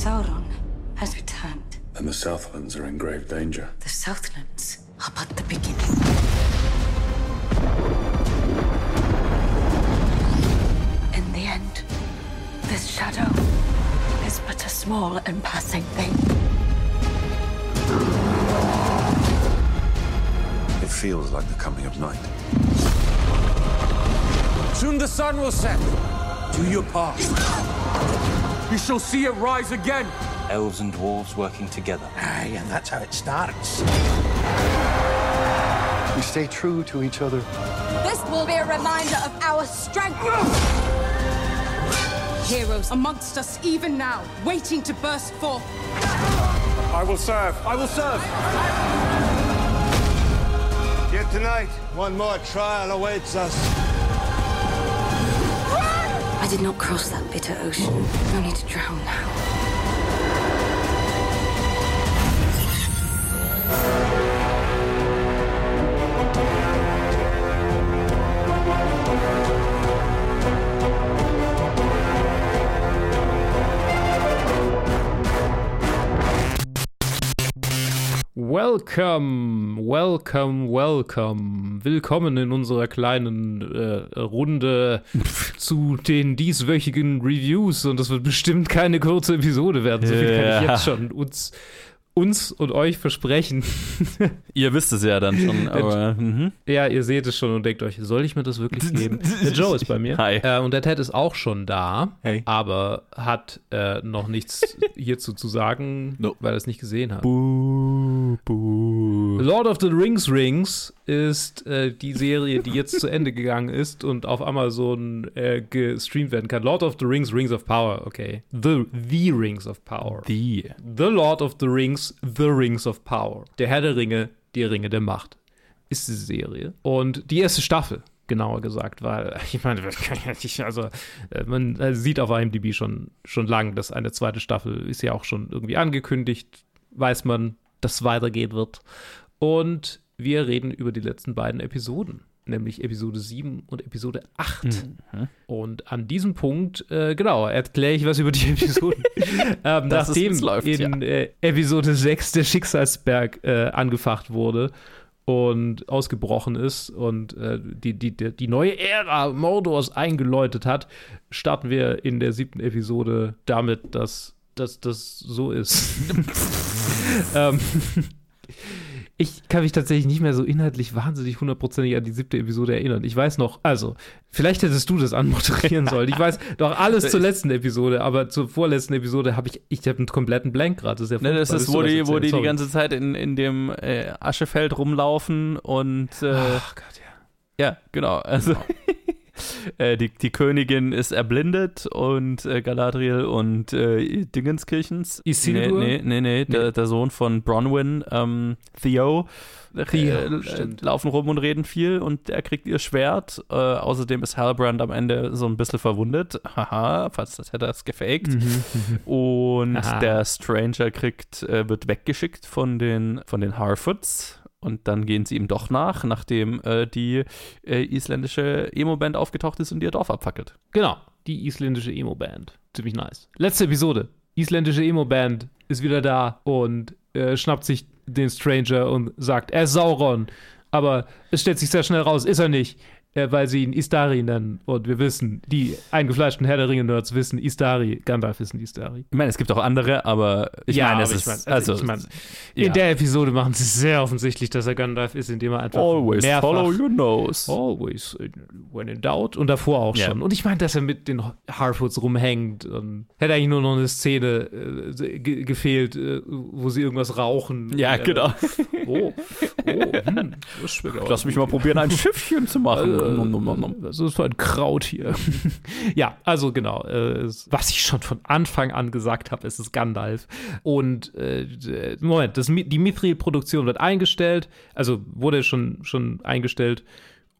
Sauron has returned. And the Southlands are in grave danger. The Southlands are but the beginning. In the end, this shadow is but a small and passing thing. It feels like the coming of night. Soon the sun will set. Do your part. You shall see it rise again. Elves and dwarves working together. Ah, Aye, and that's how it starts. We stay true to each other. This will be a reminder of our strength. Heroes amongst us even now, waiting to burst forth. I will serve. I will serve. Yet tonight, one more trial awaits us. I did not cross that bitter ocean, only to drown now. Welcome, welcome, welcome. Willkommen in unserer kleinen äh, Runde zu den dieswöchigen Reviews. Und das wird bestimmt keine kurze Episode werden. So viel kann ich jetzt schon uns, uns und euch versprechen. Ihr wisst es ja dann schon, aber. Mhm. ja, ihr seht es schon und denkt euch, soll ich mir das wirklich geben? Der Joe ist bei mir. Hi. Äh, und der Ted ist auch schon da, Hey. aber hat äh, noch nichts hierzu zu sagen, No. weil er es nicht gesehen hat. Buh, buh. Lord of the Rings Rings ist äh, die Serie, die jetzt zu Ende gegangen ist und auf Amazon äh, gestreamt werden kann. Lord of the Rings, Rings of Power, okay. The, the Rings of Power. Die. The Lord of the Rings, The Rings of Power. Der Herr der Ringe, die Ringe der Macht. Ist diese Serie. Und die erste Staffel, genauer gesagt, weil, ich meine, also, äh, man äh, sieht auf IMDb schon, schon lang, dass eine zweite Staffel ist ja auch schon irgendwie angekündigt. Weiß man, dass es weitergehen wird. Und wir reden über die letzten beiden Episoden, nämlich Episode 7 und Episode 8. Mhm. Und an diesem Punkt, äh, genau, erkläre ich was über die Episoden. ähm, Dass es nachdem jetzt läuft, in äh, Episode 6 der Schicksalsberg äh, angefacht wurde und ausgebrochen ist und äh, die, die, die, die neue Ära Mordors eingeläutet hat, starten wir in der siebten Episode damit, dass dass das so ist. ähm, ich kann mich tatsächlich nicht mehr so inhaltlich wahnsinnig hundertprozentig an die siebte Episode erinnern. Ich weiß noch, also, vielleicht hättest du das anmoderieren sollen. Ich weiß doch alles zur letzten Episode, aber zur vorletzten Episode habe ich, ich habe einen kompletten Blank gerade. Das ist ja Ne, das ist, wo die, wo die die ganze Zeit in, in dem äh, Aschefeld rumlaufen und. Äh, Ach Gott, ja. Ja, genau. Also. Äh, die, die Königin ist erblindet und äh, Galadriel und äh, Dingenskirchens. Isildur? Nee, nee, nee, nee, Der, der Sohn von Bronwyn, ähm, Theo. Theo, äh, laufen rum und reden viel und er kriegt ihr Schwert. Äh, außerdem ist Halbrand am Ende so ein bisschen verwundet. Haha, fast das hätte er es gefaked. Und Aha. der Stranger kriegt, äh, wird weggeschickt von den, von den Harfoots. Und dann gehen sie ihm doch nach, nachdem äh, die äh, isländische Emo-Band aufgetaucht ist und ihr Dorf abfackelt. Genau, die isländische Emo-Band. Ziemlich nice. Letzte Episode. Isländische Emo-Band ist wieder da und äh, schnappt sich den Stranger und sagt, er ist Sauron. Aber es stellt sich sehr schnell raus, ist er nicht. Äh, weil sie ihn Istari nennen. Und wir wissen, die eingefleischten Herr der Ringe-Nerds wissen, Istari, Gandalf ist ein Istari. Ich meine, es gibt auch andere, aber ich meine, es ist, ich mein, also, ich mein, ja. in der Episode machen sie sehr offensichtlich, dass er Gandalf ist, indem er einfach always mehrfach follow your nose. Always, when in doubt. Und davor auch Ja. schon. Und ich meine, dass er mit den Harfoots rumhängt. Und hätte eigentlich nur noch eine Szene äh, ge gefehlt, äh, wo sie irgendwas rauchen. Ja, er- genau. Oh, oh, hm, Lass mich mal probieren, ein Schiffchen zu machen. Äh, Nom, nom, nom, nom. Was ist das für ein Kraut hier? ja, also genau. Äh, was ich schon von Anfang an gesagt habe, ist es Gandalf. Und äh, Moment, das, die Mithril-Produktion wird eingestellt, also wurde schon, schon eingestellt.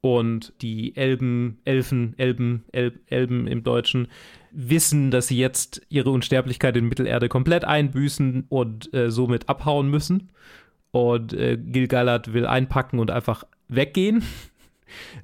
Und die Elben, Elfen, Elben, Elb, Elben im Deutschen wissen, dass sie jetzt ihre Unsterblichkeit in Mittelerde komplett einbüßen und äh, somit abhauen müssen. Und äh, Gil-galad will einpacken und einfach weggehen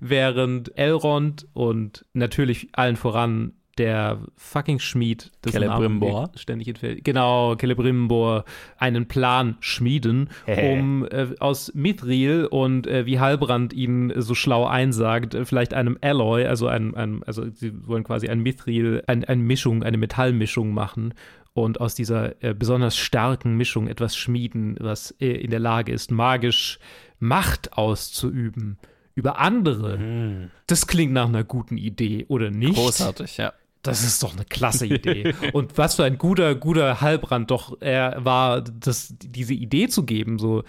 während Elrond und natürlich allen voran der fucking Schmied, des Celebrimbor. ständig entfällt. Genau, Celebrimbor, einen Plan schmieden, um äh, aus Mithril und äh, wie Halbrand ihn so schlau einsagt, äh, vielleicht einem Alloy, also ein, ein also sie wollen quasi ein Mithril, ein, eine Mischung, eine Metallmischung machen und aus dieser äh, besonders starken Mischung etwas schmieden, was äh, in der Lage ist, magisch Macht auszuüben über andere. Das klingt nach einer guten Idee, oder nicht? Großartig, ja. Das ist doch eine klasse Idee. Und was für ein guter, guter Halbrand doch er war, das, diese Idee zu geben, so,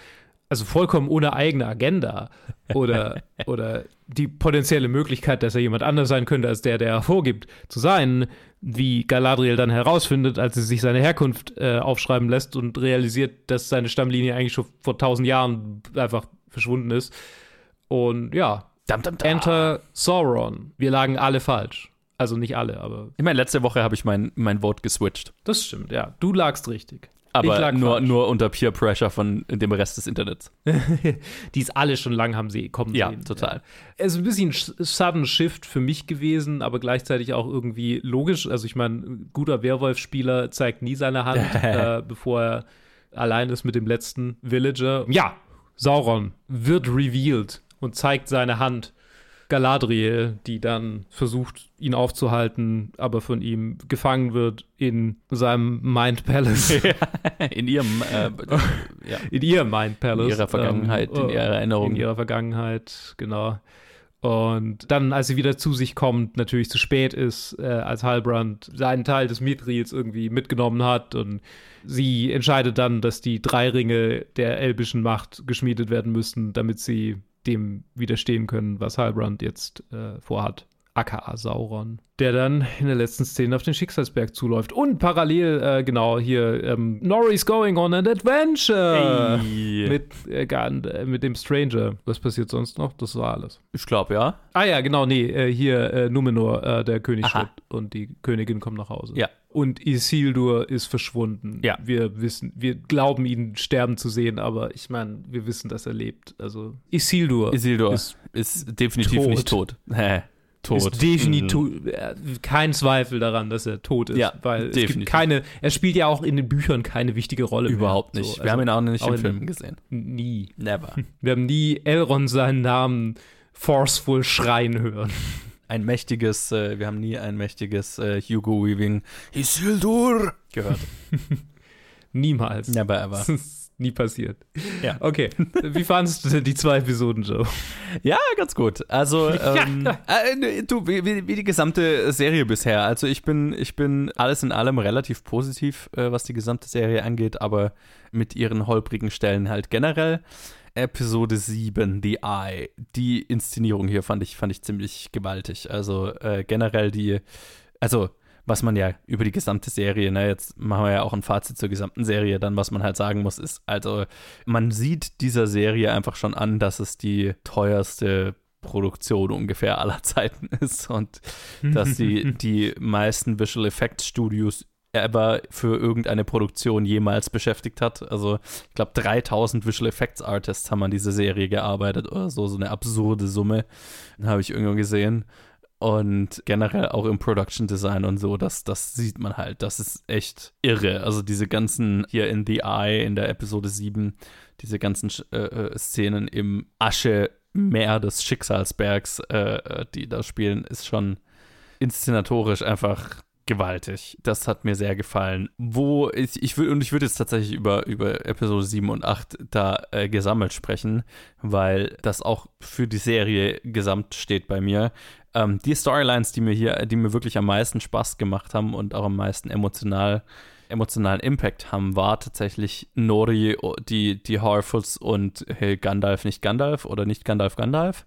also vollkommen ohne eigene Agenda. Oder, oder die potenzielle Möglichkeit, dass er jemand anders sein könnte, als der, der er vorgibt, zu sein, wie Galadriel dann herausfindet, als sie sich seine Herkunft äh, aufschreiben lässt und realisiert, dass seine Stammlinie eigentlich schon vor tausend Jahren einfach verschwunden ist. Und ja, Dam, dam, dam. Enter Sauron. Wir lagen alle falsch. Also nicht alle, aber Ich meine, letzte Woche habe ich mein, mein Vote geswitcht. das stimmt, ja. Du lagst richtig. ich Aber lag nur, falsch. nur unter Peer Pressure von dem Rest des Internets. Die ist alle schon lang haben sie kommen Ja, sehen. total. Es ist ein bisschen sch- sudden Shift für mich gewesen, aber gleichzeitig auch irgendwie logisch. Also ich meine, ein guter Werwolf-Spieler zeigt nie seine Hand, äh, bevor er allein ist mit dem letzten Villager. Ja, Sauron wird revealed und zeigt seine Hand. Galadriel, die dann versucht, ihn aufzuhalten, aber von ihm gefangen wird in seinem Mind Palace. In ihrem, äh, ja. in ihrem Mind Palace. In ihrer Vergangenheit, in ihrer Erinnerung. In ihrer Vergangenheit, genau. Und dann, als sie wieder zu sich kommt, natürlich zu spät ist, äh, als Halbrand seinen Teil des Mithrils irgendwie mitgenommen hat und sie entscheidet dann, dass die drei Ringe der elbischen Macht geschmiedet werden müssen, damit sie dem widerstehen können, was Halbrand jetzt äh, vorhat. aka Sauron, der dann in der letzten Szene auf den Schicksalsberg zuläuft. Und parallel, äh, genau, hier, ähm, Nori's going on an adventure Ey. mit, äh, äh, mit dem Stranger. Was passiert sonst noch? Das war alles. Ich glaube, ja. Ah ja, genau, nee, äh, hier äh, Numenor, äh, der König stirbt und die Königin kommt nach Hause. Ja. Und Isildur ist verschwunden. Ja. Wir wissen, wir glauben ihn sterben zu sehen, aber ich meine, wir wissen, dass er lebt. Also Isildur, Isildur ist, ist, definitiv tot. nicht tot. Hä? Tot. ist definitiv äh, kein Zweifel daran, dass er tot ist, Ja, weil es definitiv. gibt keine, er spielt ja auch in den Büchern keine wichtige Rolle Mhm. Überhaupt mehr. nicht. So, Wir also haben ihn auch nicht auch in in- Filmen gesehen. Nie. Never. Wir haben nie Elrond seinen Namen forceful schreien hören. Ein mächtiges, äh, wir haben nie ein mächtiges äh, Hugo Weaving Isildur gehört. Niemals. Never ever. Das ist nie passiert. Ja. Okay. Wie fandest du denn die zwei Episoden, Joe? Ja, ganz gut. Also, ähm, äh, du, wie, wie wie die gesamte Serie bisher. Also, ich bin, ich bin alles in allem relativ positiv, äh, was die gesamte Serie angeht, aber mit ihren holprigen Stellen halt generell. Episode 7, The Eye. Die Inszenierung hier fand ich, fand ich ziemlich gewaltig. Also, äh, generell die, also, was man ja über die gesamte Serie, ne, jetzt machen wir ja auch ein Fazit zur gesamten Serie, dann was man halt sagen muss, ist, also man sieht dieser Serie einfach schon an, dass es die teuerste Produktion ungefähr aller Zeiten ist und dass sie die meisten Visual Effects Studios ever für irgendeine Produktion jemals beschäftigt hat. Also ich glaube 3000 Visual Effects Artists haben an dieser Serie gearbeitet oder so, so eine absurde Summe habe ich irgendwo gesehen und generell auch im Production Design und so, das, das sieht man halt. Das ist echt irre. Also diese ganzen hier in The Eye in der Episode 7, diese ganzen äh, äh, Szenen im Aschemeer des Schicksalsbergs, äh, äh, die da spielen, ist schon inszenatorisch einfach gewaltig. Das hat mir sehr gefallen. Wo ich, ich will, und ich würde jetzt tatsächlich über, über Episode 7 und 8 da äh, gesammelt sprechen, weil das auch für die Serie gesamt steht bei mir. Ähm, die Storylines, die mir hier, die mir wirklich am meisten Spaß gemacht haben und auch am meisten emotional emotionalen Impact haben, war tatsächlich Nori, die, die Harfoots und hey, Gandalf, nicht Gandalf oder nicht Gandalf, Gandalf.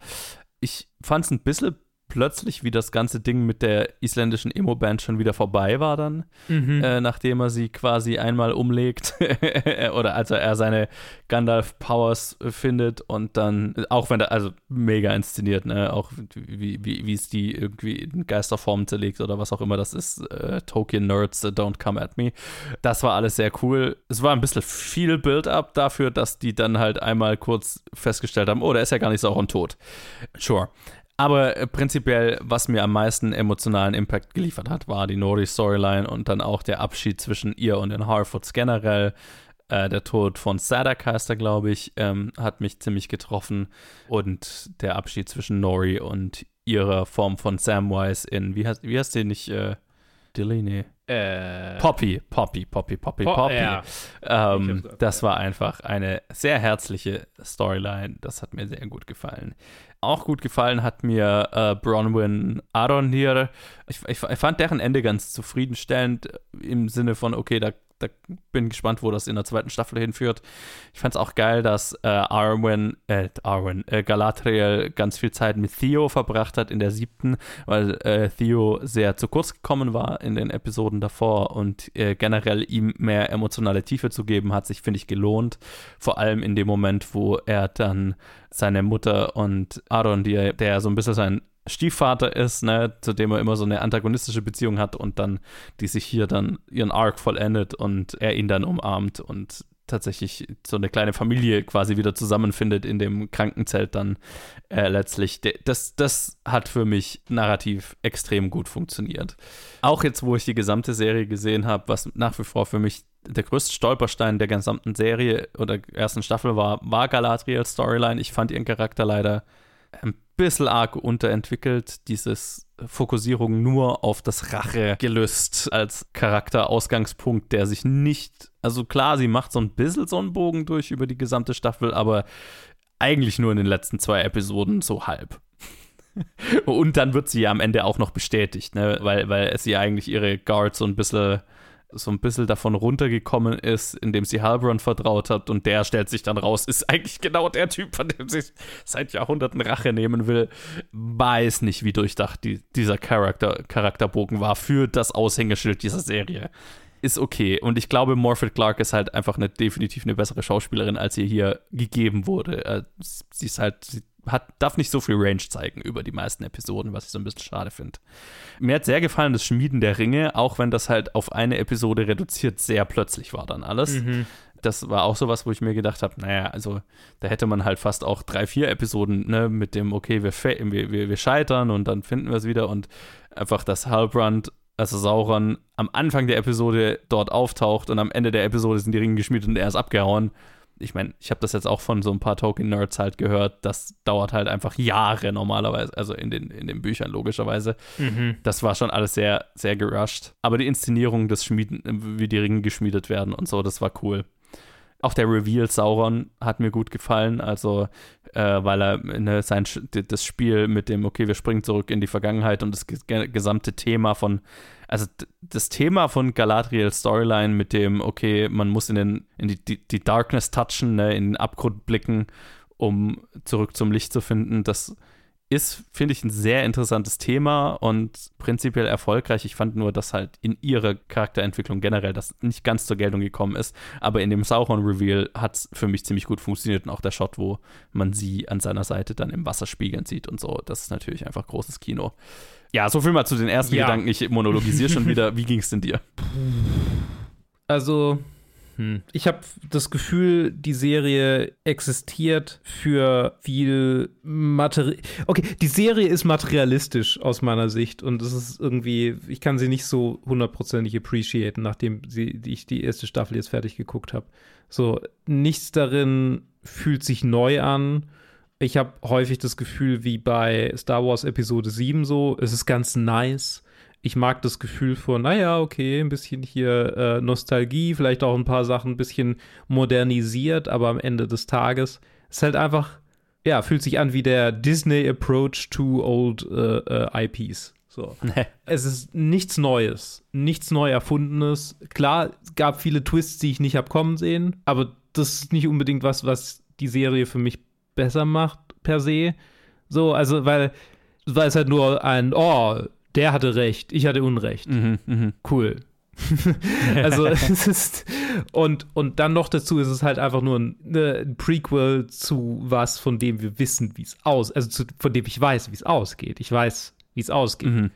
Ich fand es ein bisschen plötzlich, wie das ganze Ding mit der isländischen Emo-Band schon wieder vorbei war dann, äh, nachdem er sie quasi einmal umlegt oder also er seine Gandalf-Powers äh, findet und dann, auch wenn er, also mega inszeniert, ne, auch wie, wie, wie es die irgendwie in Geisterformen zerlegt oder was auch immer das ist, äh, Tolkien-Nerds, uh, don't come at me. Das war alles sehr cool. Es war ein bisschen viel Build-up dafür, dass die dann halt einmal kurz festgestellt haben, oh, der ist ja gar nicht so auch tot. Sure. Aber äh, prinzipiell, was mir am meisten emotionalen Impact geliefert hat, war die Nori-Storyline und dann auch der Abschied zwischen ihr und den Harfords generell. Äh, der Tod von Sadak heißt er, glaube ich, ähm, hat mich ziemlich getroffen. Und der Abschied zwischen Nori und ihrer Form von Samwise in, wie heißt, wie heißt die nicht? Äh, Dilly, nee. Äh, Poppy, Poppy, Poppy, Poppy, Po- Poppy. ja. Ähm, das war einfach eine sehr herzliche Storyline. Das hat mir sehr gut gefallen. Auch gut gefallen hat mir äh, Bronwyn Aronir. Ich, ich, ich fand deren Ende ganz zufriedenstellend im Sinne von, okay, da, da bin gespannt, wo das in der zweiten Staffel hinführt. Ich fand es auch geil, dass äh, Arwen, äh, Arwen, äh, Galadriel ganz viel Zeit mit Theo verbracht hat in der siebten, weil äh, Theo sehr zu kurz gekommen war in den Episoden davor und äh, generell ihm mehr emotionale Tiefe zu geben, hat sich, finde ich, gelohnt. Vor allem in dem Moment, wo er dann seine Mutter und Aaron, die, der so ein bisschen sein Stiefvater ist, ne, zu dem er immer so eine antagonistische Beziehung hat und dann, die sich hier dann ihren Arc vollendet und er ihn dann umarmt und tatsächlich so eine kleine Familie quasi wieder zusammenfindet in dem Krankenzelt dann äh, letztlich. Das, das hat für mich narrativ extrem gut funktioniert. Auch jetzt, wo ich die gesamte Serie gesehen habe, was nach wie vor für mich der größte Stolperstein der gesamten Serie oder ersten Staffel war, war Galadriels Storyline. Ich fand ihren Charakter leider ein bisschen arg unterentwickelt. Dieses Fokussierung nur auf das Rachegelüst als Charakterausgangspunkt, der sich nicht, also klar, sie macht so ein bisschen so einen Bogen durch über die gesamte Staffel, aber eigentlich nur in den letzten zwei Episoden so halb. Und dann wird sie ja am Ende auch noch bestätigt, ne? weil, weil sie eigentlich ihre Guards so ein bisschen so ein bisschen davon runtergekommen ist, indem sie Halbrand vertraut hat und der stellt sich dann raus, ist eigentlich genau der Typ, von dem sie seit Jahrhunderten Rache nehmen will. Weiß nicht, wie durchdacht die, dieser Charakter, Charakterbogen war für das Aushängeschild dieser Serie. Ist okay. Und ich glaube, Morphet Clark ist halt einfach eine, definitiv eine bessere Schauspielerin, als ihr hier gegeben wurde. Äh, Sie ist halt, sie hat, darf nicht so viel Range zeigen über die meisten Episoden, was ich so ein bisschen schade finde. Mir hat sehr gefallen das Schmieden der Ringe, auch wenn das halt auf eine Episode reduziert sehr plötzlich war dann alles. Das war auch sowas, wo ich mir gedacht habe, naja, also da hätte man halt fast auch drei, vier Episoden ne, mit dem, okay, wir, wir, wir, wir scheitern und dann finden wir es wieder und einfach, dass Halbrand, also Sauron, am Anfang der Episode dort auftaucht und am Ende der Episode sind die Ringe geschmiedet und er ist abgehauen ich meine, ich habe das jetzt auch von so ein paar Tolkien-Nerds halt gehört, das dauert halt einfach Jahre normalerweise, also in den, in den Büchern logischerweise. Das war schon alles sehr, sehr gerusht. Aber die Inszenierung des Schmieden, wie die Ringe geschmiedet werden und so, das war cool. Auch der Reveal Sauron hat mir gut gefallen, also äh, weil er ne, sein das Spiel mit dem, okay, wir springen zurück in die Vergangenheit und das ge gesamte Thema von, also das Thema von Galadriels Storyline mit dem, okay, man muss in, den, in die, die, die Darkness touchen, ne, in den Abgrund blicken, um zurück zum Licht zu finden, das ist, finde ich, ein sehr interessantes Thema und prinzipiell erfolgreich. Ich fand nur, dass halt in ihrer Charakterentwicklung generell das nicht ganz zur Geltung gekommen ist. Aber in dem Sauron-Reveal hat es für mich ziemlich gut funktioniert. Und auch der Shot, wo man sie an seiner Seite dann im Wasser spiegeln sieht und so. Das ist natürlich einfach großes Kino. Ja, so viel mal zu den ersten Ja. Gedanken. Ich monologisiere schon wieder. Wie ging es denn dir? Also, hm. ich habe das Gefühl, die Serie existiert für viel Material. Okay, die Serie ist materialistisch aus meiner Sicht und es ist irgendwie, ich kann sie nicht so hundertprozentig appreciaten, nachdem sie, ich die erste Staffel jetzt fertig geguckt habe. So, nichts darin fühlt sich neu an. Ich habe häufig das Gefühl, wie bei Star Wars Episode 7 so, es ist ganz nice. Ich mag das Gefühl von, naja, okay, ein bisschen hier äh, Nostalgie, vielleicht auch ein paar Sachen ein bisschen modernisiert, aber am Ende des Tages ist halt einfach, ja, fühlt sich an wie der Disney Approach to old äh, äh, IPs. So. Es ist nichts Neues, nichts neu erfundenes. Klar, es gab viele Twists, die ich nicht habe kommen sehen, aber das ist nicht unbedingt was, was die Serie für mich besser macht per se. So, also weil, weil es halt nur ein, oh, der hatte recht, ich hatte Unrecht. Cool. also es ist und und dann noch dazu ist es halt einfach nur ein, ne, ein Prequel zu was, von dem wir wissen, wie es aus, also zu, von dem ich weiß, wie es ausgeht. Ich weiß, wie es ausgeht.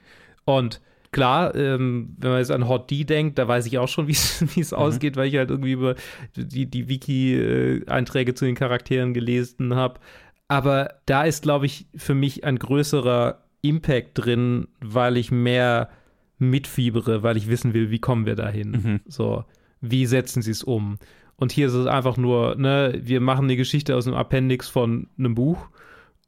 Und klar, ähm, wenn man jetzt an Hot D denkt, da weiß ich auch schon, wie es es ausgeht, weil ich halt irgendwie über die, die Wiki-Einträge zu den Charakteren gelesen habe. Aber da ist, glaube ich, für mich ein größerer Impact drin, weil ich mehr mitfiebere, weil ich wissen will, wie kommen wir dahin. Mhm. So, wie setzen sie es um? Und hier ist es einfach nur, ne, wir machen eine Geschichte aus einem Appendix von einem Buch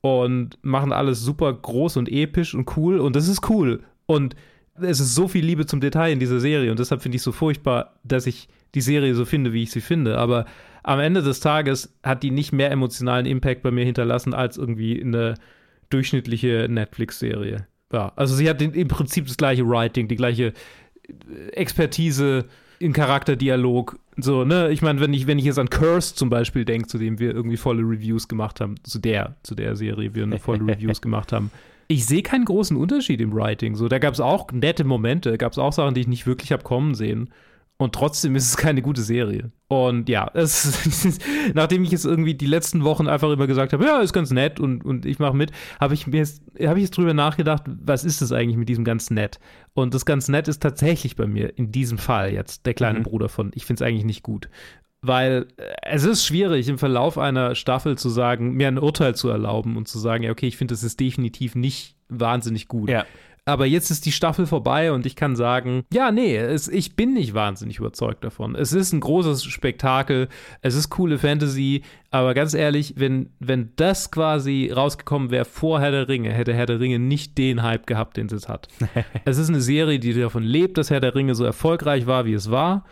und machen alles super groß und episch und cool und das ist cool. Und es ist so viel Liebe zum Detail in dieser Serie und deshalb finde ich es so furchtbar, dass ich die Serie so finde, wie ich sie finde. Aber am Ende des Tages hat die nicht mehr emotionalen Impact bei mir hinterlassen als irgendwie eine durchschnittliche Netflix-Serie. Ja, also sie hat im Prinzip das gleiche Writing, die gleiche Expertise in Charakterdialog. So, ne, ich meine, wenn ich, wenn ich jetzt an Curse zum Beispiel denke, zu dem wir irgendwie volle Reviews gemacht haben, zu der, zu der Serie wir eine volle Reviews gemacht haben, ich sehe keinen großen Unterschied im Writing. So, da gab es auch nette Momente, gab es auch Sachen, die ich nicht wirklich habe kommen sehen. Und trotzdem ist es keine gute Serie. Und ja, es, nachdem ich jetzt irgendwie die letzten Wochen einfach immer gesagt habe, ja, ist ganz nett und, und ich mache mit, habe ich mir jetzt, habe ich jetzt drüber nachgedacht, was ist es eigentlich mit diesem ganz nett? Und das ganz nett ist tatsächlich bei mir in diesem Fall jetzt der kleine Mhm. Bruder von, ich finde es eigentlich nicht gut. Weil äh, es ist schwierig, im Verlauf einer Staffel zu sagen, mir ein Urteil zu erlauben und zu sagen, ja, okay, ich finde, das ist definitiv nicht wahnsinnig gut. Ja. Aber jetzt ist die Staffel vorbei und ich kann sagen, ja, nee, es, ich bin nicht wahnsinnig überzeugt davon. Es ist ein großes Spektakel, es ist coole Fantasy, aber ganz ehrlich, wenn, wenn das quasi rausgekommen wäre vor Herr der Ringe, hätte Herr der Ringe nicht den Hype gehabt, den es jetzt hat. es ist eine Serie, die davon lebt, dass Herr der Ringe so erfolgreich war, wie es war.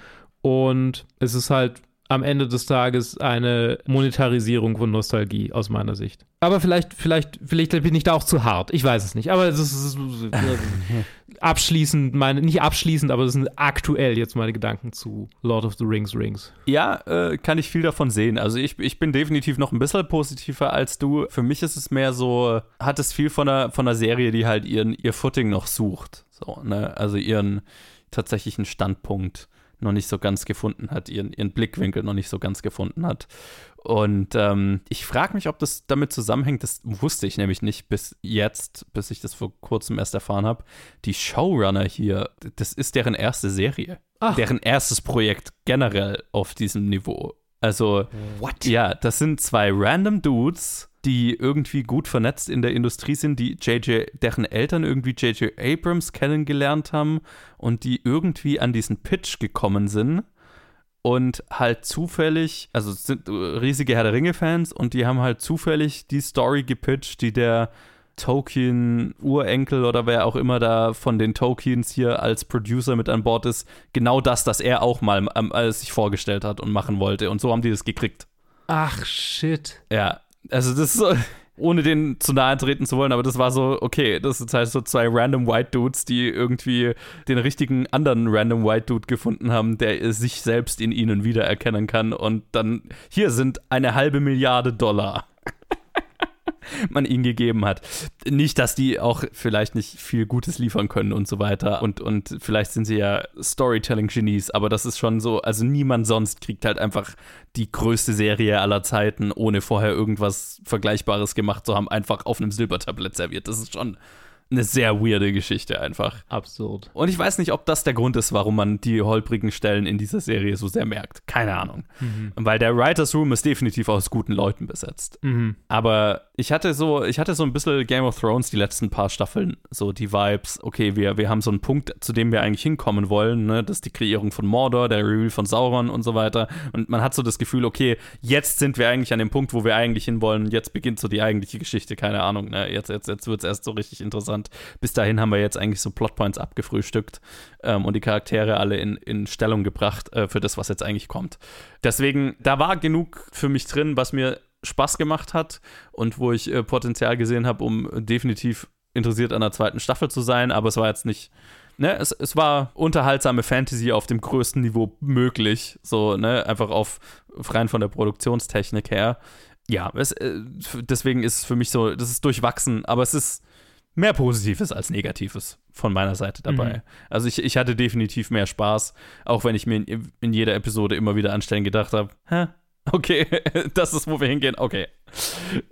Und es ist halt am Ende des Tages eine Monetarisierung von Nostalgie aus meiner Sicht. Aber vielleicht, vielleicht, vielleicht bin ich da auch zu hart. Ich weiß es nicht. Aber es ist, es ist abschließend, meine, nicht abschließend, aber das sind aktuell jetzt meine Gedanken zu Lord of the Rings Rings. Ja, äh, kann ich viel davon sehen. Also ich, ich bin definitiv noch ein bisschen positiver als du. Für mich ist es mehr so, hat es viel von einer, von einer Serie, die halt ihren, ihr Footing noch sucht. So, ne? Also ihren tatsächlichen Standpunkt noch nicht so ganz gefunden hat, ihren, ihren Blickwinkel noch nicht so ganz gefunden hat. Und ähm, ich frage mich, ob das damit zusammenhängt, das wusste ich nämlich nicht bis jetzt, bis ich das vor kurzem erst erfahren habe. Die Showrunner hier, das ist deren erste Serie. Ach. Deren erstes Projekt generell auf diesem Niveau. Also, What? ja, das sind zwei random Dudes, die irgendwie gut vernetzt in der Industrie sind, die JJ, deren Eltern irgendwie JJ Abrams kennengelernt haben und die irgendwie an diesen Pitch gekommen sind und halt zufällig, also sind äh, riesige Herr der Ringe-Fans und die haben halt zufällig die Story gepitcht, die der Tolkien-Urenkel oder wer auch immer da von den Tolkiens hier als Producer mit an Bord ist, genau das, das er auch mal ähm, sich vorgestellt hat und machen wollte. Und so haben die das gekriegt. Ach, shit. Ja, also das ist so, ohne den zu nahe treten zu wollen, aber das war so, okay, das sind halt so zwei random White Dudes, die irgendwie den richtigen anderen random White Dude gefunden haben, der sich selbst in ihnen wiedererkennen kann und dann hier sind eine halbe Milliarde Dollar. man ihnen gegeben hat. Nicht, dass die auch vielleicht nicht viel Gutes liefern können und so weiter. Und, und vielleicht sind sie ja Storytelling-Genies, aber das ist schon so, also niemand sonst kriegt halt einfach die größte Serie aller Zeiten, ohne vorher irgendwas Vergleichbares gemacht zu haben, einfach auf einem Silbertablett serviert. Das ist schon eine sehr weirde Geschichte einfach. Absurd. Und ich weiß nicht, ob das der Grund ist, warum man die holprigen Stellen in dieser Serie so sehr merkt. Keine Ahnung. Mhm. Weil der Writers Room ist definitiv aus guten Leuten besetzt. Mhm. Aber ich hatte so, ich hatte so ein bisschen Game of Thrones die letzten paar Staffeln, so die Vibes, okay, wir, wir haben so einen Punkt, zu dem wir eigentlich hinkommen wollen, ne? Das ist die Kreierung von Mordor, der Reveal von Sauron und so weiter. Und man hat so das Gefühl, okay, jetzt sind wir eigentlich an dem Punkt, wo wir eigentlich hinwollen, jetzt beginnt so die eigentliche Geschichte, keine Ahnung, ne? Jetzt, jetzt, jetzt wird es erst so richtig interessant. Bis dahin haben wir jetzt eigentlich so Plotpoints abgefrühstückt ähm, und die Charaktere alle in, in Stellung gebracht äh, für das, was jetzt eigentlich kommt. Deswegen, da war genug für mich drin, was mir Spaß gemacht hat und wo ich äh, Potenzial gesehen habe, um definitiv interessiert an der zweiten Staffel zu sein, aber es war jetzt nicht. Ne, es, es war unterhaltsame Fantasy auf dem größten Niveau möglich. So, ne, einfach auf rein von der Produktionstechnik her. Ja, es, äh, deswegen ist es für mich so, das ist durchwachsen, aber es ist mehr Positives als Negatives von meiner Seite dabei. Mhm. Also ich, ich hatte definitiv mehr Spaß, auch wenn ich mir in, in jeder Episode immer wieder anstellen gedacht habe, hä? Okay, das ist, wo wir hingehen. Okay,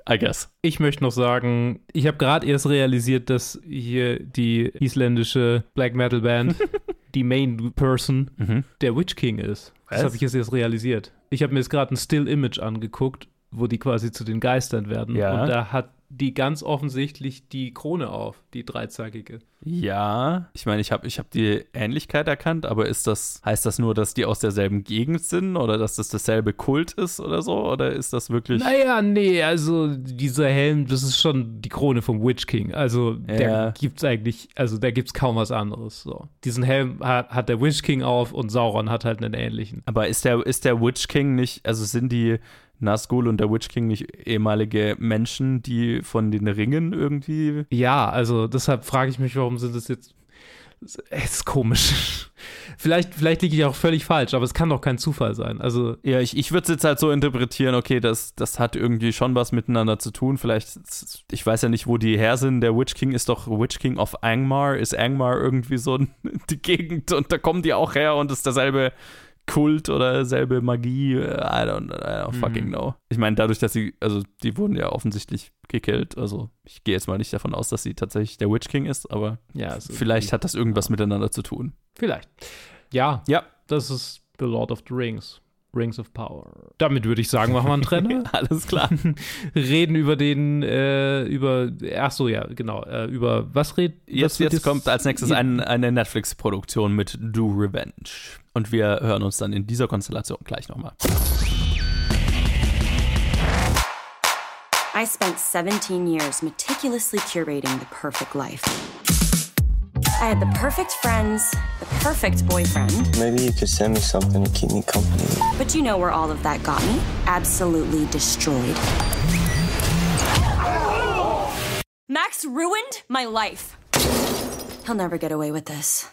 I guess. Ich möchte noch sagen, ich habe gerade erst realisiert, dass hier die isländische Black Metal Band die Main Person Mhm. der Witch King ist. Das Was? habe ich jetzt erst realisiert. Ich habe mir jetzt gerade ein Still Image angeguckt wo die quasi zu den Geistern werden. Ja. Und da hat die ganz offensichtlich die Krone auf, die dreizackige. Ja, ich meine, ich habe ich hab die Ähnlichkeit erkannt, aber ist das, heißt das nur, dass die aus derselben Gegend sind oder dass das dasselbe Kult ist oder so? Oder ist das wirklich. Naja, nee, also dieser Helm, das ist schon die Krone vom Witch King. Also Ja. der gibt's eigentlich, also da gibt's kaum was anderes. So. Diesen Helm hat, hat der Witch King auf und Sauron hat halt einen ähnlichen. Aber ist der, ist der Witch King nicht, also sind die Nazgul und der Witch King nicht ehemalige Menschen, die von den Ringen irgendwie. Ja, also deshalb frage ich mich, warum sind das jetzt. Es ist komisch. vielleicht, vielleicht liege ich auch völlig falsch, aber es kann doch kein Zufall sein. Also, Ja, ich, ich würde es jetzt halt so interpretieren, okay, das, das hat irgendwie schon was miteinander zu tun. Vielleicht, ich weiß ja nicht, wo die her sind. Der Witch King ist doch Witch King of Angmar. Ist Angmar irgendwie so die Gegend und da kommen die auch her und ist derselbe Kult oder selbe Magie. I don't, I don't fucking know. Ich meine, dadurch, dass sie, also die wurden ja offensichtlich gekillt. Also ich gehe jetzt mal nicht davon aus, dass sie tatsächlich der Witch King ist, aber ja, ist vielleicht hat das irgendwas miteinander zu tun. Vielleicht. Ja, Ja, das ist The Lord of the Rings. Rings of Power. Damit würde ich sagen, machen wir einen Trenner. alles klar. reden über den, äh, über, ach so, ja, genau, äh, über was redet Jetzt, was jetzt kommt als nächstes Ja. ein, eine Netflix-Produktion mit Do Revenge. Und wir hören uns dann in dieser Konstellation gleich nochmal. I spent 17 years meticulously curating the perfect life. I had the perfect friends, the perfect boyfriend, Maybe you could send me something to keep me company. but you know where all of that got me? Absolutely destroyed. Max ruined my life. He'll never get away with this.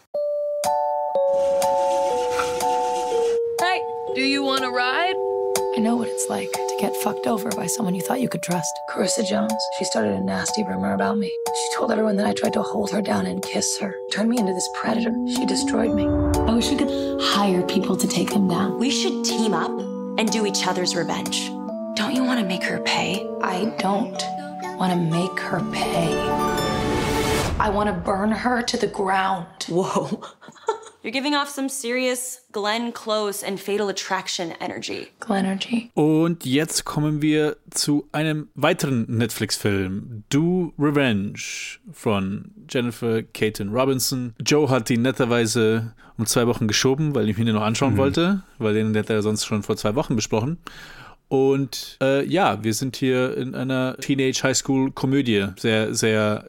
Hey, do you want to ride? I know what it's like to get fucked over by someone you thought you could trust. Carissa Jones, she started a nasty rumor about me. She told everyone that I tried to hold her down and kiss her. Turned me into this predator. She destroyed me. I wish we could hire people to take them down. We should team up and do each other's revenge. Don't you want to make her pay? I don't want to make her pay. I want to burn her to the ground. Whoa. You're giving off some serious Glenn Close and Fatal Attraction energy. Glenergy. Und jetzt kommen wir zu einem weiteren Netflix-Film, Do Revenge von Jennifer Caton Robinson. Joe hat die netterweise um zwei Wochen geschoben, weil ich ihn noch anschauen Mhm. wollte, weil den hätte er sonst schon vor zwei Wochen besprochen. Und äh, ja, wir sind hier in einer Teenage High School Komödie. Sehr, sehr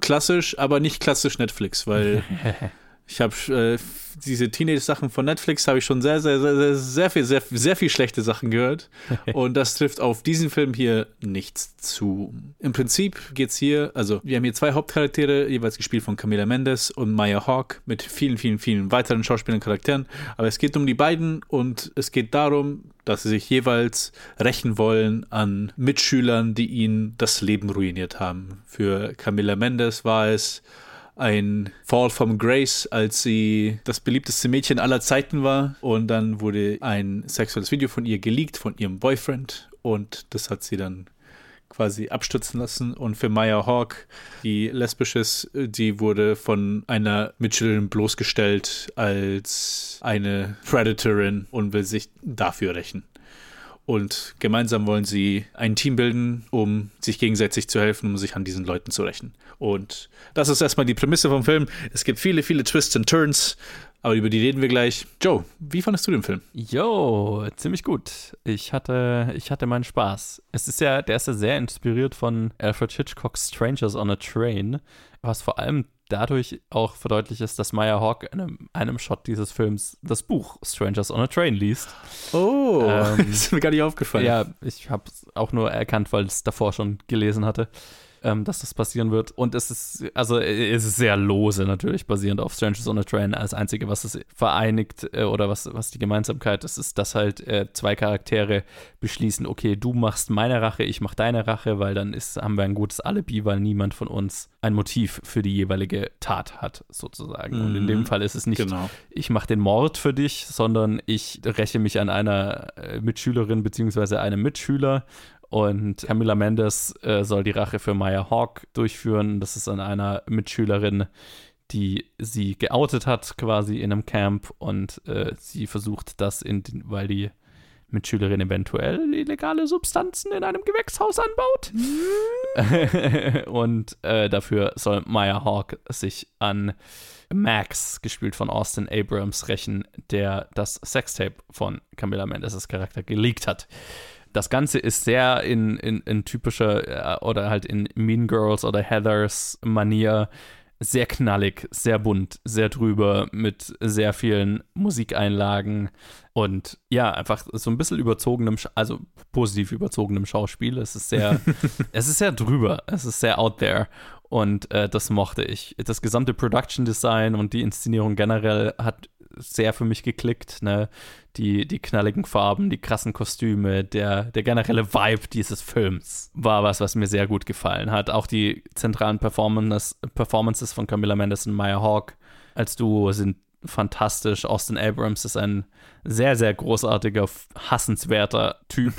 klassisch, aber nicht klassisch Netflix, weil ich habe äh, diese Teenage-Sachen von Netflix habe ich schon sehr, sehr, sehr, sehr, sehr viel, sehr, sehr viel schlechte Sachen gehört. Und das trifft auf diesen Film hier nichts zu. Im Prinzip geht's hier, also wir haben hier zwei Hauptcharaktere, jeweils gespielt von Camila Mendes und Maya Hawk mit vielen, vielen, vielen weiteren Schauspielern und Charakteren. Aber es geht um die beiden und es geht darum, dass sie sich jeweils rächen wollen an Mitschülern, die ihnen das Leben ruiniert haben. Für Camila Mendes war es ein Fall from Grace, als sie das beliebteste Mädchen aller Zeiten war. Und dann wurde ein sexuelles Video von ihr geleakt, von ihrem Boyfriend. Und das hat sie dann quasi abstürzen lassen. Und für Maya Hawk, die lesbisch ist, die wurde von einer Mitschülerin bloßgestellt als eine Predatorin und will sich dafür rächen. Und gemeinsam wollen sie ein Team bilden, um sich gegenseitig zu helfen, um sich an diesen Leuten zu rächen. Und das ist erstmal die Prämisse vom Film. Es gibt viele, viele Twists and Turns, aber über die reden wir gleich. Joe, wie fandest du den Film? Jo, ziemlich gut. Ich hatte, ich hatte meinen Spaß. Es ist ja, der ist ja sehr inspiriert von Alfred Hitchcocks Strangers on a Train, was vor allem dadurch auch verdeutlicht ist, dass Maya Hawk in einem, einem Shot dieses Films das Buch Strangers on a Train liest. Oh, Ähm, ist mir gar nicht aufgefallen. Ja, ich habe es auch nur erkannt, weil ich es davor schon gelesen hatte, ähm, dass das passieren wird. Und es ist, also äh, es ist sehr lose natürlich, basierend auf Strangers on a Train. Als einzige, was es vereinigt äh, oder was, was die Gemeinsamkeit ist, ist, dass halt äh, zwei Charaktere beschließen, okay, du machst meine Rache, ich mach deine Rache, weil dann ist, haben wir ein gutes Alibi, weil niemand von uns ein Motiv für die jeweilige Tat hat, sozusagen. Und in Mhm. dem Fall ist es nicht, Genau. ich mache den Mord für dich, sondern ich räche mich an einer äh, Mitschülerin beziehungsweise einem Mitschüler. Und Camilla Mendes äh, soll die Rache für Maya Hawk durchführen. Das ist an einer Mitschülerin, die sie geoutet hat, quasi in einem Camp. Und äh, sie versucht das, in weil die Mitschülerin eventuell illegale Substanzen in einem Gewächshaus anbaut. und äh, dafür soll Maya Hawk sich an Max, gespielt von Austin Abrams, rächen, der das Sextape von Camilla Mendes' Charakter geleakt hat. Das Ganze ist sehr in, in, in typischer äh, oder halt in Mean Girls oder Heathers Manier sehr knallig, sehr bunt, sehr drüber mit sehr vielen Musikeinlagen und ja, einfach so ein bisschen überzogenem, also positiv überzogenem Schauspiel. Es ist sehr, es ist sehr drüber, es ist sehr out there und äh, das mochte ich. Das gesamte Production Design und die Inszenierung generell hat sehr für mich geklickt. Ne? Die, die knalligen Farben, die krassen Kostüme, der, der generelle Vibe dieses Films war was, was mir sehr gut gefallen hat. Auch die zentralen Performance, Performances von Camilla Mendes und Maya Hawk als Duo sind fantastisch. Austin Abrams ist ein sehr, sehr großartiger, hassenswerter Typ.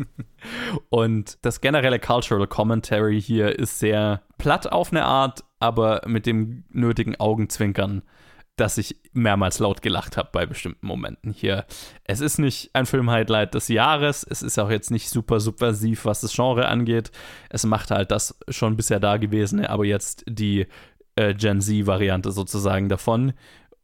und das generelle Cultural Commentary hier ist sehr platt auf eine Art, aber mit dem nötigen Augenzwinkern dass ich mehrmals laut gelacht habe bei bestimmten Momenten hier. Es ist nicht ein Film-Highlight des Jahres, es ist auch jetzt nicht super subversiv, was das Genre angeht. Es macht halt das schon bisher Dagewesene, aber jetzt die äh, Gen Z-Variante sozusagen davon.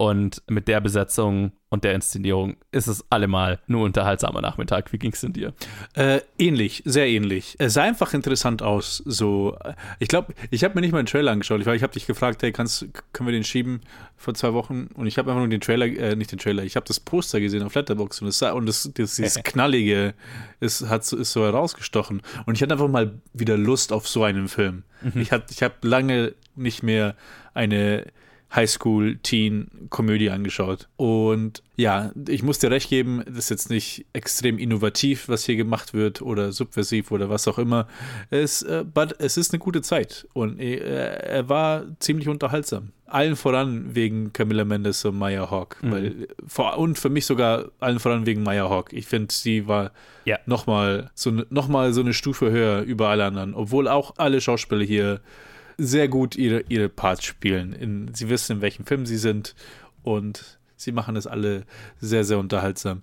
Und mit der Besetzung und der Inszenierung ist es allemal nur unterhaltsamer Nachmittag. Wie ging es denn dir? Äh, ähnlich, sehr ähnlich. Es sah einfach interessant aus. So, ich glaube, ich habe mir nicht mal einen Trailer angeschaut. Ich, ich habe dich gefragt, hey, kannst, können wir den schieben vor zwei Wochen? Und ich habe einfach nur den Trailer, äh, nicht den Trailer, ich habe das Poster gesehen auf Letterboxd und, es sah, und das, das, dieses Knallige ist, hat, ist so herausgestochen. Und ich hatte einfach mal wieder Lust auf so einen Film. Mhm. Ich habe ich hab lange nicht mehr eine Highschool-Teen-Komödie angeschaut. Und ja, ich muss dir recht geben, das ist jetzt nicht extrem innovativ, was hier gemacht wird oder subversiv oder was auch immer. Es, äh, but es ist eine gute Zeit und äh, er war ziemlich unterhaltsam. Allen voran wegen Camilla Mendes und Maya Hawk. Mhm. Weil, vor, und für mich sogar allen voran wegen Maya Hawk. Ich finde, sie war ja. nochmal so, noch so eine Stufe höher über alle anderen. Obwohl auch alle Schauspieler hier sehr gut ihre, ihre Parts spielen. In, sie wissen, in welchem Film sie sind und sie machen es alle sehr, sehr unterhaltsam.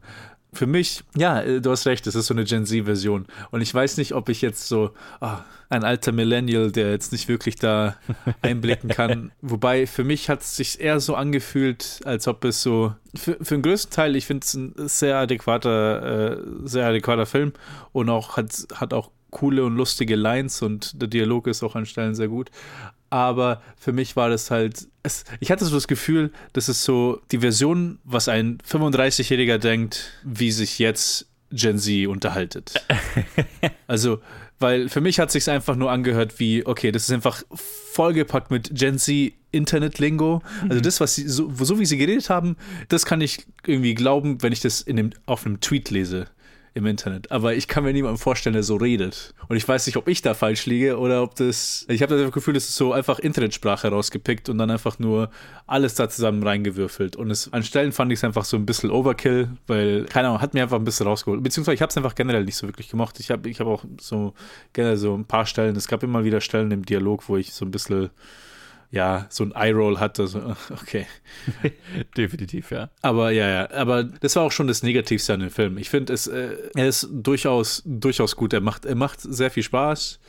Für mich, ja, äh, du hast recht, es ist so eine Gen Z-Version. Und ich weiß nicht, ob ich jetzt so oh, ein alter Millennial, der jetzt nicht wirklich da einblicken kann. Wobei für mich hat es sich eher so angefühlt, als ob es so, für, für den größten Teil, ich finde es ein sehr adäquater, äh, sehr adäquater Film und auch hat, hat auch coole und lustige Lines und der Dialog ist auch an Stellen sehr gut. Aber für mich war das halt, es, ich hatte so das Gefühl, das ist so die Version, was ein 35-Jähriger denkt, wie sich jetzt Gen Z unterhaltet. also, weil für mich hat es sich einfach nur angehört wie, okay, das ist einfach vollgepackt mit Gen Z Internet-Lingo. Also mhm. das, was sie, so, so wie sie geredet haben, das kann ich irgendwie glauben, wenn ich das in dem, auf einem Tweet lese im Internet. Aber ich kann mir niemanden vorstellen, der so redet. Und ich weiß nicht, ob ich da falsch liege oder ob das. Ich habe das Gefühl, es ist so einfach Internetsprache rausgepickt und dann einfach nur alles da zusammen reingewürfelt. Und es, an Stellen fand ich es einfach so ein bisschen Overkill, weil, keine Ahnung, hat mir einfach ein bisschen rausgeholt. Beziehungsweise ich habe es einfach generell nicht so wirklich gemocht. Ich habe ich hab auch so generell so ein paar Stellen, es gab immer wieder Stellen im Dialog, wo ich so ein bisschen ja, so ein Eye-Roll hatte. So, okay. Definitiv, ja. Aber ja, ja, aber das war auch schon das Negativste an dem Film. Ich finde, es, äh, er ist durchaus, durchaus gut. Er macht, er macht sehr viel Spaß.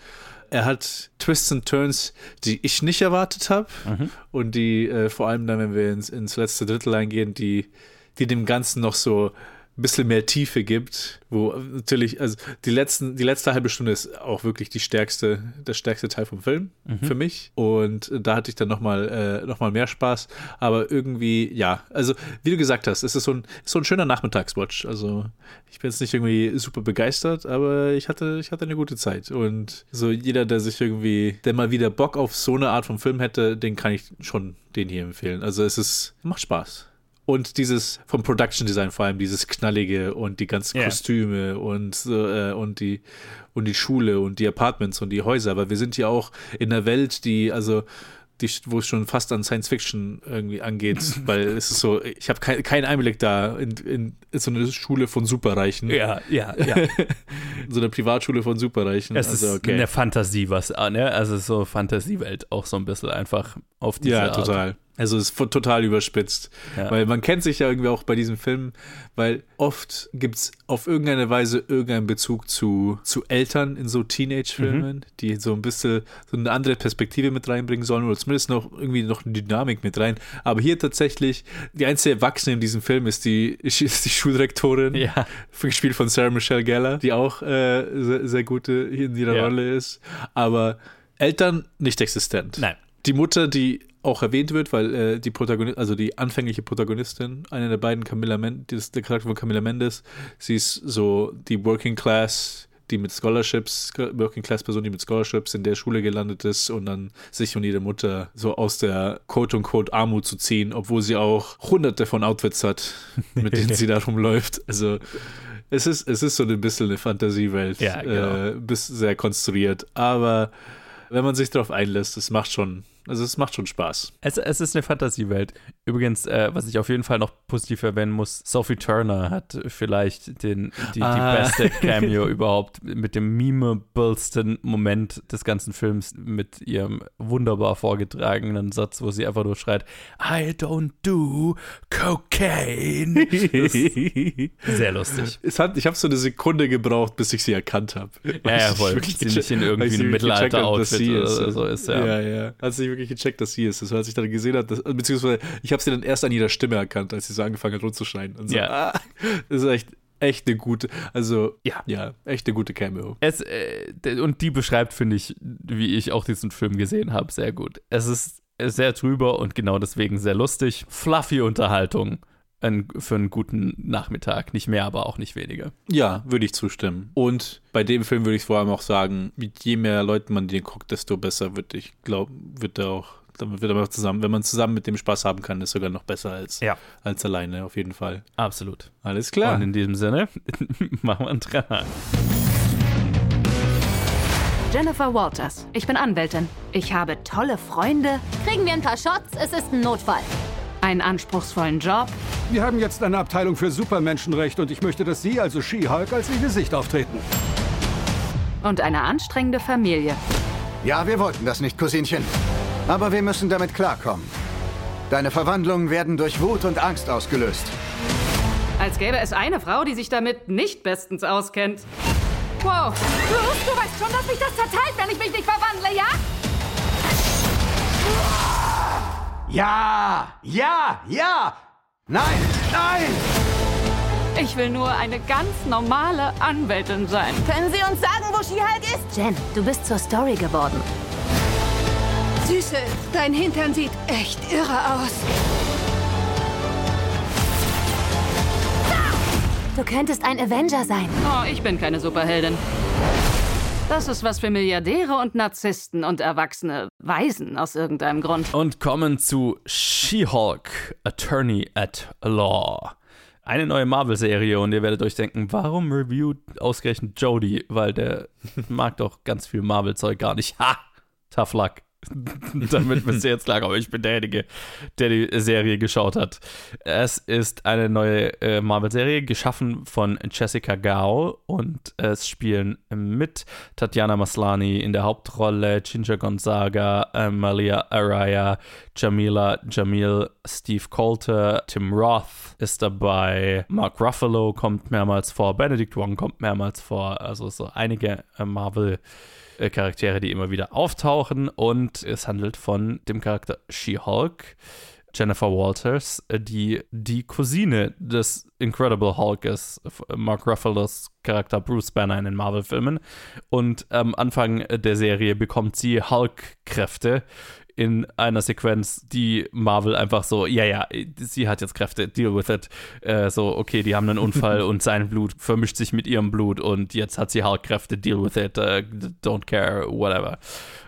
Er hat Twists und Turns, die ich nicht erwartet habe. Mhm. Und die, äh, vor allem dann, wenn wir ins, ins letzte Drittel eingehen, die, die dem Ganzen noch so ein bisschen mehr Tiefe gibt, wo natürlich, also die, letzten, die letzte halbe Stunde ist auch wirklich die stärkste, der stärkste Teil vom Film mhm. für mich. Und da hatte ich dann nochmal äh, noch mehr Spaß. Aber irgendwie, ja, also wie du gesagt hast, es ist so ein, so ein schöner Nachmittagswatch. Also ich bin jetzt nicht irgendwie super begeistert, aber ich hatte, ich hatte eine gute Zeit. Und so jeder, der sich irgendwie, der mal wieder Bock auf so eine Art von Film hätte, den kann ich schon den hier empfehlen. Also es ist, macht Spaß. Und dieses vom Production Design vor allem, dieses knallige und die ganzen yeah. Kostüme und, äh, und, die, und die Schule und die Apartments und die Häuser. Aber wir sind ja auch in einer Welt, die, also die, wo es schon fast an Science Fiction irgendwie angeht, weil es ist so, ich habe kein, keinen Einblick da in, in, in, so eine Schule von Superreichen. Ja, ja, ja. so eine Privatschule von Superreichen. Es also, ist okay. eine Fantasie, was, ne? Also so Fantasiewelt auch so ein bisschen einfach auf diese Ja, Art. total. Also es ist total überspitzt. Ja. Weil man kennt sich ja irgendwie auch bei diesem Film, weil oft gibt es auf irgendeine Weise irgendeinen Bezug zu, zu Eltern in so Teenage-Filmen, Mhm. die so ein bisschen so eine andere Perspektive mit reinbringen sollen oder zumindest noch irgendwie noch eine Dynamik mit rein. Aber hier tatsächlich, die einzige Erwachsene in diesem Film ist die, ist die Schuldirektorin, Ja. gespielt von Sarah Michelle Gellar, die auch äh, sehr, sehr gute hier in ihrer Ja. Rolle ist. Aber Eltern nicht existent. Nein. Die Mutter, die auch erwähnt wird, weil äh, die Protagonistin, also die anfängliche Protagonistin, eine der beiden, Camilla Mendes, der Charakter von Camilla Mendes, sie ist so die Working Class, die mit Scholarships, Working Class Person, die mit Scholarships in der Schule gelandet ist und dann sich und ihre Mutter so aus der Quote unquote Armut zu ziehen, obwohl sie auch hunderte von Outfits hat, mit denen sie da rumläuft. Also es ist, es ist so ein bisschen eine Fantasiewelt, Ja, genau. äh, bis sehr konstruiert, aber wenn man sich darauf einlässt, es macht schon, also es macht schon Spaß. Es, es ist eine Fantasiewelt. Übrigens, äh, was ich auf jeden Fall noch positiv erwähnen muss, Sophie Turner hat vielleicht den, die, Ah. die beste Cameo überhaupt mit dem memeablesten Moment des ganzen Films mit ihrem wunderbar vorgetragenen Satz, wo sie einfach nur schreit, I don't do cocaine. Sehr lustig. Es hat, ich habe so eine Sekunde gebraucht, bis ich sie erkannt habe. Ja, ja, voll. Sie nicht in irgendwie einem Mittelalter-Outfit oder so ist, ja. Ja, ja. Hat sie wirklich gecheckt, dass sie ist. Das, als ich dann gesehen habe, dass, beziehungsweise ich habe sie dann erst an ihrer Stimme erkannt, als sie so angefangen hat rumzuschreien. Und so, Ja. ah, das ist echt, echt eine gute, also ja, ja echt eine gute Cameo. Es, äh, und die beschreibt, finde ich, wie ich auch diesen Film gesehen habe, sehr gut. Es ist sehr drüber und genau deswegen sehr lustig. Fluffy Unterhaltung ein, für einen guten Nachmittag. Nicht mehr, aber auch nicht weniger. Ja, würde ich zustimmen. Und bei dem Film würde ich vor allem auch sagen, mit je mehr Leuten man den guckt, desto besser wird ich glaube, wird er auch damit wird er auch zusammen, wenn man zusammen mit dem Spaß haben kann, ist sogar noch besser als, Ja. als alleine, auf jeden Fall. Absolut. Alles klar. Und in diesem Sinne machen wir einen Trenner. Jennifer Walters. Ich bin Anwältin. Ich habe tolle Freunde, Kriegen wir ein paar Shots? Es ist ein Notfall. Einen anspruchsvollen Job. Wir haben jetzt eine Abteilung für Supermenschenrecht und ich möchte, dass Sie, also She-Hulk, als Ihr Gesicht auftreten. Und eine anstrengende Familie. Ja, wir wollten das nicht, Cousinchen. Aber wir müssen damit klarkommen. Deine Verwandlungen werden durch Wut und Angst ausgelöst. Als gäbe es eine Frau, die sich damit nicht bestens auskennt. Wow. Bruce, du weißt schon, dass mich das zerteilt, wenn ich mich nicht verwandle, ja? Ja! Ja! Ja! Nein! Nein! Ich will nur eine ganz normale Anwältin sein. Können Sie uns sagen, wo She-Hulk ist? Jen, du bist zur Story geworden. Süße, dein Hintern sieht echt irre aus. Du könntest ein Avenger sein. Oh, ich bin keine Superheldin. Das ist was für Milliardäre und Narzissten und erwachsene Waisen aus irgendeinem Grund. Und kommen zu She-Hulk, Attorney at Law. Eine neue Marvel-Serie und ihr werdet euch denken, warum reviewt ausgerechnet Jody? Weil der mag doch ganz viel Marvel-Zeug gar nicht. Ha! Tough luck. Damit bist du jetzt klar, aber ich bin derjenige, der die Serie geschaut hat. Es ist eine neue äh, Marvel-Serie, geschaffen von Jessica Gao und es spielen mit Tatjana Maslani in der Hauptrolle, Ginger Gonzaga, Amalia Araya, Jamila Jamil, Steve Coulter, Tim Roth ist dabei, Mark Ruffalo kommt mehrmals vor, Benedict Wong kommt mehrmals vor, also so einige äh, Marvel- äh, Charaktere, die immer wieder auftauchen. Und es handelt von dem Charakter She-Hulk, Jennifer Walters, äh, die die Cousine des Incredible Hulk ist, f- Mark Ruffalo's Charakter Bruce Banner in den Marvel-Filmen. Und am Anfang der Serie bekommt sie Hulk-Kräfte in einer Sequenz, die Marvel einfach so, ja, ja, sie hat jetzt Kräfte, deal with it. Äh, so, okay, die haben einen Unfall und sein Blut vermischt sich mit ihrem Blut und jetzt hat sie Hulk-Kräfte, deal with it, äh, don't care, whatever.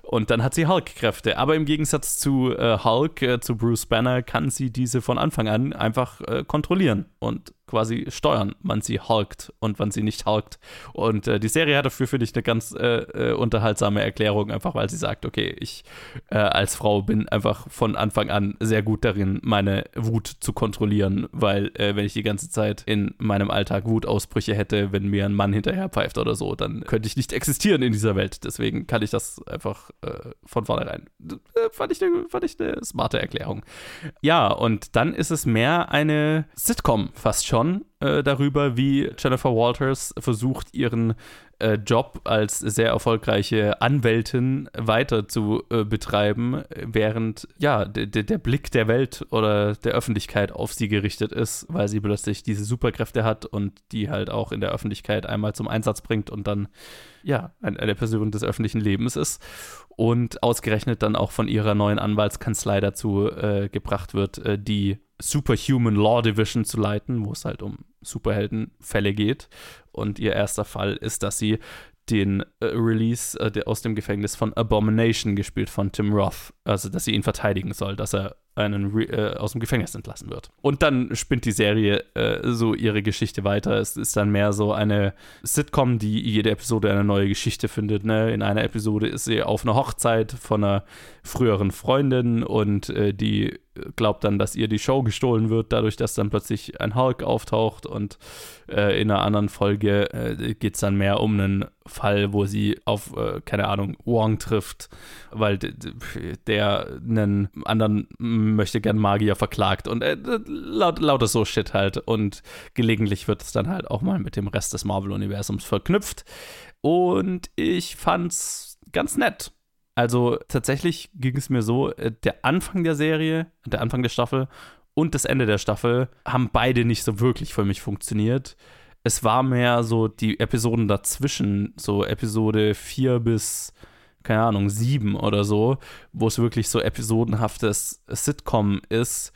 Und dann hat sie Hulk-Kräfte. Aber im Gegensatz zu äh, Hulk, äh, zu Bruce Banner, kann sie diese von Anfang an einfach äh, kontrollieren und quasi steuern, wann sie hulkt und wann sie nicht hulkt. Und äh, die Serie hat dafür, finde ich, eine ganz äh, äh, unterhaltsame Erklärung, einfach weil sie sagt, okay, ich äh, als Frau bin einfach von Anfang an sehr gut darin, meine Wut zu kontrollieren, weil äh, wenn ich die ganze Zeit in meinem Alltag Wutausbrüche hätte, wenn mir ein Mann hinterher pfeift oder so, dann könnte ich nicht existieren in dieser Welt. Deswegen kann ich das einfach äh, von vornherein. fand, ich eine, fand ich eine smarte Erklärung. Ja, und dann ist es mehr eine Sitcom fast schon äh, darüber, wie Jennifer Walters versucht, ihren äh, Job als sehr erfolgreiche Anwältin weiter zu äh, betreiben, während ja der Blick der Welt oder der Öffentlichkeit auf sie gerichtet ist, weil sie plötzlich diese Superkräfte hat und die halt auch in der Öffentlichkeit einmal zum Einsatz bringt und dann ja eine Person des öffentlichen Lebens ist und ausgerechnet dann auch von ihrer neuen Anwaltskanzlei dazu äh, gebracht wird, äh, die Superhuman Law Division zu leiten, wo es halt um Superheldenfälle geht. Und ihr erster Fall ist, dass sie den äh, Release äh, aus dem Gefängnis von Abomination gespielt von Tim Roth. Also, dass sie ihn verteidigen soll, dass er einen äh, aus dem Gefängnis entlassen wird. Und dann spinnt die Serie äh, so ihre Geschichte weiter. Es ist dann mehr so eine Sitcom, die jede Episode eine neue Geschichte findet. Ne? In einer Episode ist sie auf einer Hochzeit von einer früheren Freundin und äh, die glaubt dann, dass ihr die Show gestohlen wird, dadurch, dass dann plötzlich ein Hulk auftaucht und äh, in einer anderen Folge äh, geht es dann mehr um einen Fall, wo sie auf, äh, keine Ahnung, Wong trifft, weil der einen anderen möchte gern Magier verklagt und äh, laut, lauter so Shit halt und gelegentlich wird es dann halt auch mal mit dem Rest des Marvel-Universums verknüpft und ich fand's ganz nett. Also tatsächlich ging es mir so, äh, der Anfang der Serie, der Anfang der Staffel und das Ende der Staffel haben beide nicht so wirklich für mich funktioniert. Es war mehr so die Episoden dazwischen, so Episode 4 bis, keine Ahnung, 7 oder so, wo es wirklich so episodenhaftes Sitcom ist,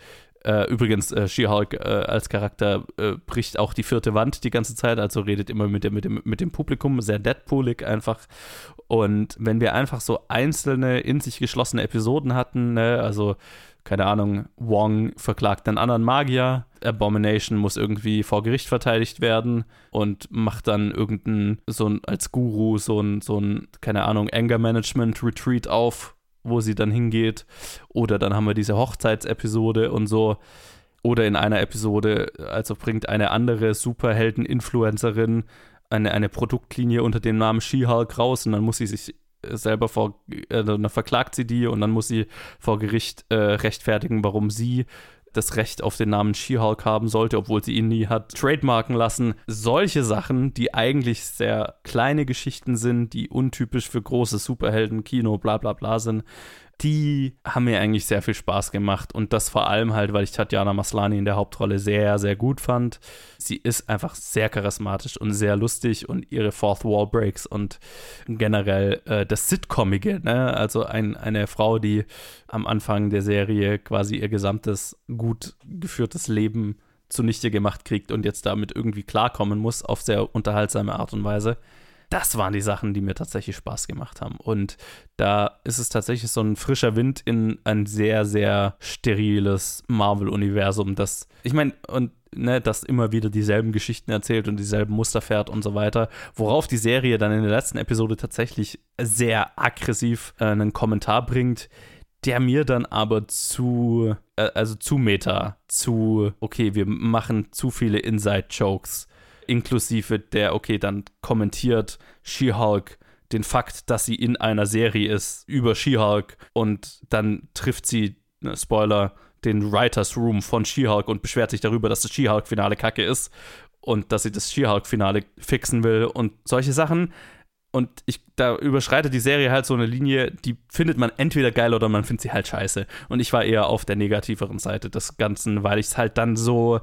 äh, übrigens, äh, She-Hulk äh, als Charakter äh, bricht auch die vierte Wand die ganze Zeit, also redet immer mit, der, mit, dem, mit dem Publikum, sehr Deadpoolig einfach. Und wenn wir einfach so einzelne, in sich geschlossene Episoden hatten, ne, also keine Ahnung, Wong verklagt einen anderen Magier, Abomination muss irgendwie vor Gericht verteidigt werden und macht dann irgendeinen, so ein, als Guru so ein, so ein, keine Ahnung, Anger Management Retreat auf wo sie dann hingeht. Oder dann haben wir diese Hochzeitsepisode und so. Oder in einer Episode, also bringt eine andere Superhelden-Influencerin eine, eine Produktlinie unter dem Namen She-Hulk raus und dann muss sie sich selber vor, äh, dann verklagt sie die und dann muss sie vor Gericht äh, rechtfertigen, warum sie das Recht auf den Namen She-Hulk haben sollte, obwohl sie ihn nie hat trademarken lassen. Solche Sachen, die eigentlich sehr kleine Geschichten sind, die untypisch für große Superhelden-Kino, bla bla bla sind, die haben mir eigentlich sehr viel Spaß gemacht und das vor allem halt, weil ich Tatjana Maslani in der Hauptrolle sehr, sehr gut fand. Sie ist einfach sehr charismatisch und sehr lustig und ihre Fourth Wall Breaks und generell äh, das Sitcomige, ne? also ein, eine Frau, die am Anfang der Serie quasi ihr gesamtes gut geführtes Leben zunichte gemacht kriegt und jetzt damit irgendwie klarkommen muss auf sehr unterhaltsame Art und Weise das waren die Sachen, die mir tatsächlich Spaß gemacht haben. Und da ist es tatsächlich so ein frischer Wind in ein sehr, sehr steriles Marvel-Universum, das, ich meine, und ne, das immer wieder dieselben Geschichten erzählt und dieselben Muster fährt und so weiter. Worauf die Serie dann in der letzten Episode tatsächlich sehr aggressiv äh, einen Kommentar bringt, der mir dann aber zu, äh, also zu meta, zu, okay, wir machen zu viele Inside-Jokes inklusive der, okay, dann kommentiert She-Hulk den Fakt, dass sie in einer Serie ist über She-Hulk und dann trifft sie, ne, Spoiler, den Writers Room von She-Hulk und beschwert sich darüber, dass das She-Hulk-Finale kacke ist und dass sie das She-Hulk-Finale fixen will und solche Sachen. Und ich, da überschreitet die Serie halt so eine Linie, die findet man entweder geil oder man findet sie halt scheiße. Und ich war eher auf der negativeren Seite des Ganzen, weil ich es halt dann so,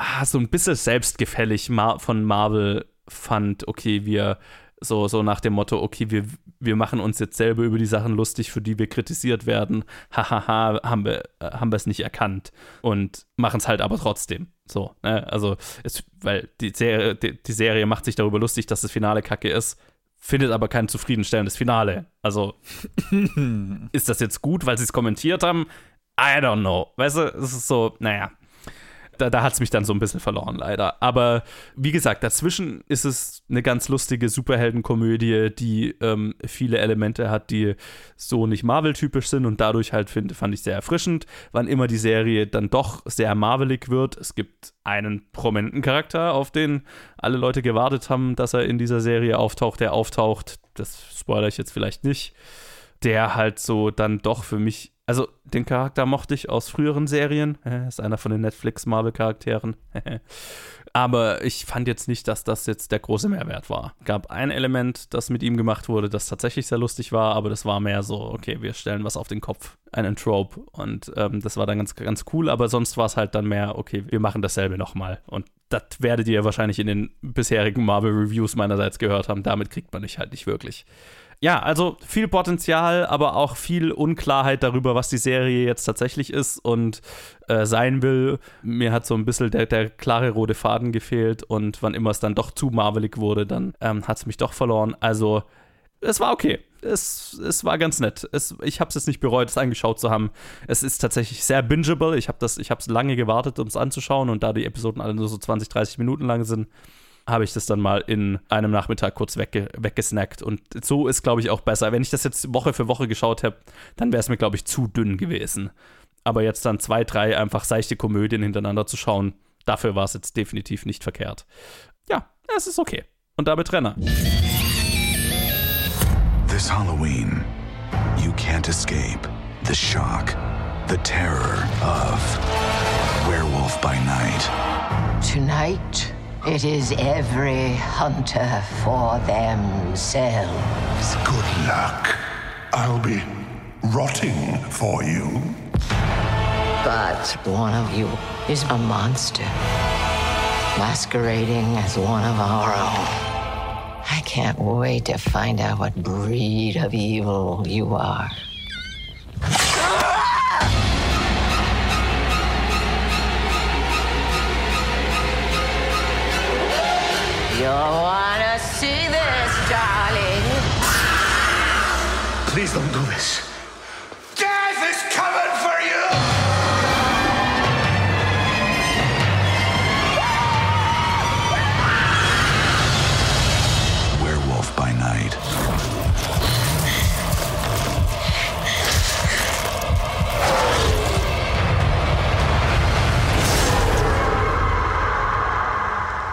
ah, so ein bisschen selbstgefällig von Marvel fand, okay, wir so, so nach dem Motto, okay, wir, wir machen uns jetzt selber über die Sachen lustig, für die wir kritisiert werden. Hahaha, haben wir, haben wir es nicht erkannt und machen es halt aber trotzdem. So, ne? Also, es, weil die Serie, die, die Serie macht sich darüber lustig, dass das Finale kacke ist, findet aber kein zufriedenstellendes Finale. Also, ist das jetzt gut, weil sie es kommentiert haben? I don't know. Weißt du, es ist so, naja, da, da hat es mich dann so ein bisschen verloren, leider. Aber wie gesagt, dazwischen ist es eine ganz lustige Superheldenkomödie, die ähm, viele Elemente hat, die so nicht Marvel-typisch sind und dadurch halt finde, fand ich sehr erfrischend, wann immer die Serie dann doch sehr Marvelig wird. Es gibt einen prominenten Charakter, auf den alle Leute gewartet haben, dass er in dieser Serie auftaucht, der auftaucht. Das spoilere ich jetzt vielleicht nicht. Der halt so dann doch für mich also den Charakter mochte ich aus früheren Serien. Er ist einer von den Netflix-Marvel-Charakteren. Aber ich fand jetzt nicht, dass das jetzt der große Mehrwert war. Gab ein Element, das mit ihm gemacht wurde, das tatsächlich sehr lustig war, aber das war mehr so, okay, wir stellen was auf den Kopf, einen Trope. Und ähm, das war dann ganz, ganz cool, aber sonst war es halt dann mehr, okay, wir machen dasselbe nochmal. Und das werdet ihr wahrscheinlich in den bisherigen Marvel-Reviews meinerseits gehört haben. Damit kriegt man mich halt nicht wirklich ja, also viel Potenzial, aber auch viel Unklarheit darüber, was die Serie jetzt tatsächlich ist und äh, sein will. Mir hat so ein bisschen der, der, klare rote Faden gefehlt und wann immer es dann doch zu marvelig wurde, dann ähm, hat es mich doch verloren. Also, es war okay. Es, es war ganz nett. Es, ich habe es jetzt nicht bereut, es angeschaut zu haben. Es ist tatsächlich sehr bingeable. Ich habe es lange gewartet, um es anzuschauen und da die Episoden alle nur so 20, 30 Minuten lang sind, habe ich das dann mal in einem Nachmittag kurz wegge weggesnackt. Und so ist, glaube ich, auch besser. Wenn ich das jetzt Woche für Woche geschaut hätte, dann wäre es mir, glaube ich, zu dünn gewesen. Aber jetzt dann zwei, drei einfach seichte Komödien hintereinander zu schauen, dafür war es jetzt definitiv nicht verkehrt. Ja, es ist okay. Und damit Renner. This Halloween, you can't escape the shock, the terror of Werewolf by Night. Tonight. It is every hunter for themselves. Good luck. I'll be rotting for you. But one of you is a monster, masquerading as one of our own. I can't wait to find out what breed of evil you are. You'll wanna see this, darling. Please don't do this.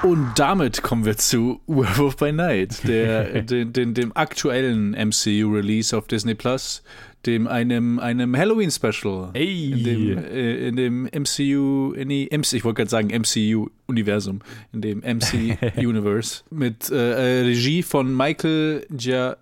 Und damit kommen wir zu Werewolf by Night, der, den, den, dem aktuellen MCU-Release auf Disney Plus, dem einem, einem Halloween-Special. Hey. In dem, äh, in dem MCU, nee, MC, ich wollte gerade sagen MCU-Universum, in dem MC-Universe mit äh, Regie von Michael Gia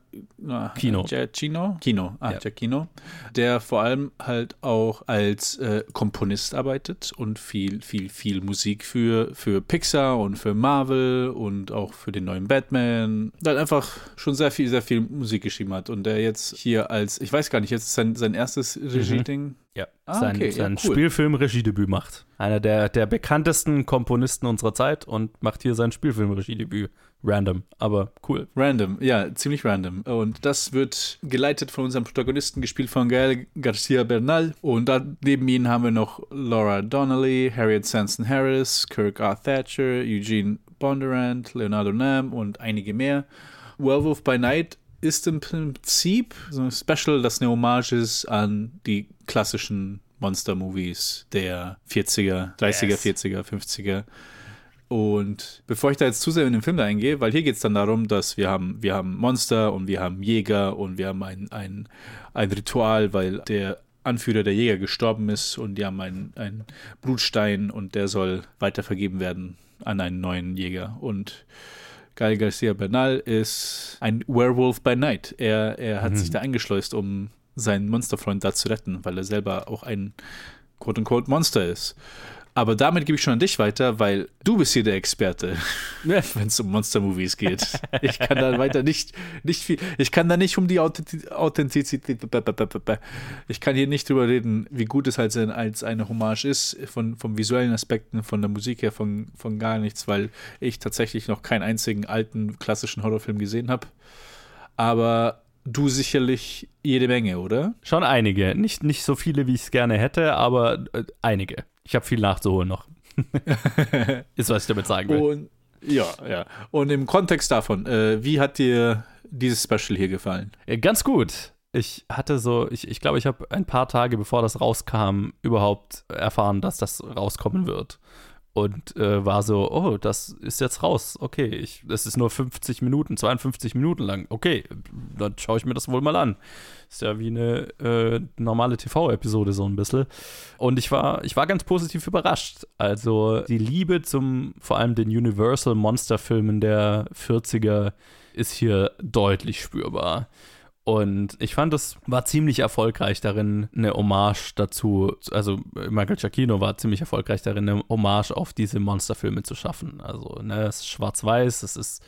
Kino. Giacchino? Kino, ah, ja. Giacchino, der vor allem halt auch als äh, Komponist arbeitet und viel, viel, viel Musik für, für Pixar und für Marvel und auch für den neuen Batman. Der einfach schon sehr viel, sehr viel Musik geschrieben hat und der jetzt hier als, ich weiß gar nicht, jetzt sein, sein erstes Regie-Ding. Mhm. Ja, ah, sein, okay. sein ja, cool. Spielfilm-Regiedebüt macht. Einer der, der bekanntesten Komponisten unserer Zeit und macht hier sein Spielfilm-Regiedebüt. Random, aber cool. Random, ja, ziemlich random. Und das wird geleitet von unserem Protagonisten, gespielt von Gael Garcia Bernal. Und da neben ihnen haben wir noch Laura Donnelly, Harriet Sanson Harris, Kirk R. Thatcher, Eugene Bondurant, Leonardo Nam und einige mehr. Werewolf by Night ist im Prinzip so ein Special, das eine Hommage ist an die klassischen Monster-Movies der 40er, 30er, yes. 40er, 50er. Und bevor ich da jetzt zu sehr in den Film da eingehe, weil hier geht es dann darum, dass wir haben, wir haben Monster und wir haben Jäger und wir haben ein, ein, ein Ritual, weil der Anführer der Jäger gestorben ist und die haben einen, einen Blutstein und der soll weitervergeben werden an einen neuen Jäger. Und Gael Garcia Bernal ist ein Werewolf by Night. Er, er hat mhm. sich da eingeschleust, um seinen Monsterfreund da zu retten, weil er selber auch ein quote-unquote Monster ist. Aber damit gebe ich schon an dich weiter, weil du bist hier der Experte, wenn es um Monster-Movies geht. Ich kann da weiter nicht, nicht viel, ich kann da nicht um die Authentizität, ich kann hier nicht drüber reden, wie gut es halt als eine Hommage ist, von, von visuellen Aspekten, von der Musik her, von, von gar nichts, weil ich tatsächlich noch keinen einzigen alten klassischen Horrorfilm gesehen habe. Aber du sicherlich jede Menge, oder? Schon einige. Nicht, nicht so viele, wie ich es gerne hätte, aber äh, einige. Ich habe viel nachzuholen noch. Ist, was ich damit sagen will. Und ja, ja. Und im Kontext davon, äh, wie hat dir dieses Special hier gefallen? Äh, Ganz gut. Ich hatte so, ich, ich glaube, ich habe ein paar Tage bevor das rauskam, überhaupt erfahren, dass das rauskommen wird. Und äh, war so, oh, das ist jetzt raus. Okay, ich, das ist nur 50 Minuten, 52 Minuten lang. Okay, dann schaue ich mir das wohl mal an. Ist ja wie eine äh, normale TV-Episode so ein bisschen. Und ich war, ich war ganz positiv überrascht. Also die Liebe zum, vor allem den Universal Monster-Filmen der 40er ist hier deutlich spürbar. Und ich fand, es war ziemlich erfolgreich darin, eine Hommage dazu, also Michael Giacchino war ziemlich erfolgreich darin, eine Hommage auf diese Monsterfilme zu schaffen. Also, ne, es ist schwarz-weiß, es ist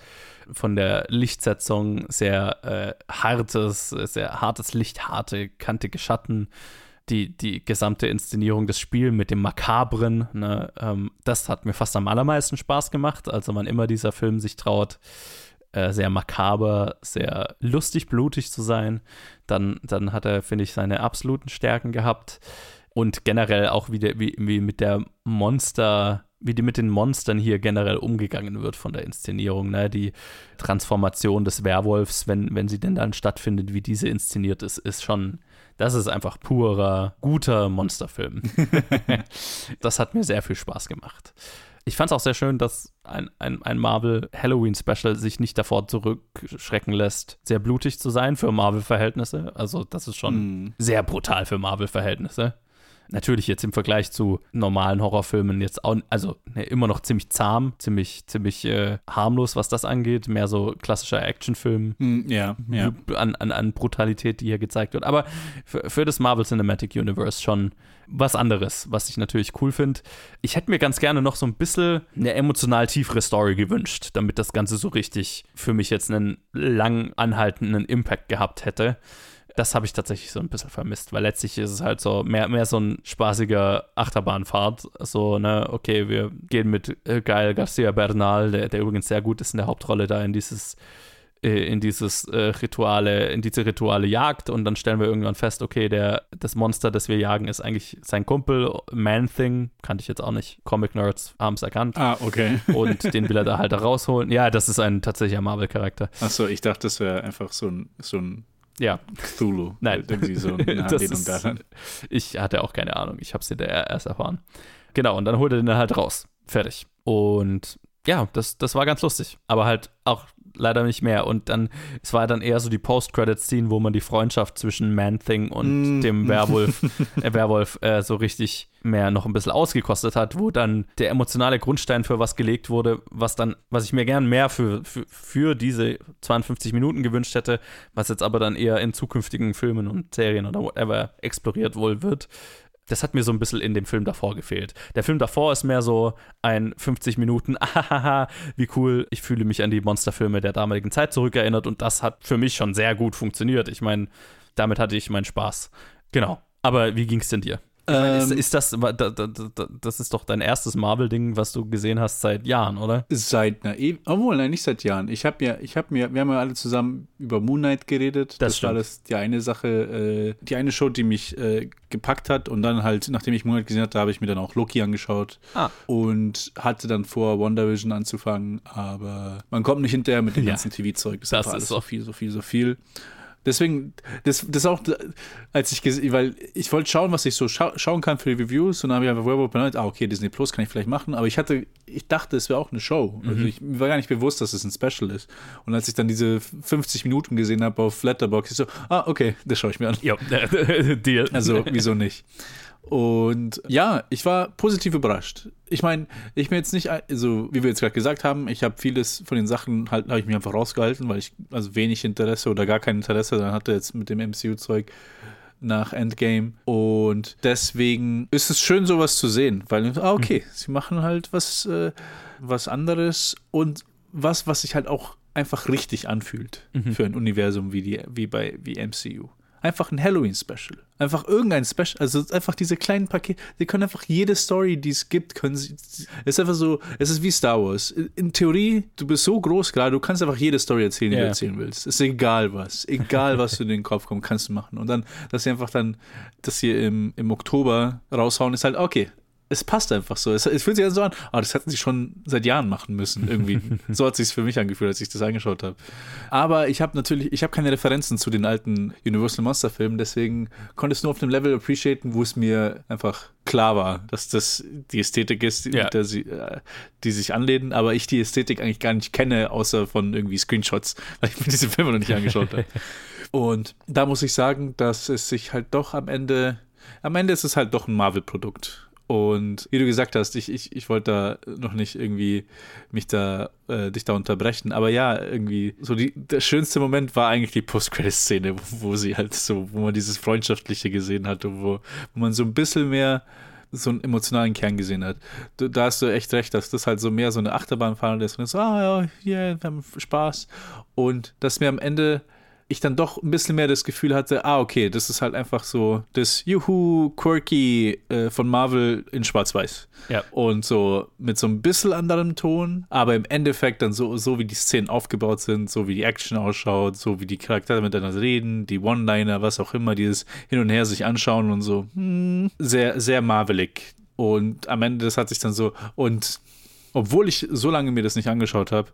von der Lichtsetzung sehr äh, hartes, sehr hartes Licht, harte, kantige Schatten. Die, die gesamte Inszenierung des Spiels mit dem Makabren, ne, ähm, das hat mir fast am allermeisten Spaß gemacht. Also, wann immer dieser Film sich traut, äh, sehr makaber, sehr lustig, blutig zu sein, dann, dann hat er, finde ich, seine absoluten Stärken gehabt. Und generell auch wie, der, wie, wie mit der Monster, wie die mit den Monstern hier generell umgegangen wird von der Inszenierung. Ne? Die Transformation des Werwolfs, wenn, wenn sie denn dann stattfindet, wie diese inszeniert ist, ist schon, das ist einfach purer, guter Monsterfilm. das hat mir sehr viel Spaß gemacht. Ich fand es auch sehr schön, dass ein, ein, ein Marvel Halloween Special sich nicht davor zurückschrecken lässt, sehr blutig zu sein für Marvel-Verhältnisse. Also, das ist schon Mm. sehr brutal für Marvel-Verhältnisse. Natürlich jetzt im Vergleich zu normalen Horrorfilmen jetzt auch, also ne, immer noch ziemlich zahm, ziemlich, ziemlich äh, harmlos, was das angeht. Mehr so klassischer Actionfilm Mm, ja, ja. an, an, an Brutalität, die hier gezeigt wird. Aber für, für das Marvel Cinematic Universe schon was anderes, was ich natürlich cool finde. Ich hätte mir ganz gerne noch so ein bisschen eine emotional tiefere Story gewünscht, damit das Ganze so richtig für mich jetzt einen lang anhaltenden Impact gehabt hätte. Das habe ich tatsächlich so ein bisschen vermisst, weil letztlich ist es halt so mehr, mehr so ein spaßiger Achterbahnfahrt. So, ne, okay, wir gehen mit äh, Gael Garcia Bernal, der, der übrigens sehr gut ist in der Hauptrolle da in dieses äh, in dieses äh, Rituale, in diese Rituale jagt und dann stellen wir irgendwann fest, okay, der, das Monster, das wir jagen, ist eigentlich sein Kumpel, Man-Thing, kannte ich jetzt auch nicht, Comic-Nerds haben es erkannt. Ah, okay. Und den will er da halt rausholen. Ja, das ist ein tatsächlicher Marvel-Charakter. Achso, ich dachte, das wäre einfach so ein, so ein Ja. Cthulhu. Nein, Irgendwie so das ist, daran. Ich hatte auch keine Ahnung. Ich habe es hinterher erst erfahren. Genau, und dann holt er den halt raus. Fertig. Und ja, das, das war ganz lustig. Aber halt auch leider nicht mehr. Und dann, es war dann eher so die Post-Credit-Scene, wo man die Freundschaft zwischen Man-Thing und Mm. dem Werwolf, äh, Werwolf äh, so richtig mehr noch ein bisschen ausgekostet hat, wo dann der emotionale Grundstein für was gelegt wurde, was dann, was ich mir gern mehr für, für, für diese 52 Minuten gewünscht hätte, was jetzt aber dann eher in zukünftigen Filmen und Serien oder whatever exploriert wohl wird. Das hat mir so ein bisschen in dem Film davor gefehlt. Der Film davor ist mehr so ein 50 Minuten, ahaha, wie cool, ich fühle mich an die Monsterfilme der damaligen Zeit zurückerinnert und das hat für mich schon sehr gut funktioniert. Ich meine, damit hatte ich meinen Spaß. Genau. Aber wie ging es denn dir? Meine, ist, Ähm, ist das, da- da- da- das ist doch dein erstes Marvel-Ding, was du gesehen hast seit Jahren, oder? Seit einer e obwohl, nein, nicht seit Jahren. Ich habe mir, ich habe mir, wir haben ja alle zusammen über Moon Knight geredet. Das war stimmt. das die eine Sache, äh, die eine Show, die mich äh, gepackt hat. Und dann halt, nachdem ich Moon Knight gesehen hatte, habe ich mir dann auch Loki angeschaut. Ah. Und hatte dann vor, WandaVision anzufangen. Aber man kommt nicht hinterher mit dem Ja. ganzen TV-Zeug. Das einfach ist so viel, so viel, so viel. Deswegen, das, das auch, als ich gesehen, weil ich wollte schauen, was ich so schau schauen kann für die Reviews und dann habe ich einfach Werewolf by Night, ah, okay, Disney Plus kann ich vielleicht machen, aber ich hatte, ich dachte, es wäre auch eine Show. Also Mhm. ich, mir war gar nicht bewusst, dass es ein Special ist. Und als ich dann diese 50 Minuten gesehen habe auf Letterboxd, ich so, ah, okay, das schaue ich mir an. Ja, Deal. Also, wieso nicht? Und ja, ich war positiv überrascht. Ich meine, ich bin jetzt nicht, also wie wir jetzt gerade gesagt haben, ich habe vieles von den Sachen halt, habe ich mich einfach rausgehalten, weil ich also wenig Interesse oder gar kein Interesse dann hatte jetzt mit dem MCU-Zeug nach Endgame. Und deswegen ist es schön, sowas zu sehen, weil, ah, okay, sie machen halt was, äh, was anderes und was, was sich halt auch einfach richtig anfühlt Mhm. für ein Universum wie, die, wie bei wie MCU. Einfach ein Halloween-Special. Einfach irgendein Special. Also einfach diese kleinen Pakete. Sie können einfach jede Story, die es gibt, können sie. Es ist einfach so, es ist wie Star Wars. In Theorie, du bist so groß gerade, du kannst einfach jede Story erzählen, die Ja. du erzählen willst. Ist egal was. Egal, was du in den Kopf kommt, kannst du machen. Und dann, dass sie einfach dann, dass sie im, im Oktober raushauen, ist halt, okay, es passt einfach so. Es, es fühlt sich also so an, oh, das hätten sie schon seit Jahren machen müssen, irgendwie. so hat sich für mich angefühlt, als ich das angeschaut habe. Aber ich habe natürlich, ich habe keine Referenzen zu den alten Universal Monster Filmen, deswegen konnte ich es nur auf dem Level appreciaten, wo es mir einfach klar war, dass das die Ästhetik ist, ja. der sie, äh, die sich anlehnen, aber ich die Ästhetik eigentlich gar nicht kenne, außer von irgendwie Screenshots, weil ich mir diese Filme noch nicht angeschaut habe. Und da muss ich sagen, dass es sich halt doch am Ende, am Ende ist es halt doch ein Marvel-Produkt. Und wie du gesagt hast, ich, ich, ich wollte da noch nicht irgendwie mich da, äh, dich da unterbrechen. Aber ja, irgendwie, so die, der schönste Moment war eigentlich die Post-Credit-Szene, wo, wo, sie halt so, wo man dieses Freundschaftliche gesehen hat und wo, wo man so ein bisschen mehr so einen emotionalen Kern gesehen hat. Du, da hast du echt recht, dass das halt so mehr so eine Achterbahnfahrt ist und so, ah ja, yeah, wir haben Spaß. Und dass mir am Ende ich dann doch ein bisschen mehr das Gefühl hatte, ah, okay, das ist halt einfach so das Juhu Quirky äh, von Marvel in Schwarz-Weiß. Ja. Und so mit so ein bisschen anderem Ton, aber im Endeffekt dann so, so wie die Szenen aufgebaut sind, so wie die Action ausschaut, so wie die Charaktere miteinander reden, die One-Liner, was auch immer, dieses Hin und Her sich anschauen und so, hm, sehr, sehr marvelig. Und am Ende, das hat sich dann so, und obwohl ich so lange mir das nicht angeschaut habe,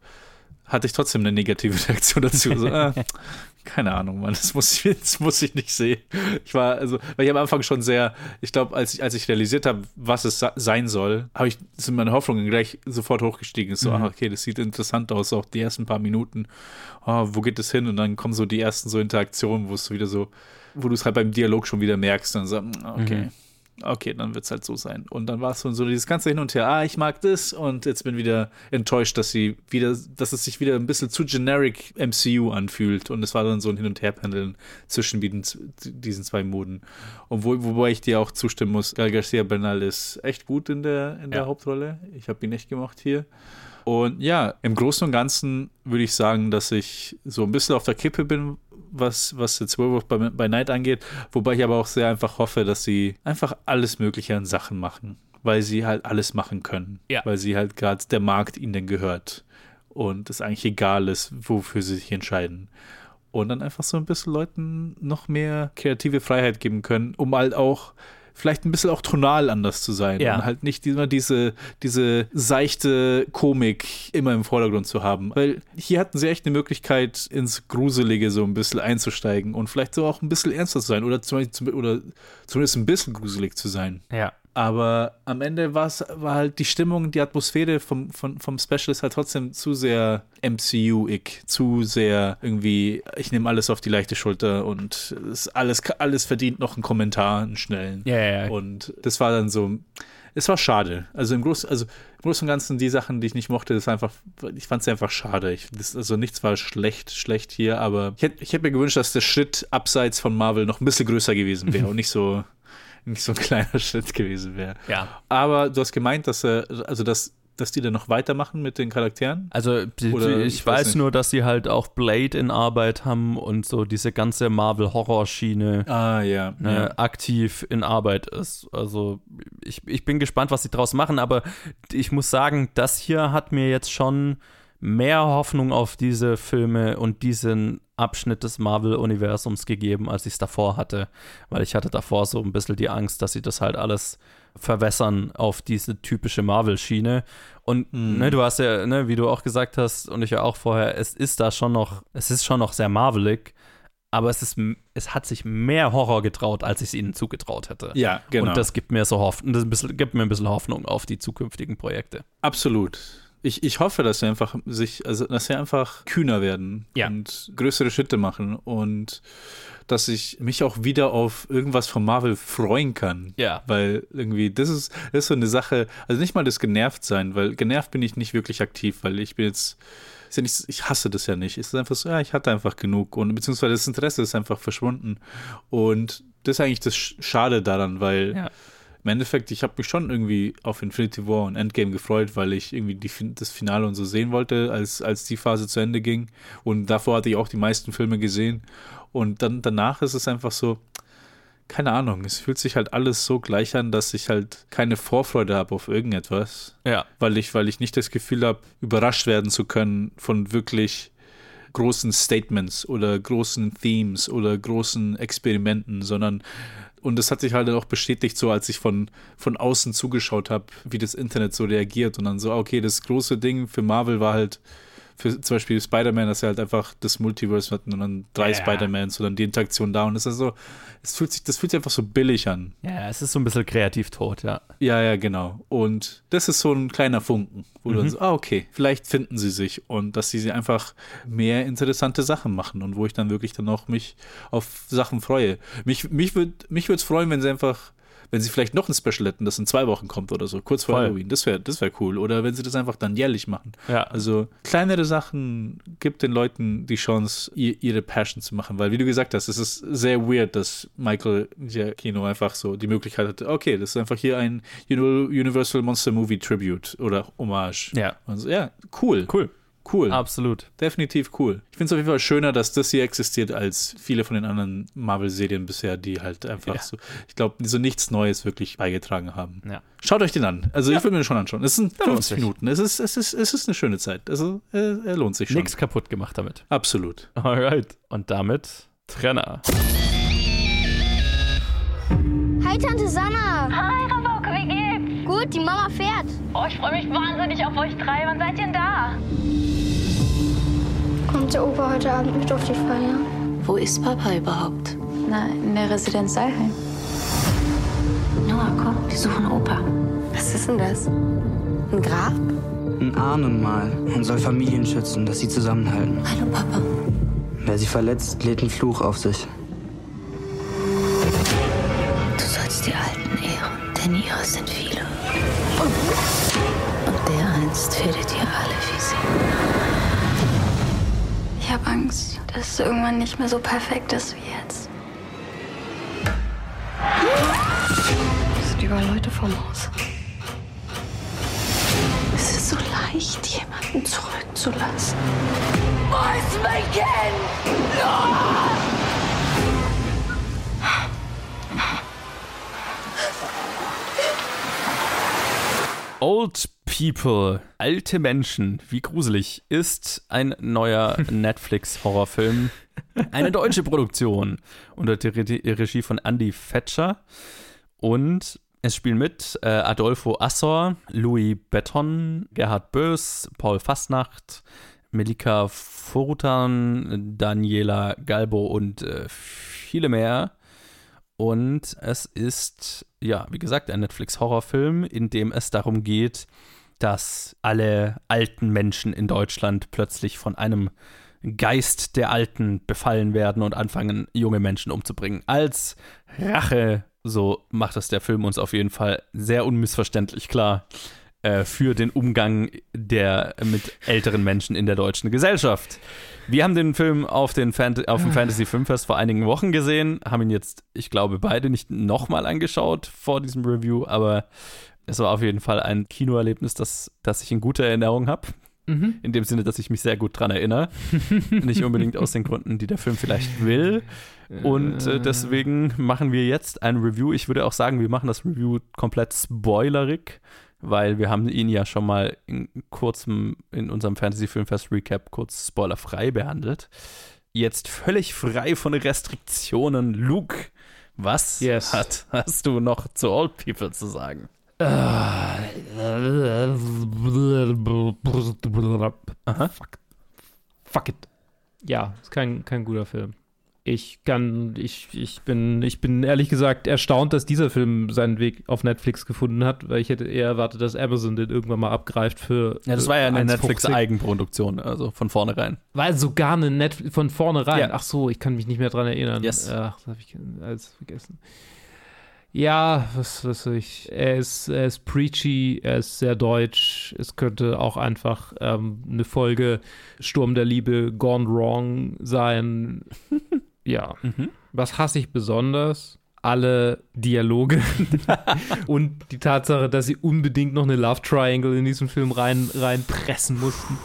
hatte ich trotzdem eine negative Reaktion dazu. So, äh, keine Ahnung, Mann, das muss ich, das muss ich nicht sehen. Ich war, also, weil ich am Anfang schon sehr, ich glaube, als ich, als ich realisiert habe, was es sein soll, habe ich, sind meine Hoffnungen gleich sofort hochgestiegen. So, mhm. ach, okay, das sieht interessant aus, auch die ersten paar Minuten. Oh, wo geht es hin? Und dann kommen so die ersten so Interaktionen, wo es wieder so, wo du es halt beim Dialog schon wieder merkst und so, hm, okay. Mhm okay, dann wird es halt so sein. Und dann war es so dieses ganze Hin und Her, ah, ich mag das und jetzt bin wieder enttäuscht, dass sie wieder, dass es sich wieder ein bisschen zu generic MCU anfühlt. Und es war dann so ein Hin- und Her-Pendeln zwischen diesen zwei Moden. Und wo, wobei ich dir auch zustimmen muss, Gal Garcia Bernal ist echt gut in der, in der ja. Hauptrolle. Ich habe ihn echt gemacht hier. Und ja, im Großen und Ganzen würde ich sagen, dass ich so ein bisschen auf der Kippe bin, was, was jetzt Werewolf bei, bei Night angeht. Wobei ich aber auch sehr einfach hoffe, dass sie einfach alles Mögliche an Sachen machen. Weil sie halt alles machen können. Ja. Weil sie halt gerade der Markt ihnen gehört. Und es eigentlich egal ist, wofür sie sich entscheiden. Und dann einfach so ein bisschen Leuten noch mehr kreative Freiheit geben können, um halt auch vielleicht ein bisschen auch tonal anders zu sein ja. und halt nicht immer diese, diese seichte Komik immer im Vordergrund zu haben. Weil hier hatten sie echt eine Möglichkeit, ins Gruselige so ein bisschen einzusteigen und vielleicht so auch ein bisschen ernster zu sein oder, zum, oder zumindest ein bisschen gruselig zu sein. Ja. Aber am Ende war halt die Stimmung, die Atmosphäre vom, vom, vom Special ist halt trotzdem zu sehr MCU-ig, zu sehr irgendwie, ich nehme alles auf die leichte Schulter und es alles, alles verdient noch einen Kommentar, einen schnellen. Ja, ja, ja. Und das war dann so, es war schade. Also im Großen, also im Großen und Ganzen die Sachen, die ich nicht mochte, das einfach, ich fand es einfach schade. Ich, das, also nichts war schlecht, schlecht hier, aber ich hätte ich hätt mir gewünscht, dass der Schritt abseits von Marvel noch ein bisschen größer gewesen wäre und nicht so nicht so ein kleiner Schritt gewesen wäre. Ja. Aber du hast gemeint, dass er, also dass dass die dann noch weitermachen mit den Charakteren? Also Oder, ich, ich weiß, weiß nur, dass sie halt auch Blade in Arbeit haben und so diese ganze Marvel-Horror-Schiene ah, ja, ne, ja. aktiv in Arbeit ist. Also ich, ich bin gespannt, was sie draus machen, aber ich muss sagen, das hier hat mir jetzt schon mehr Hoffnung auf diese Filme und diesen Abschnitt des Marvel-Universums gegeben, als ich es davor hatte. Weil ich hatte davor so ein bisschen die Angst, dass sie das halt alles verwässern auf diese typische Marvel-Schiene. Und mhm. ne, du hast ja, ne, wie du auch gesagt hast, und ich ja auch vorher, es ist da schon noch, es ist schon noch sehr marvelig, aber es ist, es hat sich mehr Horror getraut, als ich es ihnen zugetraut hätte. Ja, genau. Und das gibt mir so Hoffnung, das gibt mir ein bisschen Hoffnung auf die zukünftigen Projekte. Absolut ich, ich hoffe, dass sie einfach sich, also dass sie einfach kühner werden ja. und größere Schritte machen und dass ich mich auch wieder auf irgendwas von Marvel freuen kann. Ja. Weil irgendwie, das ist, das ist so eine Sache, also nicht mal das genervt sein, weil genervt bin ich nicht wirklich aktiv, weil ich bin jetzt, ist ja nicht, ich hasse das ja nicht. Es ist einfach so, ja, ich hatte einfach genug und beziehungsweise das Interesse ist einfach verschwunden. Und das ist eigentlich das Schade daran, weil ja im Endeffekt, ich habe mich schon irgendwie auf Infinity War und Endgame gefreut, weil ich irgendwie die, das Finale und so sehen wollte, als, als die Phase zu Ende ging. Und davor hatte ich auch die meisten Filme gesehen. Und dann danach ist es einfach so, keine Ahnung, es fühlt sich halt alles so gleich an, dass ich halt keine Vorfreude habe auf irgendetwas. Ja. Weil ich, weil ich nicht das Gefühl habe, überrascht werden zu können von wirklich großen Statements oder großen Themes oder großen Experimenten, sondern Und das hat sich halt auch bestätigt, so als ich von, von außen zugeschaut habe, wie das Internet so reagiert. Und dann so, okay, das große Ding für Marvel war halt für zum Beispiel Spider-Man, dass er halt einfach das Multiverse hat und dann drei Ja. Spider-Mans und dann die Interaktion da und das ist so, es fühlt sich, das fühlt sich einfach so billig an. Ja, es ist so ein bisschen kreativ tot, ja. Ja, ja, genau. Und das ist so ein kleiner Funken, wo du Mhm. dann so, ah, okay, vielleicht finden sie sich und dass sie einfach mehr interessante Sachen machen und wo ich dann wirklich dann auch mich auf Sachen freue. Mich, mich würde mich es freuen, wenn sie einfach, wenn sie vielleicht noch ein Special hätten, das in zwei Wochen kommt oder so, kurz vor Voll. Halloween. Das wäre das wär cool. Oder wenn sie das einfach dann jährlich machen. Ja. Also kleinere Sachen gibt den Leuten die Chance, ihr, ihre Passion zu machen. Weil, wie du gesagt hast, es ist sehr weird, dass Michael Giacchino einfach so die Möglichkeit hatte, okay, das ist einfach hier ein Uni- Universal Monster Movie Tribute oder Hommage. Ja. Also, ja, cool. Cool. Cool. Absolut. Definitiv cool. Ich finde es auf jeden Fall schöner, dass das hier existiert, als viele von den anderen Marvel-Serien bisher, die halt einfach Ja. so, ich glaube, die so nichts Neues wirklich beigetragen haben. Ja. Schaut euch den an. Also ich würde mir den schon anschauen. Es sind Der lohnt 50 sich. Minuten. Es ist, es, ist, es ist eine schöne Zeit. Also äh, er lohnt sich schon. Nichts kaputt gemacht damit. Absolut. Alright. Und damit Trenner. Hi, Tante Sanna. Hi? Gut, die Mama fährt. Oh, ich freue mich wahnsinnig auf euch drei. Wann seid ihr denn da? Kommt der Opa heute Abend mit auf die Feier? Wo ist Papa überhaupt? Na, in der Residenz Seilheim. Noah, komm, wir suchen Opa. Was ist denn das? Ein Grab? Ein Ahnenmal und soll Familien schützen, dass sie zusammenhalten. Hallo, Papa. Wer sie verletzt, lädt einen Fluch auf sich. Du sollst die Alten ehren, denn ihre sind viele. Und dereinst werdet ihr alle wie sie. Ich habe Angst, dass es irgendwann nicht mehr so perfekt ist wie jetzt. Es sind überall Leute vom Haus. Es ist so leicht, jemanden zurückzulassen. Boys Macon! Old People, alte Menschen, wie gruselig, ist ein neuer Netflix-Horrorfilm. Eine deutsche Produktion unter der Re- Regie von Andy Fetscher. Und es spielen mit äh, Adolfo Assor, Louis Betton, Gerhard Bös, Paul Fastnacht, Melika Forutan, Daniela Galbo und äh, viele mehr. Und es ist, ja, wie gesagt, ein Netflix-Horrorfilm, in dem es darum geht, dass alle alten Menschen in Deutschland plötzlich von einem Geist der Alten befallen werden und anfangen, junge Menschen umzubringen. Als Rache, so macht es der Film uns auf jeden Fall sehr unmissverständlich klar, äh, für den Umgang der mit älteren Menschen in der deutschen Gesellschaft. Wir haben den Film auf, den Fant auf dem Fantasy Filmfest vor einigen Wochen gesehen, haben ihn jetzt, ich glaube, beide nicht nochmal angeschaut vor diesem Review, aber es war auf jeden Fall ein Kinoerlebnis, das, das ich in guter Erinnerung habe. Mhm. In dem Sinne, dass ich mich sehr gut dran erinnere. Nicht unbedingt aus den Gründen, die der Film vielleicht will. Und äh, deswegen machen wir jetzt ein Review. Ich würde auch sagen, wir machen das Review komplett spoilerig, weil wir haben ihn ja schon mal in kurzem in unserem Fantasy Filmfest Recap kurz spoilerfrei behandelt. Jetzt völlig frei von Restriktionen. Luke, was hat, hast du noch zu Old People zu sagen? Aha. Fuck. Fuck it. Ja, ist kein, kein guter Film. Ich kann, ich, ich bin, ich bin ehrlich gesagt erstaunt, dass dieser Film seinen Weg auf Netflix gefunden hat, weil ich hätte eher erwartet, dass Amazon den irgendwann mal abgreift für. Ja, das war ja eine 1,50. Netflix-Eigenproduktion, also von vornherein. War sogar eine Netflix von vornherein. Ja. Ach so, ich kann mich nicht mehr dran erinnern. Yes. Ach, das habe ich alles vergessen. Ja, was, soll ich? Er ist, er ist preachy, er ist sehr deutsch. Es könnte auch einfach ähm, eine Folge Sturm der Liebe Gone Wrong sein. ja. Was hasse ich besonders? Alle Dialoge und die Tatsache, dass sie unbedingt noch eine Love Triangle in diesen Film rein, reinpressen mussten.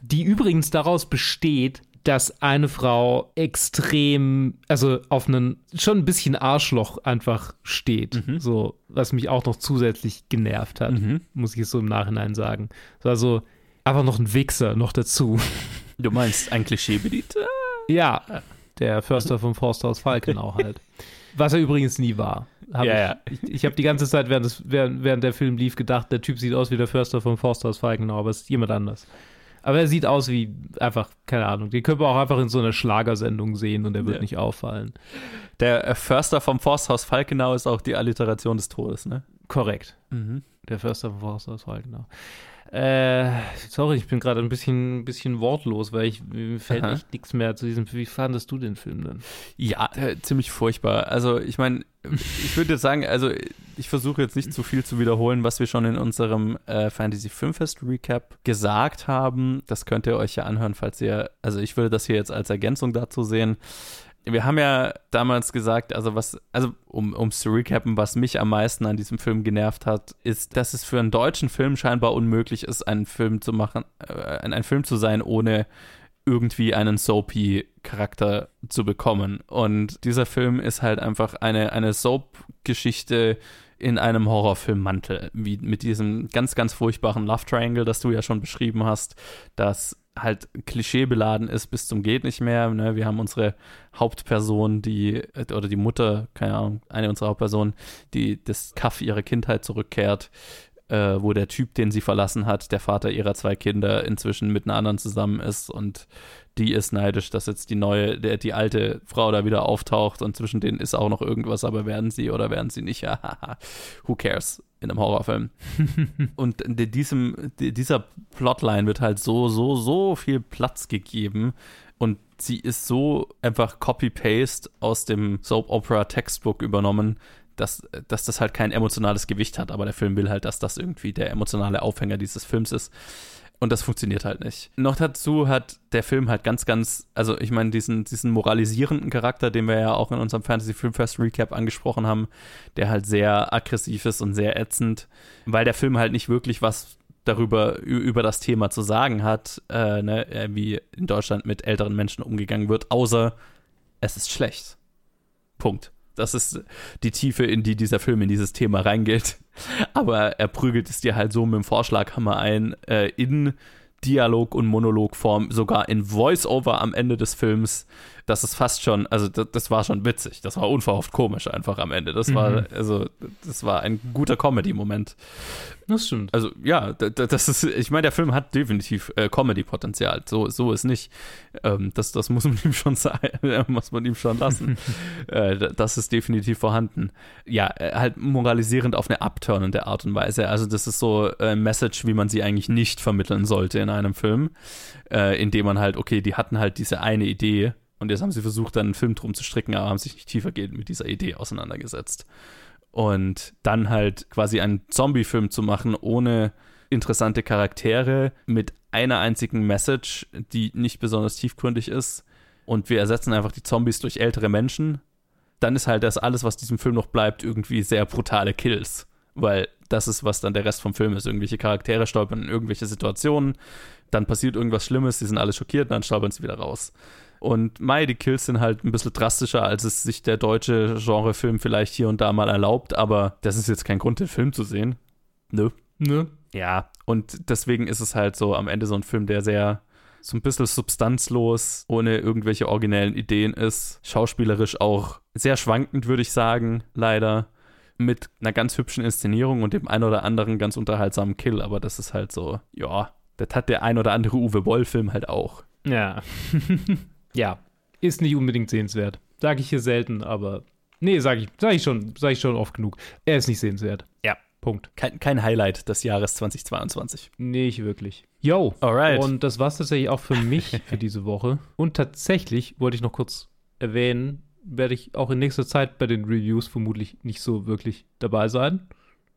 Die übrigens daraus besteht, dass eine Frau extrem, also auf einen schon ein bisschen Arschloch einfach steht. So, was mich auch noch zusätzlich genervt hat, muss ich es so im Nachhinein sagen. Also einfach noch ein Wichser noch dazu. Du meinst ein Klischee bedient? Ja, Der Förster vom Forsthaus Falkenau halt. Was er übrigens nie war. Hab Ja, ich ja. ich, ich habe die ganze Zeit, während, das, während, während der Film lief, gedacht, der Typ sieht aus wie der Förster vom Forsthaus Falkenau, aber es ist jemand anders. Aber er sieht aus wie einfach, keine Ahnung, den können wir auch einfach in so einer Schlagersendung sehen und er wird Ja. nicht auffallen. Der äh, Förster vom Forsthaus Falkenau ist auch die Alliteration des Todes, ne? Korrekt. Mhm. Der Förster vom Forsthaus Falkenau. Äh, sorry, ich bin gerade ein bisschen, bisschen wortlos, weil ich, mir fällt Aha. echt nichts mehr zu diesem. Wie fandest du den Film denn? Ja, äh, ziemlich furchtbar. Also ich meine, ich würde jetzt sagen, also ich versuche jetzt nicht zu viel zu wiederholen, was wir schon in unserem äh, Fantasy Filmfest Recap gesagt haben. Das könnt ihr euch ja anhören, falls ihr, also ich würde das hier jetzt als Ergänzung dazu sehen. Wir haben ja damals gesagt, also was, also um es zu recappen, was mich am meisten an diesem Film genervt hat, ist, dass es für einen deutschen Film scheinbar unmöglich ist, einen Film zu machen, äh, ein, ein Film zu sein, ohne irgendwie einen Soapy-Charakter zu bekommen. Und dieser Film ist halt einfach eine, eine Soap-Geschichte in einem Horrorfilmmantel, wie mit diesem ganz, ganz furchtbaren Love Triangle, das du ja schon beschrieben hast, das halt klischeebeladen ist bis zum geht nicht mehr. Ne? Wir haben unsere Hauptperson, die, oder die Mutter, keine Ahnung, eine unserer Hauptpersonen, die das Kaff ihrer Kindheit zurückkehrt, äh, wo der Typ, den sie verlassen hat, der Vater ihrer zwei Kinder, inzwischen mit einer anderen zusammen ist und die ist neidisch, dass jetzt die neue, der, die alte Frau da wieder auftaucht und zwischen denen ist auch noch irgendwas, aber werden sie oder werden sie nicht? Who cares? In einem Horrorfilm. und diesem, dieser Plotline wird halt so, so, so viel Platz gegeben und sie ist so einfach Copy-Paste aus dem Soap-Opera-Textbook übernommen, dass, dass das halt kein emotionales Gewicht hat, aber der Film will halt, dass das irgendwie der emotionale Aufhänger dieses Films ist. Und das funktioniert halt nicht. Noch dazu hat der Film halt ganz, ganz, also ich meine, diesen, diesen moralisierenden Charakter, den wir ja auch in unserem Fantasy Filmfest Recap angesprochen haben, der halt sehr aggressiv ist und sehr ätzend, weil der Film halt nicht wirklich was darüber, über das Thema zu sagen hat, äh, ne, äh, wie in Deutschland mit älteren Menschen umgegangen wird, außer es ist schlecht. Punkt. Das ist die Tiefe, in die dieser Film in dieses Thema reingeht. Aber er prügelt es dir halt so mit dem Vorschlaghammer ein, äh, in Dialog- und Monologform, sogar in Voice-Over am Ende des Films. Das ist fast schon, also das, das war schon witzig. Das war unverhofft komisch einfach am Ende. Das war, Mhm. also, das war ein guter Comedy-Moment. Das stimmt. Also ja, das ist, ich meine, der Film hat definitiv äh, Comedy-Potenzial. So, so ist nicht. Ähm, das, das muss man ihm schon sagen, muss man ihm schon lassen. äh, das ist definitiv vorhanden. Ja, äh, halt moralisierend auf eine abturnende Art und Weise. Also das ist so äh, Message, wie man sie eigentlich nicht vermitteln sollte in einem Film, äh, indem man halt, okay, die hatten halt diese eine Idee und jetzt haben sie versucht, dann einen Film drum zu stricken, aber haben sich nicht tiefergehend mit dieser Idee auseinandergesetzt. Und dann halt quasi einen Zombie-Film zu machen ohne interessante Charaktere mit einer einzigen Message, die nicht besonders tiefgründig ist. Und wir ersetzen einfach die Zombies durch ältere Menschen, dann ist halt das alles, was diesem Film noch bleibt, irgendwie sehr brutale Kills, weil das ist, was dann der Rest vom Film ist. Irgendwelche Charaktere stolpern in irgendwelche Situationen, dann passiert irgendwas Schlimmes, sie sind alle schockiert dann stolpern sie wieder raus. Und Mai, die Kills sind halt ein bisschen drastischer, als es sich der deutsche Genrefilm vielleicht hier und da mal erlaubt, aber das ist jetzt kein Grund, den Film zu sehen. Nö. Nö. Ja, und deswegen ist es halt so am Ende so ein Film, der sehr so ein bisschen substanzlos, ohne irgendwelche originellen Ideen ist. Schauspielerisch auch sehr schwankend, würde ich sagen, leider. Mit einer ganz hübschen Inszenierung und dem ein oder anderen ganz unterhaltsamen Kill, aber das ist halt so, ja, das hat der ein oder andere Uwe Boll-Film halt auch. Ja. ja. Ist nicht unbedingt sehenswert. Sage ich hier selten, aber. Nee, sage ich, sag ich, schon, ich schon oft genug. Er ist nicht sehenswert. Ja. Punkt. Kein, kein Highlight des Jahres 2022. Nicht wirklich. Yo. Alright. Und das war es tatsächlich auch für mich für diese Woche. Und tatsächlich wollte ich noch kurz erwähnen, werde ich auch in nächster Zeit bei den Reviews vermutlich nicht so wirklich dabei sein,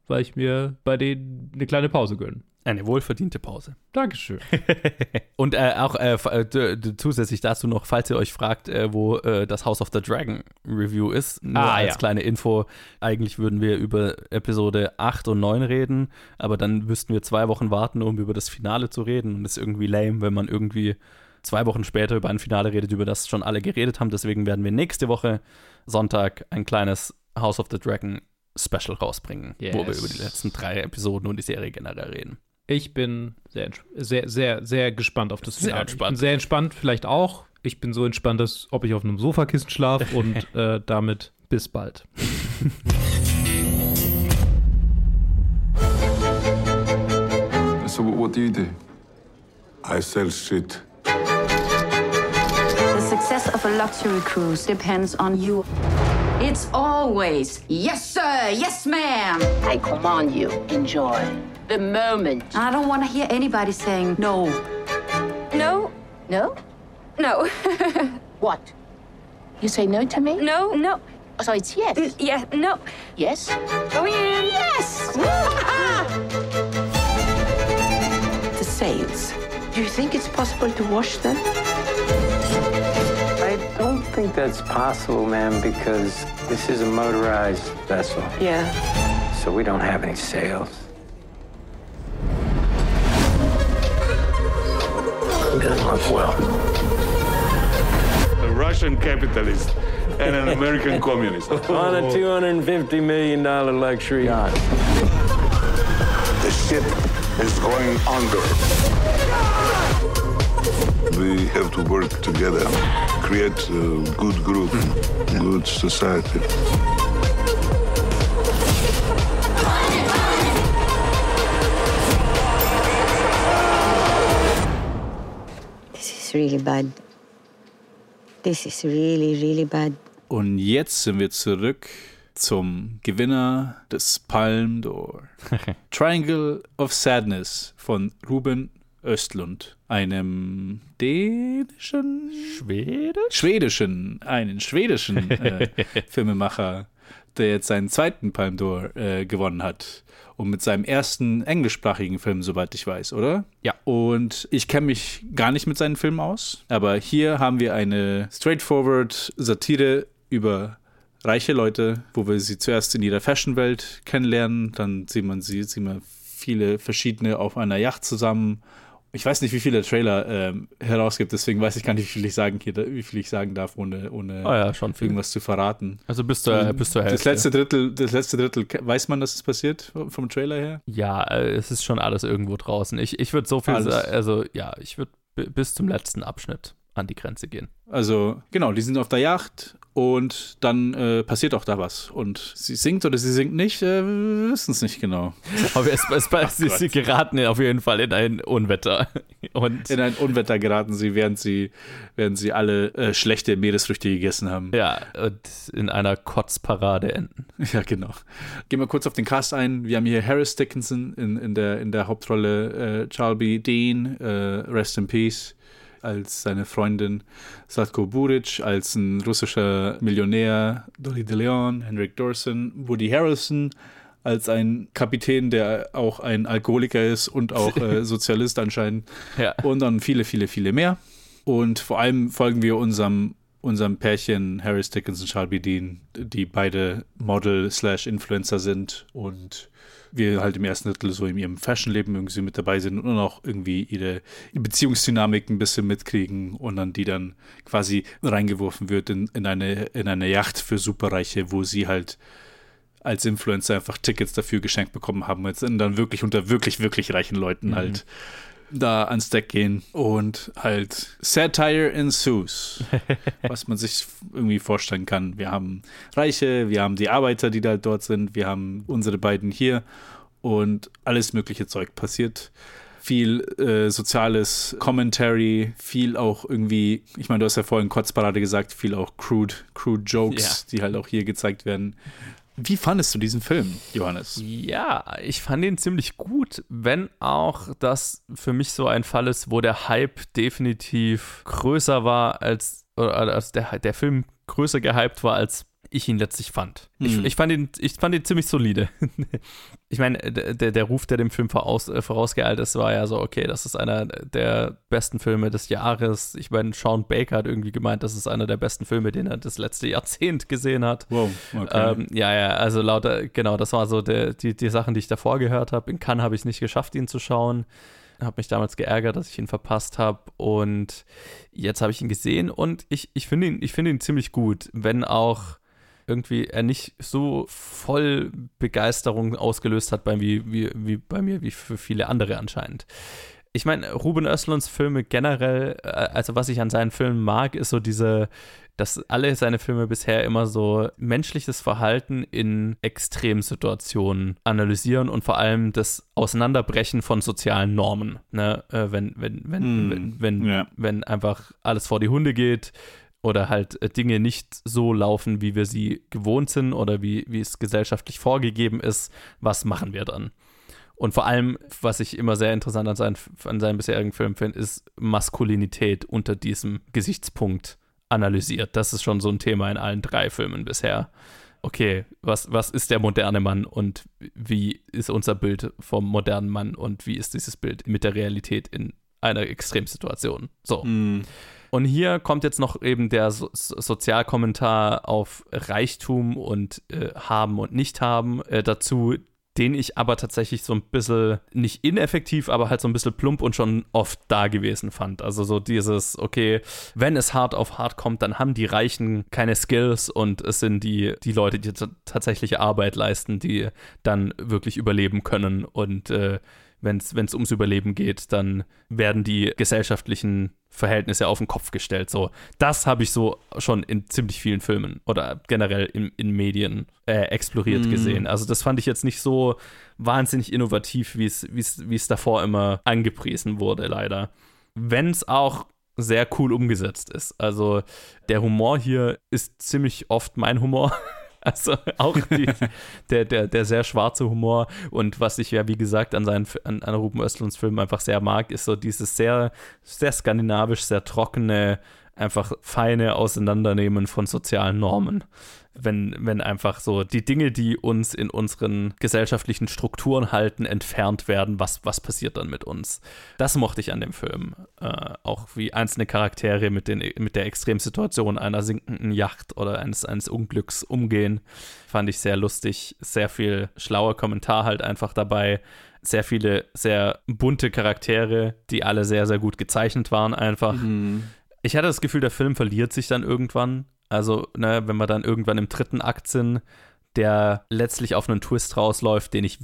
weil ich mir bei denen eine kleine Pause gönne. Eine wohlverdiente Pause. Dankeschön. Und äh, auch äh, äh, zusätzlich dazu noch, falls ihr euch fragt, äh, wo äh, das House of the Dragon Review ist, nur Ah, als ja. kleine Info, eigentlich würden wir über Episode 8 und 9 reden, aber dann müssten wir zwei Wochen warten, um über das Finale zu reden und das ist irgendwie lame, wenn man irgendwie zwei Wochen später über ein Finale redet, über das schon alle geredet haben. Deswegen werden wir nächste Woche Sonntag ein kleines House of the Dragon Special rausbringen, wo wir Yes. über die letzten drei Episoden und die Serie generell reden. Ich bin sehr, sehr, sehr, sehr gespannt auf das Sehr Finale. entspannt. Ich bin sehr entspannt, vielleicht auch. Ich bin so entspannt, dass ob ich auf einem Sofakissen schlafe und äh, damit bis bald. So what do you do? I sell shit. The success of a luxury cruise depends on you. It's always, yes, sir, yes, ma'am. I command you, enjoy the moment. I don't want to hear anybody saying no. No? No? No. What? You say no to me? no, no. So it's yes. Yeah, no. Yes? Go in. Yes! the sails. Do you think it's possible to wash them? I don't think that's possible, ma'am, because this is a motorized vessel. Yeah. So we don't have any sails. Doesn't look well. A Russian capitalist and an American communist. On a $250 million luxury yacht. The ship is going under. We have to work together, create a good group, good society. Is really bad. This is really, really bad. Und jetzt sind wir zurück zum Gewinner des Palm d'Or. Triangle of Sadness von Ruben Östlund, einem dänischen, Schwedisch? schwedischen, einen schwedischen äh, Filmemacher, der jetzt seinen zweiten Palm d'Or äh, gewonnen hat. Und mit seinem ersten englischsprachigen Film, soweit ich weiß, oder? Ja. Und ich kenne mich gar nicht mit seinen Filmen aus, aber hier haben wir eine straightforward Satire über reiche Leute, wo wir sie zuerst in ihrer Fashion-Welt kennenlernen, dann sieht man sie, sieht man viele verschiedene auf einer Yacht zusammen. Ich weiß nicht, wie viele Trailer ähm, herausgibt, deswegen weiß ich gar nicht, wie viel ich sagen, hier, wie viel ich sagen darf, ohne, ohne Oh ja, schon viel. irgendwas zu verraten. Also bis zur, bis zur das Hälfte. letzte Drittel, das letzte Drittel, weiß man, dass es passiert vom Trailer her? Ja, äh, es ist schon alles irgendwo draußen. Ich, ich würde so viel Alles. sagen, also ja, ich würde bis zum letzten Abschnitt an die Grenze gehen. Also, genau, die sind auf der Yacht und dann äh, passiert auch da was. Und sie singt oder sie singt nicht, äh, wir wissen es nicht genau. Aber es, es, es, sie, sie geraten auf jeden Fall in ein Unwetter. Und In ein Unwetter geraten sie, während sie, während sie alle äh, schlechte Meeresfrüchte gegessen haben. ja, und in einer Kotzparade enden. Ja, genau. Gehen wir kurz auf den Cast ein. Wir haben hier Harris Dickinson in, in, der, in der Hauptrolle, äh, Charlby Dean, äh, Rest in Peace, als seine Freundin, Slatko Buric als ein russischer Millionär, Dolly De Leon, Henrik Dorson, Woody Harrelson als ein Kapitän, der auch ein Alkoholiker ist und auch äh, Sozialist anscheinend. Ja. Und dann viele, viele, viele mehr. Und vor allem folgen wir unserem, unserem Pärchen Harris Dickinson, Shelby Dean, die beide Model slash Influencer sind und wir halt im ersten Drittel so in ihrem Fashion-Leben irgendwie mit dabei sind und auch irgendwie ihre Beziehungsdynamik ein bisschen mitkriegen und dann die dann quasi reingeworfen wird in, in, eine, in eine Yacht für Superreiche, wo sie halt als Influencer einfach Tickets dafür geschenkt bekommen haben und dann wirklich unter wirklich, wirklich reichen Leuten Mhm. halt da ans Deck gehen und halt Satire ensues, was man sich irgendwie vorstellen kann. Wir haben Reiche, wir haben die Arbeiter, die da dort sind, wir haben unsere beiden hier und alles mögliche Zeug passiert. Viel äh, soziales Commentary, viel auch irgendwie, ich meine, du hast ja vorhin Kotzparade gesagt, viel auch crude, crude Jokes, die halt auch hier gezeigt werden. Wie fandest du diesen Film, Johannes? Ja, ich fand ihn ziemlich gut, wenn auch das für mich so ein Fall ist, wo der Hype definitiv größer war als, oder als der, der Film größer gehypt war, als ich ihn letztlich fand. Ich, Hm. ich, fand ihn, ich fand ihn ziemlich solide. ich meine, der, der Ruf, der dem Film voraus, äh, vorausgeeilt ist, war ja so, okay, das ist einer der besten Filme des Jahres. Ich meine, Sean Baker hat irgendwie gemeint, das ist einer der besten Filme, den er das letzte Jahrzehnt gesehen hat. Wow, okay. Ähm, ja, ja, also lauter, genau, das war so der, die, die Sachen, die ich davor gehört habe. In Cannes habe ich es nicht geschafft, ihn zu schauen. Habe mich damals geärgert, dass ich ihn verpasst habe. Und jetzt habe ich ihn gesehen und ich, ich finde ihn, ich finde ihn ziemlich gut, wenn auch irgendwie er nicht so voll Begeisterung ausgelöst hat bei, wie, wie, wie bei mir, wie für viele andere anscheinend. ich meine, Ruben Östlunds Filme generell, äh, also was ich an seinen Filmen mag, ist so diese, dass alle seine Filme bisher immer so menschliches Verhalten in Extremsituationen analysieren und vor allem das Auseinanderbrechen von sozialen Normen. Ne? Äh, wenn, wenn, wenn, Hm, wenn, wenn, ja. wenn einfach alles vor die Hunde geht oder halt äh, Dinge nicht so laufen, wie wir sie gewohnt sind oder wie, wie es gesellschaftlich vorgegeben ist, was machen wir dann? Und vor allem, was ich immer sehr interessant an seinen, an seinen bisherigen Filmen finde, ist Maskulinität unter diesem Gesichtspunkt analysiert. Das ist schon so ein Thema in allen drei Filmen bisher. Okay, was, was ist der moderne Mann und wie ist unser Bild vom modernen Mann und wie ist dieses Bild mit der Realität in einer Extremsituation? So. Und hier kommt jetzt noch eben der so so Sozialkommentar auf Reichtum und äh, Haben und Nicht-Haben äh, dazu, den ich aber tatsächlich so ein bisschen, nicht ineffektiv, aber halt so ein bisschen plump und schon oft da gewesen fand. Also so dieses, okay, wenn es hart auf hart kommt, dann haben die Reichen keine Skills und es sind die, die Leute, die tatsächliche Arbeit leisten, die dann wirklich überleben können und äh, wenn es ums Überleben geht, dann werden die gesellschaftlichen Verhältnisse auf den Kopf gestellt. So, das habe ich so schon in ziemlich vielen Filmen oder generell in, in Medien äh, exploriert Mhm. gesehen. Also das fand ich jetzt nicht so wahnsinnig innovativ, wie es davor immer angepriesen wurde, leider. Wenn es auch sehr cool umgesetzt ist. Also der Humor hier ist ziemlich oft mein Humor. Also auch die, der, der, der sehr schwarze Humor und was ich ja, wie gesagt, an, seinen, an, an Ruben Östlunds Filmen einfach sehr mag, ist so dieses sehr, sehr skandinavisch, sehr trockene, einfach feine Auseinandernehmen von sozialen Normen. Wenn, wenn einfach so die Dinge, die uns in unseren gesellschaftlichen Strukturen halten, entfernt werden, was, was passiert dann mit uns? Das mochte ich an dem Film. Äh, auch wie einzelne Charaktere mit, den, mit der Extremsituation einer sinkenden Yacht oder eines, eines Unglücks umgehen, fand ich sehr lustig. Sehr viel schlauer Kommentar halt einfach dabei sehr viele sehr bunte Charaktere, die alle sehr, sehr gut gezeichnet waren einfach. Ich hatte das Gefühl, der Film verliert sich dann irgendwann. Also, ne, wenn wir dann irgendwann im dritten Akt sind, der letztlich auf einen Twist rausläuft, den ich,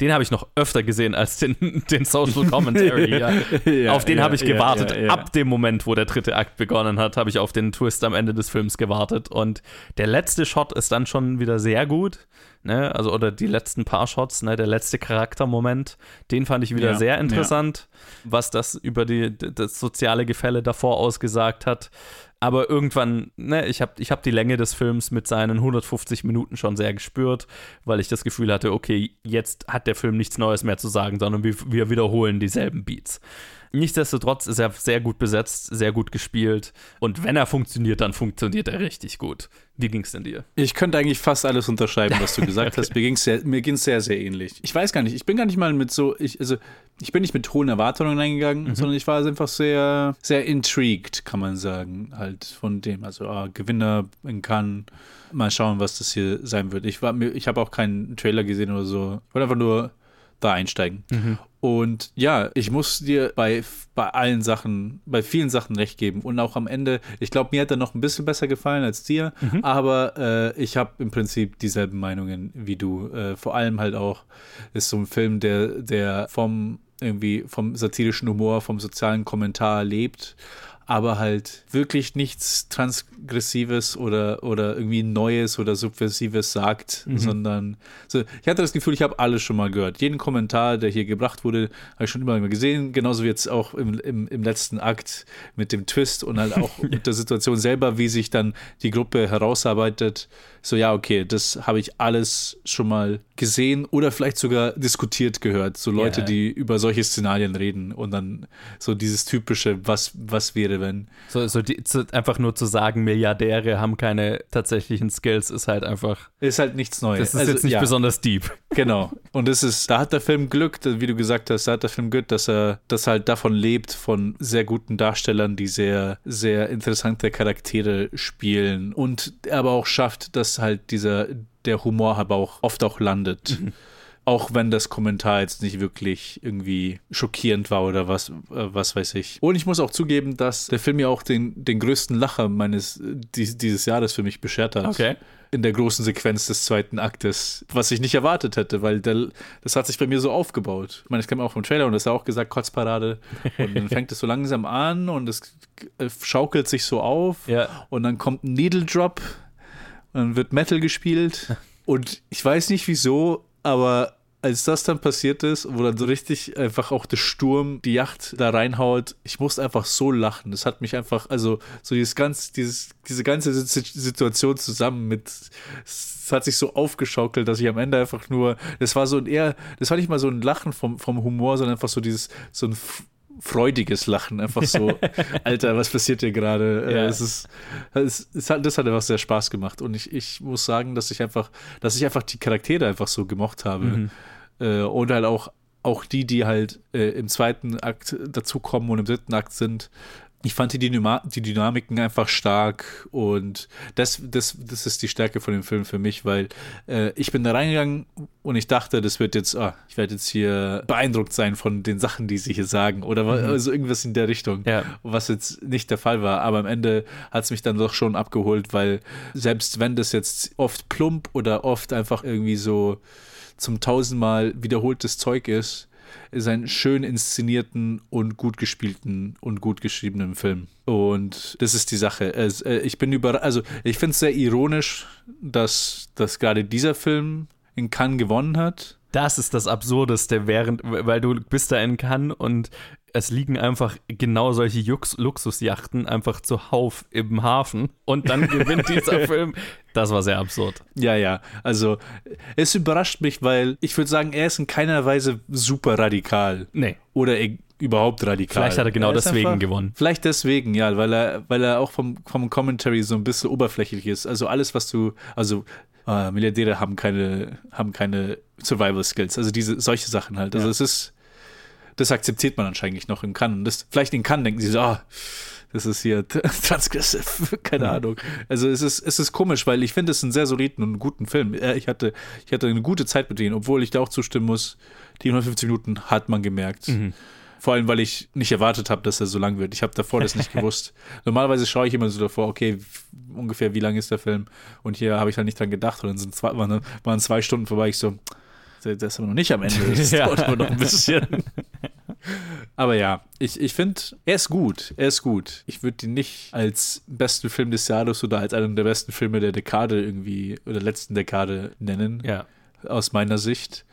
den habe ich noch öfter gesehen als den, den Social Commentary. ja. Ja, auf den ja, habe ich gewartet. Ab dem Moment, wo der dritte Akt begonnen hat, habe ich auf den Twist am Ende des Films gewartet. Und der letzte Shot ist dann schon wieder sehr gut. Ne? Also, oder die letzten paar Shots, ne? der letzte Charaktermoment, den fand ich wieder sehr interessant, was das über die, das soziale Gefälle davor ausgesagt hat. Aber irgendwann, ne, ich habe ich hab die Länge des Films mit seinen 150 Minuten schon sehr gespürt, weil ich das Gefühl hatte, okay, jetzt hat der Film nichts Neues mehr zu sagen, sondern wir, wir wiederholen dieselben Beats. Nichtsdestotrotz ist er sehr gut besetzt, sehr gut gespielt und wenn er funktioniert, dann funktioniert er richtig gut. Wie ging's denn dir? Ich könnte eigentlich fast alles unterschreiben, was du gesagt hast. Mir ging es sehr, mir ging's sehr, sehr ähnlich. Ich weiß gar nicht, ich bin gar nicht mal mit so, ich, also ich bin nicht mit hohen Erwartungen reingegangen, Mhm. sondern ich war einfach sehr, sehr intrigued, kann man sagen, halt von dem. Also ah, Gewinner in Cannes, mal schauen, was das hier sein wird. Ich war ich habe auch keinen Trailer gesehen oder so. Ich wollte einfach nur da einsteigen. Mhm. Und ja, ich muss dir bei, bei allen Sachen, bei vielen Sachen recht geben. Und auch am Ende, ich glaube, mir hat er noch ein bisschen besser gefallen als dir, Mhm. aber äh, ich habe im Prinzip dieselben Meinungen wie du. Äh, vor allem halt auch ist so ein Film, der, der vom irgendwie vom satirischen Humor, vom sozialen Kommentar lebt, aber halt wirklich nichts Transgressives oder, oder irgendwie Neues oder Subversives sagt, Mhm. sondern so, ich hatte das Gefühl, ich habe alles schon mal gehört. Jeden Kommentar, der hier gebracht wurde, habe ich schon immer gesehen, genauso wie jetzt auch im, im, im letzten Akt mit dem Twist und halt auch mit der Situation selber, wie sich dann die Gruppe herausarbeitet. So, ja, okay, das habe ich alles schon mal gesehen oder vielleicht sogar diskutiert gehört. So Leute, Ja. die über solche Szenarien reden und dann so dieses typische, was, was wäre, wenn. So, so die, zu, einfach nur zu sagen, Milliardäre haben keine tatsächlichen Skills, ist halt einfach. Ist halt nichts Neues. Das ist Also, jetzt nicht ja. besonders deep. Genau. Und das ist, da hat der Film Glück, wie du gesagt hast, da hat der Film Glück, dass er das halt davon lebt, von sehr guten Darstellern, die sehr, sehr interessante Charaktere spielen und er aber auch schafft, dass halt dieser, der Humor aber auch oft auch landet. Auch wenn das Kommentar jetzt nicht wirklich irgendwie schockierend war oder was, äh, was weiß ich. Und ich muss auch zugeben, dass der Film ja auch den, den größten Lacher meines dies, dieses Jahres für mich beschert hat. Okay. in der großen Sequenz des zweiten Aktes, was ich nicht erwartet hätte, weil der, das hat sich bei mir so aufgebaut. Ich meine, das kam auch vom Trailer und das hat auch gesagt, Kotzparade. Und dann fängt es so langsam an und es äh, schaukelt sich so auf ja. und dann kommt ein Needle Drop und dann wird Metal gespielt. Und ich weiß nicht wieso, aber als das dann passiert ist, wo dann so richtig einfach auch der Sturm die Yacht da reinhaut, ich musste einfach so lachen. Das hat mich einfach, also so dieses ganz, dieses, diese ganze Situation zusammen mit, es hat sich so aufgeschaukelt, dass ich am Ende einfach nur, das war so ein eher, das war nicht mal so ein Lachen vom, vom Humor, sondern einfach so dieses, so ein freudiges Lachen, einfach so, Alter, was passiert hier gerade? Äh, Ja. Es ist, es, hat, das hat einfach sehr Spaß gemacht und ich, ich muss sagen, dass ich einfach, dass ich einfach die Charaktere einfach so gemocht habe Mhm. äh, und halt auch, auch die, die halt äh, im zweiten Akt dazukommen und im dritten Akt sind. Ich fand die, Dynama die Dynamiken einfach stark und das, das, das ist die Stärke von dem Film für mich, weil äh, ich bin da reingegangen und ich dachte, das wird jetzt, ah, ich werde jetzt hier beeindruckt sein von den Sachen, die sie hier sagen oder Mhm. also irgendwas in der Richtung, was jetzt nicht der Fall war. Aber am Ende hat es mich dann doch schon abgeholt, weil selbst wenn das jetzt oft plump oder oft einfach irgendwie so zum tausendmal wiederholtes Zeug ist, ein schön inszenierten und gut gespielten und gut geschriebenen Film. Und das ist die Sache. Äh, ich bin über, also ich finde es sehr ironisch, dass, dass gerade dieser Film in Cannes gewonnen hat. Das ist das Absurdeste, während, weil du bist da in Cannes und es liegen einfach genau solche Jux Luxusjachten einfach zuhauf im Hafen und dann gewinnt dieser Film. Das war sehr absurd. Ja, ja. Also es überrascht mich, weil ich würde sagen, er ist in keiner Weise super radikal. Nee. Oder e- überhaupt radikal. Vielleicht hat er genau ist deswegen einfach- gewonnen. Vielleicht deswegen, ja, weil er, weil er auch vom, vom Commentary so ein bisschen oberflächlich ist. Also alles, was du, also äh, Milliardäre haben keine, haben keine Survival Skills. Also diese, solche Sachen halt. Also Ja. es ist, das akzeptiert man anscheinend noch in Cannes. Das, vielleicht in Cannes denken sie so, ah, das ist hier transgressiv, keine Mhm. Ahnung. Also es ist, es ist komisch, weil ich finde es einen sehr soliden und guten Film. Ich hatte, ich hatte eine gute Zeit mit denen, obwohl ich da auch zustimmen muss, die 150 Minuten hat man gemerkt. Mhm. Vor allem, weil ich nicht erwartet habe, dass er so lang wird. Ich habe davor das nicht gewusst. Normalerweise schaue ich immer so davor, okay, ungefähr wie lang ist der Film? Und hier habe ich halt nicht dran gedacht. Und dann sind zwei, waren, waren zwei Stunden vorbei. Ich so, der ist aber noch nicht am Ende. Das Ja. dauert aber noch ein bisschen. Aber ja, ich, ich finde, er ist gut. Er ist gut. Ich würde ihn nicht als besten Film des Jahres oder als einen der besten Filme der Dekade irgendwie oder letzten Dekade nennen. Ja. Aus meiner Sicht.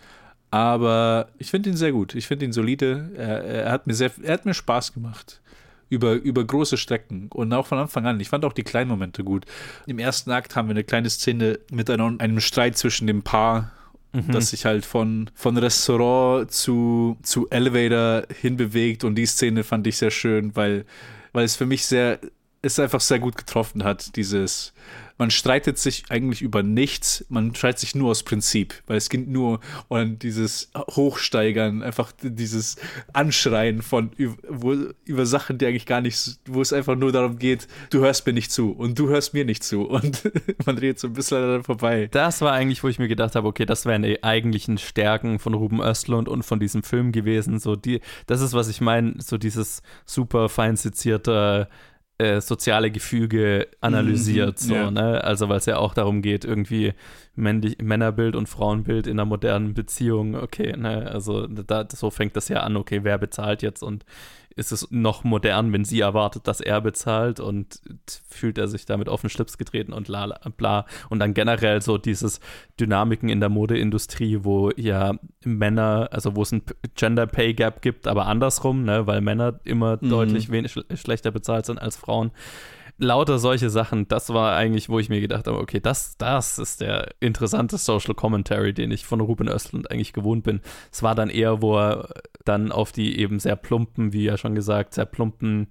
Aber ich finde ihn sehr gut. Ich finde ihn solide. Er, er, hat mir sehr, er hat mir Spaß gemacht. Über, über große Strecken und auch von Anfang an. Ich fand auch die kleinen Momente gut. Im ersten Akt haben wir eine kleine Szene mit einer, einem Streit zwischen dem Paar, Mhm. das sich halt von, von Restaurant zu, zu Elevator hinbewegt. Und die Szene fand ich sehr schön, weil, weil es für mich sehr, es einfach sehr gut getroffen hat, dieses, man streitet sich eigentlich über nichts, man streitet sich nur aus Prinzip, weil es geht nur um dieses Hochsteigern, einfach dieses Anschreien von über, wo, über Sachen, die eigentlich gar nicht, wo es einfach nur darum geht, du hörst mir nicht zu und du hörst mir nicht zu und man redet so ein bisschen daran vorbei. Das war eigentlich, wo ich mir gedacht habe, okay, das wären die eigentlichen Stärken von Ruben Östlund und von diesem Film gewesen. So die, das ist, was ich meine, so dieses super fein sezierte äh, soziale Gefüge analysiert, Mhm, so, ja. ne? Also weil es ja auch darum geht, irgendwie männlich, Männerbild und Frauenbild in einer modernen Beziehung, okay, ne? Also da, so fängt das ja an, okay, wer bezahlt jetzt und ist es noch modern, wenn sie erwartet, dass er bezahlt und fühlt er sich damit auf den Schlips getreten und la, la, bla. Und dann generell so dieses Dynamiken in der Modeindustrie, wo ja Männer, also wo es ein Gender Pay Gap gibt, aber andersrum, ne, weil Männer immer Mhm. deutlich wenig schl schlechter bezahlt sind als Frauen. Lauter solche Sachen, das war eigentlich, wo ich mir gedacht habe, okay, das, das ist der interessante Social Commentary, den ich von Ruben Östlund eigentlich gewohnt bin. Es war dann eher, wo er dann auf die eben sehr plumpen, wie ja schon gesagt, sehr plumpen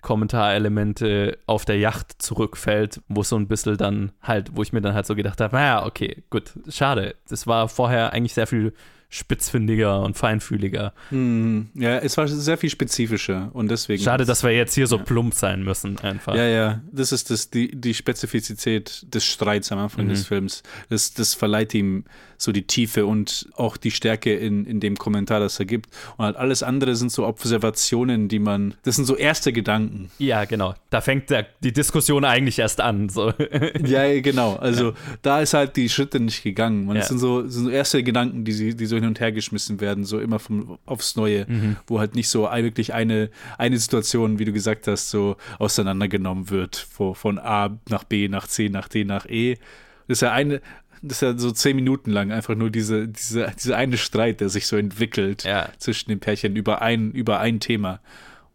Kommentarelemente auf der Yacht zurückfällt, wo so ein bisschen dann halt, wo ich mir dann halt so gedacht habe, naja, okay, gut, schade. Das war vorher eigentlich sehr viel spitzfindiger und feinfühliger. Hm, ja, es war sehr viel spezifischer und deswegen. Schade, dass wir jetzt hier so plump sein müssen, einfach. Ja, ja, das ist das, die, die Spezifizität des Streits am Anfang Mhm. des Films. Das, das verleiht ihm so die Tiefe und auch die Stärke in, in dem Kommentar, das er gibt. Und halt alles andere sind so Observationen, die man, das sind so erste Gedanken. Ja, genau. Da fängt der, die Diskussion eigentlich erst an. So. Ja, ja, genau. Also da ist halt die Schritte nicht gegangen. Man, Ja. Das sind so, sind so erste Gedanken, die, sie- die so hin und her geschmissen werden, so immer vom, aufs Neue, Mhm. wo halt nicht so wirklich eine, eine Situation, wie du gesagt hast, so auseinandergenommen wird, von A nach B, nach C, nach D, nach E. Das ist ja eine, das ist ja so zehn Minuten lang einfach nur diese, diese, diese eine Streit, der sich so entwickelt zwischen den Pärchen über ein, über ein Thema.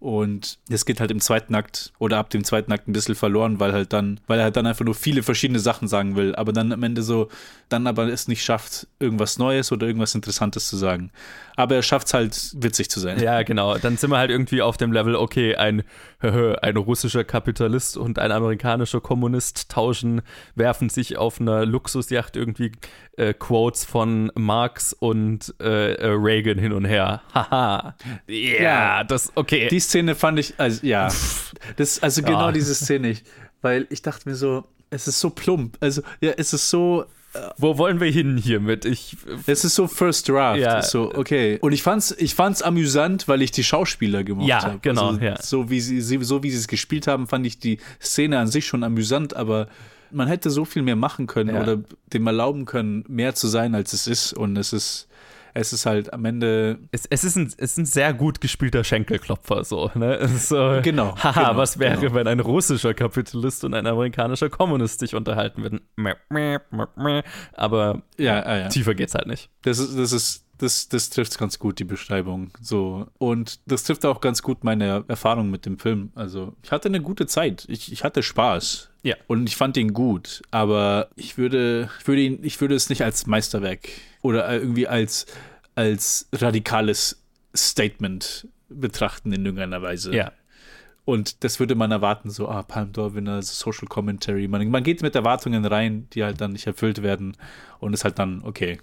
Und es geht halt im zweiten Akt oder ab dem zweiten Akt ein bisschen verloren, weil halt dann, weil er halt dann einfach nur viele verschiedene Sachen sagen will, aber dann am Ende so, dann aber es nicht schafft, irgendwas Neues oder irgendwas Interessantes zu sagen. Aber er schafft es halt, witzig zu sein. Ja, genau. Dann sind wir halt irgendwie auf dem Level, okay, ein, ein russischer Kapitalist und ein amerikanischer Kommunist tauschen, werfen sich auf einer Luxusjacht irgendwie äh, Quotes von Marx und äh, äh, Reagan hin und her. Haha. Ja, das, okay. Die Szene fand ich, also ja, das, also Ja. genau diese Szene, ich, weil ich dachte mir so, es ist so plump, also ja, es ist so, Wo wollen wir hin hiermit? Ich, es ist so First Draft, Ja. so okay. Und ich fand's, ich fand's amüsant, weil ich die Schauspieler gemocht Ja, habe. genau, Also, ja. So wie sie, sie, so wie sie es gespielt haben, fand ich die Szene an sich schon amüsant, aber man hätte so viel mehr machen können Ja. oder dem erlauben können, mehr zu sein, als es ist. Und es ist, es ist halt am Ende. Es, es, ist ein, es ist ein sehr gut gespielter Schenkelklopfer, so. Ne? So Genau, Haha, genau, was wäre, genau. wenn ein russischer Kapitalist und ein amerikanischer Kommunist sich unterhalten würden? Aber Ja, ja, ja. tiefer geht's halt nicht. Das ist, das ist, das, das trifft ganz gut, die Beschreibung. So. Und das trifft auch ganz gut meine Erfahrung mit dem Film. Also, ich hatte eine gute Zeit. Ich, ich hatte Spaß. Ja. Und ich fand ihn gut. Aber ich würde, ich würde ihn, ich würde es nicht als Meisterwerk oder irgendwie als, als radikales Statement betrachten in irgendeiner Weise. Ja. Und das würde man erwarten, so, ah, Palm d'Or-Winner, Social Commentary. Man, man geht mit Erwartungen rein, die halt dann nicht erfüllt werden und ist halt dann, okay.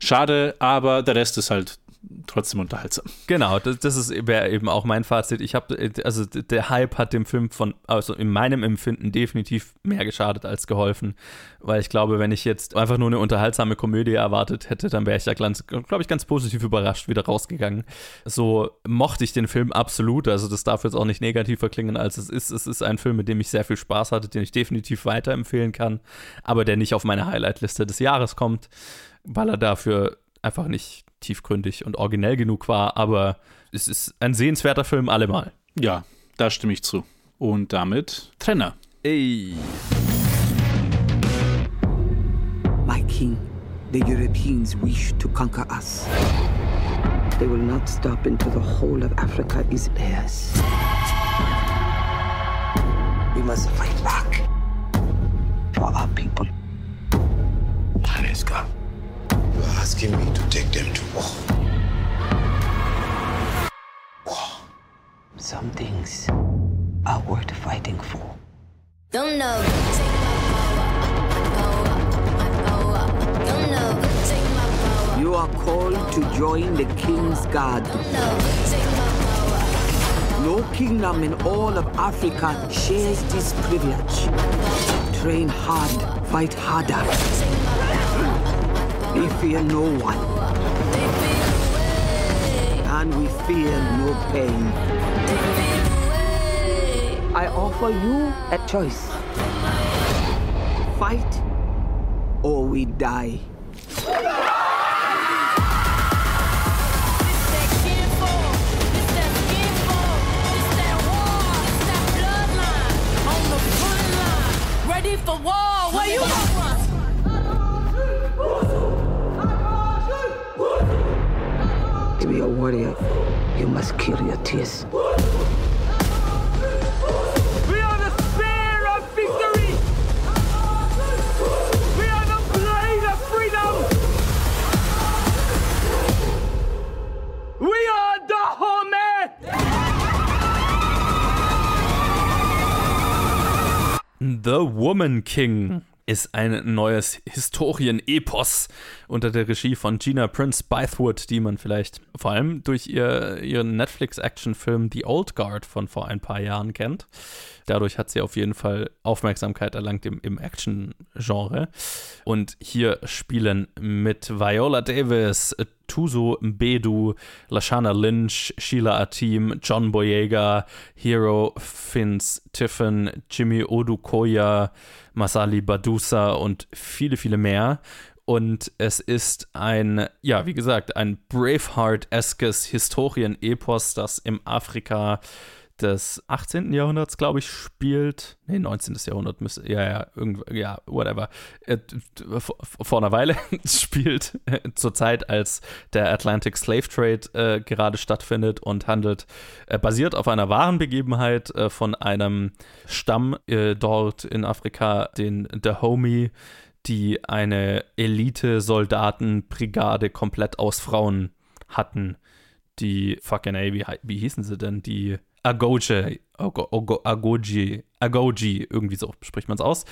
Schade, aber der Rest ist halt trotzdem unterhaltsam. Genau, das, das wäre eben auch mein Fazit. Ich habe, also der Hype hat dem Film von, also in meinem Empfinden definitiv mehr geschadet als geholfen, weil ich glaube, wenn ich jetzt einfach nur eine unterhaltsame Komödie erwartet hätte, dann wäre ich ganz, glaube ich, ganz positiv überrascht wieder rausgegangen. So mochte ich den Film absolut, also das darf jetzt auch nicht negativer klingen, als es ist. Es ist ein Film, mit dem ich sehr viel Spaß hatte, den ich definitiv weiterempfehlen kann, aber der nicht auf meine Highlight-Liste des Jahres kommt, weil er dafür einfach nicht tiefgründig und originell genug war, aber es ist ein sehenswerter Film allemal. Ja, da stimme ich zu. Und damit Trenner. Ey. My king, the Europeans wish to conquer us. They will not stop until the whole of Africa is theirs. We must fight back for our people. Aniska, you're asking me to take them to war. War. Some things are worth fighting for. Don't know. You are called to join the king's guard. No kingdom in all of Africa shares this privilege. Train hard, fight harder. We fear no one. And we fear no pain. I offer you a choice. Fight or we die. Ready for war? Where you To be a warrior, you must kill your tears. We are the spear of victory! We are the blade of freedom! We are the Homer! The Woman King. Ist ein neues Historien-Epos unter der Regie von Gina Prince Bythewood, die man vielleicht vor allem durch ihr, ihren Netflix-Action-Film The Old Guard von vor ein paar Jahren kennt. Dadurch hat sie auf jeden Fall Aufmerksamkeit erlangt im, im Action-Genre. Und hier spielen mit Viola Davis, Tuso Mbedu, Lashana Lynch, Sheila Atim, John Boyega, Hero Fins Tiffin, Jimmy Odukoya, Masali Badusa und viele, viele mehr. Und es ist ein, ja, wie gesagt, ein Braveheart-eskes Historien-Epos, das im Afrika des 18. Jahrhunderts, glaube ich, spielt. Nee, 19. Jahrhundert müsste, ja, ja, irgendwie, ja, whatever. Äh, vor einer Weile spielt äh, zur Zeit, als der Atlantic Slave Trade äh, gerade stattfindet und handelt, äh, basiert auf einer wahren Begebenheit von einem Stamm dort in Afrika, den Dahomey, die eine Elite-Soldatenbrigade komplett aus Frauen hatten. Die fucking ey, wie, wie hießen sie denn? Die Agoge, Agoji, Agoji, irgendwie so spricht man es aus.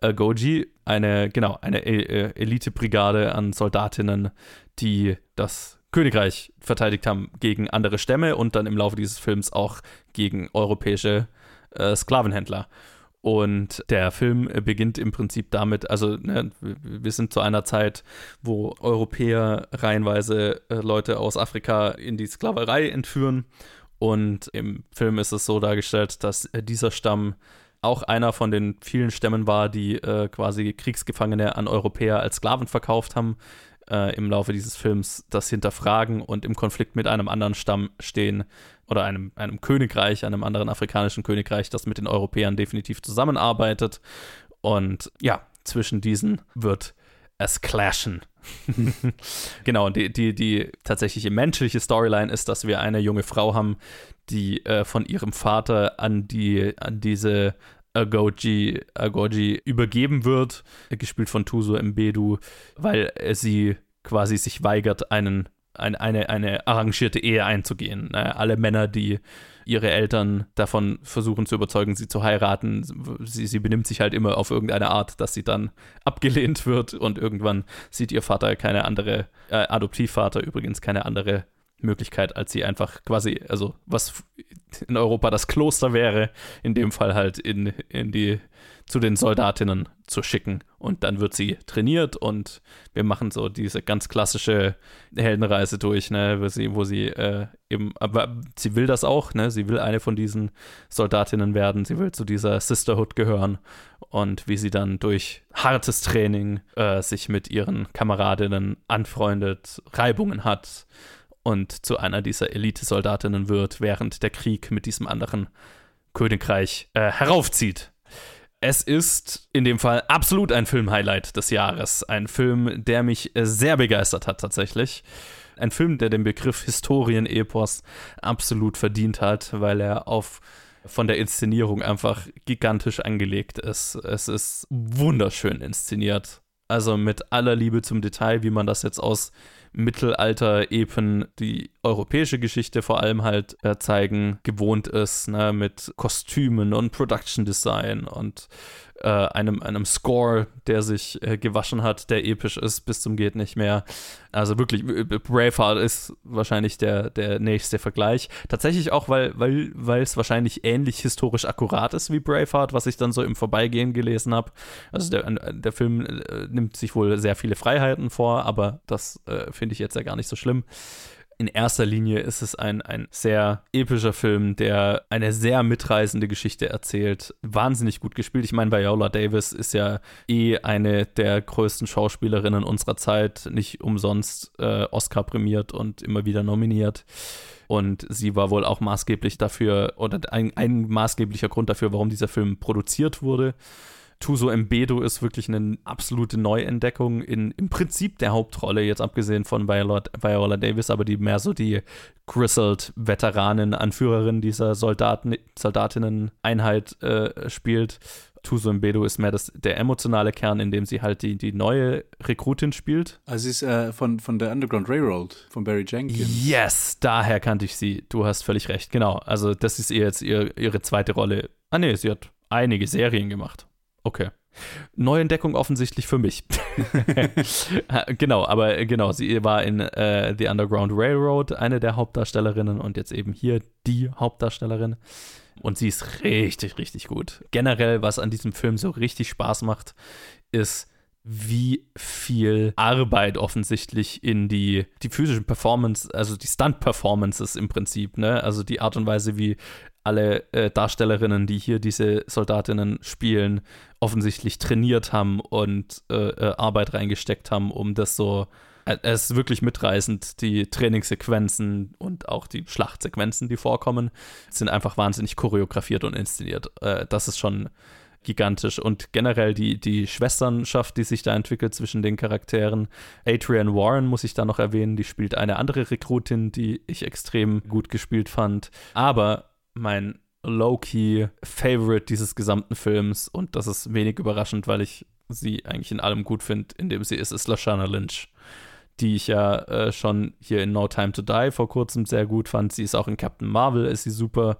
Agoji, eine, genau, eine äh, Elitebrigade an Soldatinnen, die das Königreich verteidigt haben gegen andere Stämme und dann im Laufe dieses Films auch gegen europäische äh, Sklavenhändler. Und der Film beginnt im Prinzip damit, also ne, wir sind zu einer Zeit, wo Europäer reihenweise äh, Leute aus Afrika in die Sklaverei entführen und im Film ist es so dargestellt, dass äh, dieser Stamm auch einer von den vielen Stämmen war, die äh, quasi Kriegsgefangene an Europäer als Sklaven verkauft haben. Äh, Im Laufe dieses Films das hinterfragen und im Konflikt mit einem anderen Stamm stehen oder einem, einem Königreich, einem anderen afrikanischen Königreich, das mit den Europäern definitiv zusammenarbeitet. Und ja, zwischen diesen wird es clashen. genau, und die, die, die tatsächliche menschliche Storyline ist, dass wir eine junge Frau haben, die äh, von ihrem Vater an die, an diese Agoji, Agoji übergeben wird, gespielt von Tuso Mbedu, weil sie quasi sich weigert, einen, ein, eine, eine arrangierte Ehe einzugehen. Alle Männer, die ihre Eltern davon versuchen zu überzeugen, sie zu heiraten. Sie, sie benimmt sich halt immer auf irgendeine Art, dass sie dann abgelehnt wird und irgendwann sieht ihr Vater keine andere, äh, Adoptivvater übrigens keine andere Möglichkeit, als sie einfach quasi, also was in Europa das Kloster wäre, in dem Fall halt in, in die zu den Soldatinnen zu schicken. Und dann wird sie trainiert und wir machen so diese ganz klassische Heldenreise durch, ne, wo sie, wo sie äh, eben, aber sie will das auch, ne? Sie will eine von diesen Soldatinnen werden, sie will zu dieser Sisterhood gehören und wie sie dann durch hartes Training äh, sich mit ihren Kameradinnen anfreundet, Reibungen hat und zu einer dieser Elite-Soldatinnen wird, während der Krieg mit diesem anderen Königreich äh, heraufzieht. Es ist in dem Fall absolut ein Film-Highlight des Jahres. Ein Film, der mich äh, sehr begeistert hat tatsächlich. Ein Film, der den Begriff Historien-Epos absolut verdient hat, weil er auf von der Inszenierung einfach gigantisch angelegt ist. Es ist wunderschön inszeniert. Also mit aller Liebe zum Detail, wie man das jetzt aus Mittelalter-Epen die europäische Geschichte vor allem halt äh, zeigen, gewohnt ist, ne, mit Kostümen und Production Design und äh, einem, einem Score, der sich äh, gewaschen hat, der episch ist bis zum geht nicht mehr. Also wirklich, Braveheart ist wahrscheinlich der, der nächste Vergleich. Tatsächlich auch, weil, weil, weil es wahrscheinlich ähnlich historisch akkurat ist wie Braveheart, was ich dann so im Vorbeigehen gelesen habe. Also der, der Film äh, nimmt sich wohl sehr viele Freiheiten vor, aber das äh, finde ich jetzt ja gar nicht so schlimm in erster Linie ist es ein, ein sehr epischer Film, der eine sehr mitreißende Geschichte erzählt. Wahnsinnig gut gespielt. Ich meine, Viola Davis ist ja eh eine der größten Schauspielerinnen unserer Zeit, nicht umsonst äh, Oscar prämiert und immer wieder nominiert. Und sie war wohl auch maßgeblich dafür, oder ein, ein maßgeblicher Grund dafür, warum dieser Film produziert wurde. Tuso Mbedo ist wirklich eine absolute Neuentdeckung in im Prinzip der Hauptrolle, jetzt abgesehen von Viola, Viola Davis, aber die mehr so die grizzled Veteranin, Anführerin dieser Soldaten, Soldatinnen-Einheit äh, spielt. Tuso Mbedo ist mehr das, der emotionale Kern, in dem sie halt die, die neue Rekrutin spielt. Also sie ist äh, von, von der Underground Railroad, von Barry Jenkins. Yes, daher kannte ich sie. Du hast völlig recht, genau. Also das ist ihr jetzt ihr, ihre zweite Rolle. Ah nee, sie hat einige Serien gemacht. Okay. Neuentdeckung offensichtlich für mich. genau, aber äh, genau, sie war in äh, The Underground Railroad eine der Hauptdarstellerinnen und jetzt eben hier die Hauptdarstellerin. Und sie ist richtig, richtig gut. Generell, was an diesem Film so richtig Spaß macht, ist, wie viel Arbeit offensichtlich in die, die physischen Performance, also die Stunt-Performances im Prinzip, ne? Also die Art und Weise, wie alle äh, Darstellerinnen, die hier diese Soldatinnen spielen, offensichtlich trainiert haben und äh, äh, Arbeit reingesteckt haben, um das so. Äh, es ist wirklich mitreißend. Die Trainingssequenzen und auch die Schlachtsequenzen, die vorkommen, sind einfach wahnsinnig choreografiert und inszeniert. Äh, das ist schon gigantisch. Und generell die, die Schwesternschaft, die sich da entwickelt zwischen den Charakteren. Adrian Warren muss ich da noch erwähnen, die spielt eine andere Rekrutin, die ich extrem gut gespielt fand. Aber mein Low-Key-Favorite dieses gesamten Films, und das ist wenig überraschend, weil ich sie eigentlich in allem gut finde, in dem sie ist, ist Lashana Lynch die ich ja äh, schon hier in No Time to Die vor kurzem sehr gut fand. Sie ist auch in Captain Marvel, ist sie super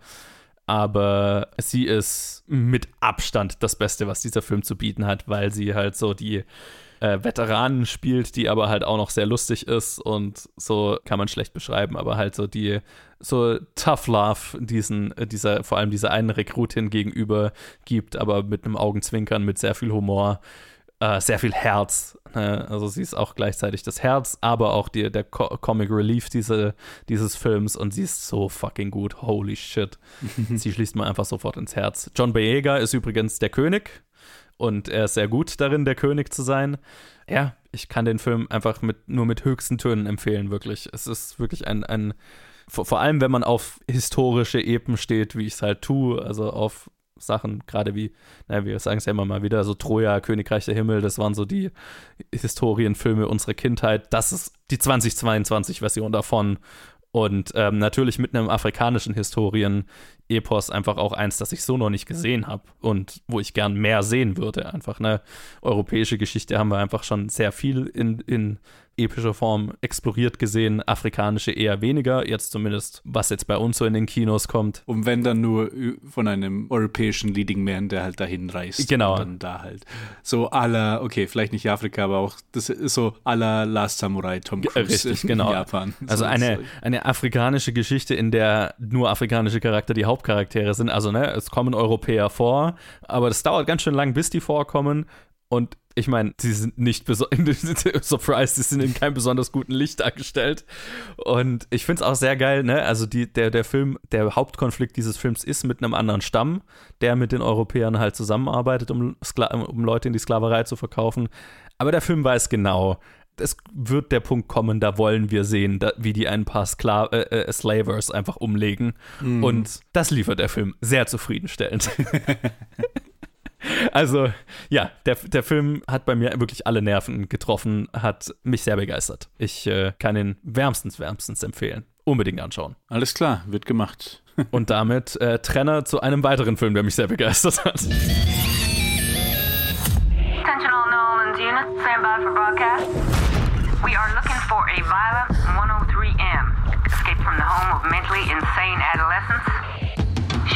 aber sie ist mit Abstand das Beste, was dieser Film zu bieten hat, weil sie halt so die äh, Veteranen spielt, die aber halt auch noch sehr lustig ist und so kann man schlecht beschreiben, aber halt so die so Tough Love diesen dieser vor allem dieser einen Rekrutin gegenüber gibt, aber mit einem Augenzwinkern, mit sehr viel Humor äh, sehr viel Herz. Ne? Also sie ist auch gleichzeitig das Herz, aber auch die, der Co Comic Relief diese, dieses Films und sie ist so fucking gut. Holy shit. sie schließt mir einfach sofort ins Herz. John Boyega ist übrigens der König und er ist sehr gut darin, der König zu sein. Ja, ich kann den Film einfach mit, nur mit höchsten Tönen empfehlen, wirklich. Es ist wirklich ein, ein vor, vor allem, wenn man auf historische Epen steht, wie ich es halt tue, also auf Sachen, gerade wie, naja, wir sagen es ja immer mal wieder, so Troja, Königreich der Himmel, das waren so die Historienfilme unserer Kindheit. Das ist die 2022-Version davon. Und ähm, natürlich mit einem afrikanischen Historien-Epos einfach auch eins, das ich so noch nicht gesehen habe und wo ich gern mehr sehen würde. Einfach eine europäische Geschichte haben wir einfach schon sehr viel in, in epischer Form exploriert gesehen, afrikanische eher weniger, jetzt zumindest, was jetzt bei uns so in den Kinos kommt. Und wenn dann nur von einem europäischen Leading Man, der halt dahin reist. Genau. Dann da halt. So aller, okay, vielleicht nicht Afrika, aber auch, das ist so aller Last Samurai Tom Cruise Richtig, genau. in Japan. Also so, eine, eine afrikanische Geschichte, in der nur afrikanische Charakter die Hauptcharaktere sind. Also, ne, es kommen Europäer vor, aber das dauert ganz schön lang, bis die vorkommen. Und ich meine, sie sind nicht surprised, sie sind in keinem besonders guten Licht dargestellt. Und ich finde es auch sehr geil, ne? Also die, der, der Film, der Hauptkonflikt dieses Films ist mit einem anderen Stamm, der mit den Europäern halt zusammenarbeitet, um, um Leute in die Sklaverei zu verkaufen. Aber der Film weiß genau, es wird der Punkt kommen, da wollen wir sehen, da, wie die ein paar Skla äh, äh, Slavers einfach umlegen. Mm. Und das liefert der Film sehr zufriedenstellend. Also, ja, der, der Film hat bei mir wirklich alle Nerven getroffen, hat mich sehr begeistert. Ich äh, kann ihn wärmstens, wärmstens empfehlen. Unbedingt anschauen. Alles klar, wird gemacht. Und damit äh, Trenner zu einem weiteren Film, der mich sehr begeistert hat. Attention all Nolan's units, stand by for broadcast. We are looking for a violent 103M, escaped from the home of mentally insane adolescents.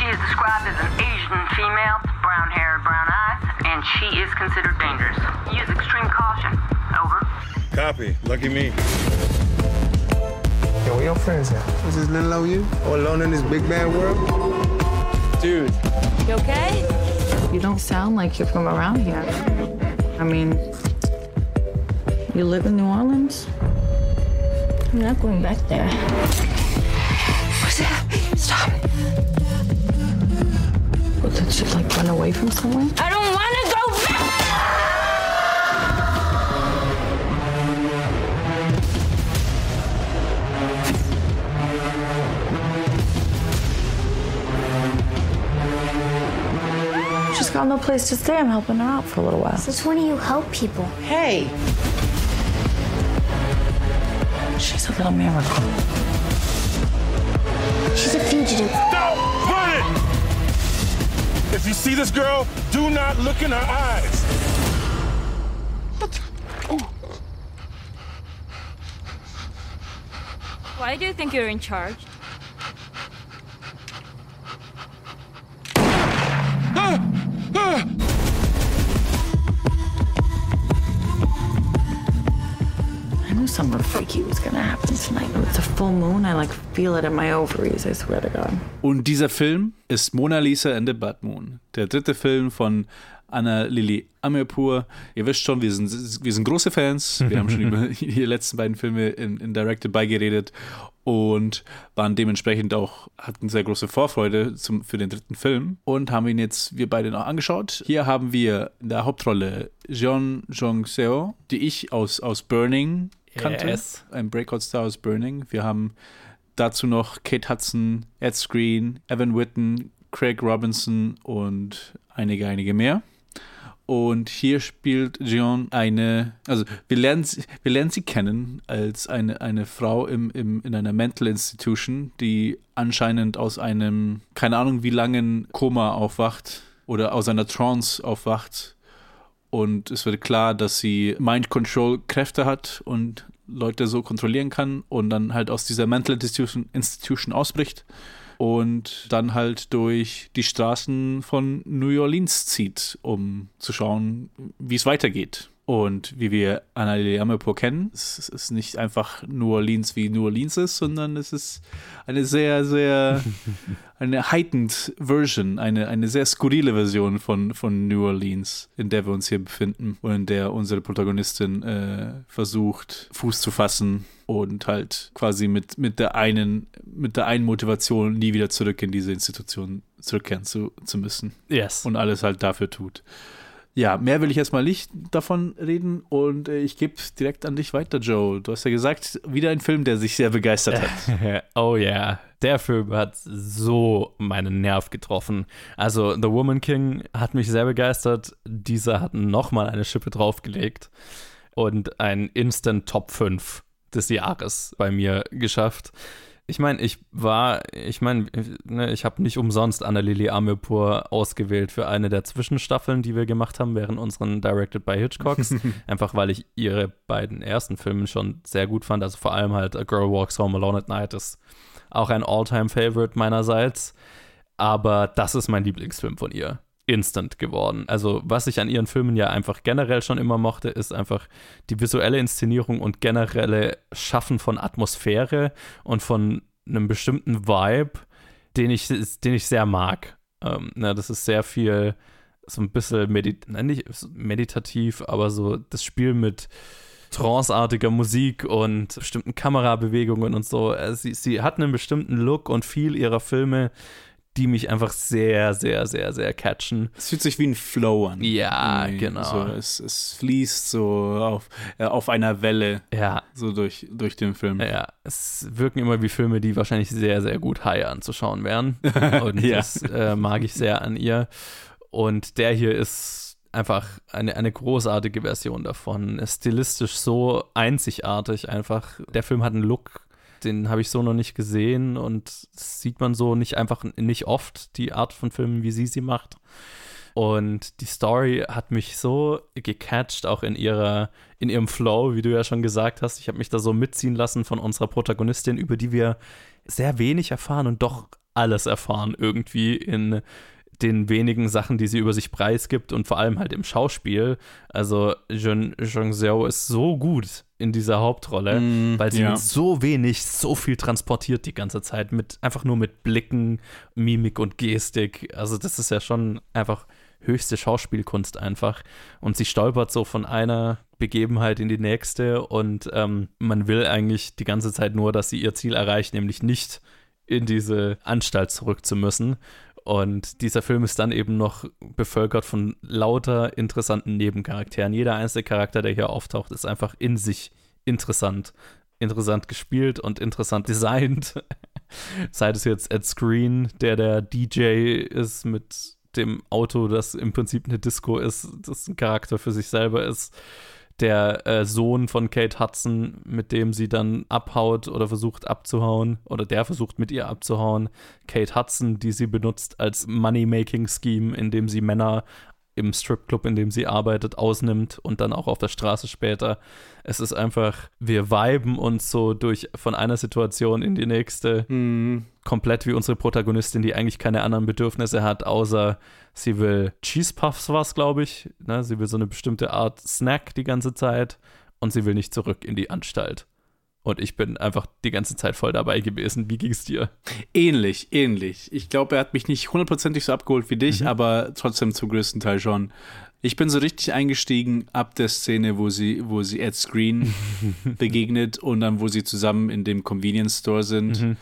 She is described as an Asian female, brown hair, brown eyes, and she is considered dangerous. Use extreme caution. Over. Copy. Lucky me. Yo, where your friends at? Was this little old you? All alone in this big bad world? Dude. You okay? You don't sound like you're from around here. I mean, you live in New Orleans? I'm not going back there. What's that? Stop. Well, did you like run away from somewhere? I don't want to go back! She's got no place to stay. I'm helping her out for a little while. Since when do you help people? Hey! She's a little miracle. She's a fugitive. Stop! If you see this girl, do not look in her eyes. Why do you think you're in charge? Something freaky was gonna happen tonight. It's a full moon. I like feel it in my ovaries. I swear to God. Und dieser Film ist Mona Lisa and the Blood Moon. Der dritte Film von Anna Lili Amirpour. Ihr wisst schon, wir sind, wir sind große Fans. Wir haben schon über die letzten beiden Filme in, in Directed By geredet und waren dementsprechend auch, hatten sehr große Vorfreude zum, für den dritten Film und haben ihn jetzt wir beide noch angeschaut. Hier haben wir in der Hauptrolle Jeon Jong-seo, die ich aus, aus Burning kannte. Yes. Ein Breakout-Star aus Burning. Wir haben dazu noch Kate Hudson, Ed Screen, Evan Whitten, Craig Robinson und einige, einige mehr. Und hier spielt Jeon eine, also wir lernen sie, wir lernen sie kennen als eine, eine Frau im, im, in einer Mental Institution, die anscheinend aus einem, keine Ahnung wie langen Koma aufwacht oder aus einer Trance aufwacht. Und es wird klar, dass sie Mind Control Kräfte hat und Leute so kontrollieren kann und dann halt aus dieser Mental Institution, Institution ausbricht und dann halt durch die Straßen von New Orleans zieht, um zu schauen, wie es weitergeht. Und wie wir Annalena Amirpour kennen, es ist nicht einfach New Orleans wie New Orleans ist, sondern es ist eine sehr, sehr, eine heightened Version, eine, eine sehr skurrile Version von, von New Orleans, in der wir uns hier befinden und in der unsere Protagonistin äh, versucht, Fuß zu fassen und halt quasi mit, mit der einen, mit der einen Motivation nie wieder zurück in diese Institution zurückkehren zu, zu müssen. Yes. Und alles halt dafür tut. Ja, mehr will ich erstmal nicht davon reden und äh, ich gebe direkt an dich weiter, Joe. Du hast ja gesagt, wieder ein Film, der sich sehr begeistert hat. oh ja, yeah. der Film hat so meinen Nerv getroffen. Also The Woman King hat mich sehr begeistert. Dieser hat nochmal eine Schippe draufgelegt und ein Instant Top 5 des Jahres bei mir geschafft. Ich meine, ich war, ich meine, ne, ich habe nicht umsonst Annalili Amirpour ausgewählt für eine der Zwischenstaffeln, die wir gemacht haben während unseren Directed by Hitchcocks. Einfach weil ich ihre beiden ersten Filme schon sehr gut fand. Also vor allem halt A Girl Walks Home Alone at Night ist auch ein All-Time-Favorite meinerseits. Aber das ist mein Lieblingsfilm von ihr instant geworden. Also, was ich an ihren Filmen ja einfach generell schon immer mochte, ist einfach die visuelle Inszenierung und generelle Schaffen von Atmosphäre und von einem bestimmten Vibe, den ich, den ich sehr mag. Ähm, na, das ist sehr viel, so ein bisschen medit nicht meditativ, aber so das Spiel mit tranceartiger Musik und bestimmten Kamerabewegungen und so. Sie, sie hat einen bestimmten Look und viel ihrer Filme, die mich einfach sehr, sehr, sehr, sehr catchen. Es fühlt sich wie ein Flow an. Ja, genau. So, es, es fließt so auf, äh, auf einer Welle. Ja. So durch, durch den Film. Ja, es wirken immer wie Filme, die wahrscheinlich sehr, sehr gut high anzuschauen wären. Und ja. das äh, mag ich sehr an ihr. Und der hier ist einfach eine, eine großartige Version davon. Ist stilistisch so einzigartig einfach. Der Film hat einen Look, den habe ich so noch nicht gesehen und sieht man so nicht einfach nicht oft, die Art von Filmen, wie sie sie macht. Und die Story hat mich so gecatcht, auch in ihrer, in ihrem Flow, wie du ja schon gesagt hast. Ich habe mich da so mitziehen lassen von unserer Protagonistin, über die wir sehr wenig erfahren und doch alles erfahren irgendwie in den wenigen Sachen, die sie über sich preisgibt und vor allem halt im Schauspiel. Also Jean, Xiao ist so gut in dieser Hauptrolle, mm, weil sie ja. mit so wenig so viel transportiert die ganze Zeit, mit einfach nur mit Blicken, Mimik und Gestik. Also das ist ja schon einfach höchste Schauspielkunst einfach. Und sie stolpert so von einer Begebenheit in die nächste und ähm, man will eigentlich die ganze Zeit nur, dass sie ihr Ziel erreicht, nämlich nicht in diese Anstalt zurück zu müssen. Und dieser Film ist dann eben noch bevölkert von lauter interessanten Nebencharakteren. Jeder einzelne Charakter, der hier auftaucht, ist einfach in sich interessant. Interessant gespielt und interessant designt. Sei es jetzt Ed Screen, der der DJ ist mit dem Auto, das im Prinzip eine Disco ist, das ein Charakter für sich selber ist der äh, Sohn von Kate Hudson, mit dem sie dann abhaut oder versucht abzuhauen, oder der versucht mit ihr abzuhauen. Kate Hudson, die sie benutzt als Money-Making-Scheme, indem sie Männer im Stripclub, in dem sie arbeitet, ausnimmt und dann auch auf der Straße später. Es ist einfach, wir viben uns so durch von einer Situation in die nächste, mhm. komplett wie unsere Protagonistin, die eigentlich keine anderen Bedürfnisse hat, außer sie will Cheese Puffs was, glaube ich. Ne? Sie will so eine bestimmte Art Snack die ganze Zeit und sie will nicht zurück in die Anstalt. Und ich bin einfach die ganze Zeit voll dabei gewesen. Wie ging es dir? Ähnlich, ähnlich. Ich glaube, er hat mich nicht hundertprozentig so abgeholt wie dich, mhm. aber trotzdem zum größten Teil schon. Ich bin so richtig eingestiegen ab der Szene, wo sie, wo sie Ed Screen begegnet und dann, wo sie zusammen in dem Convenience Store sind. Mhm.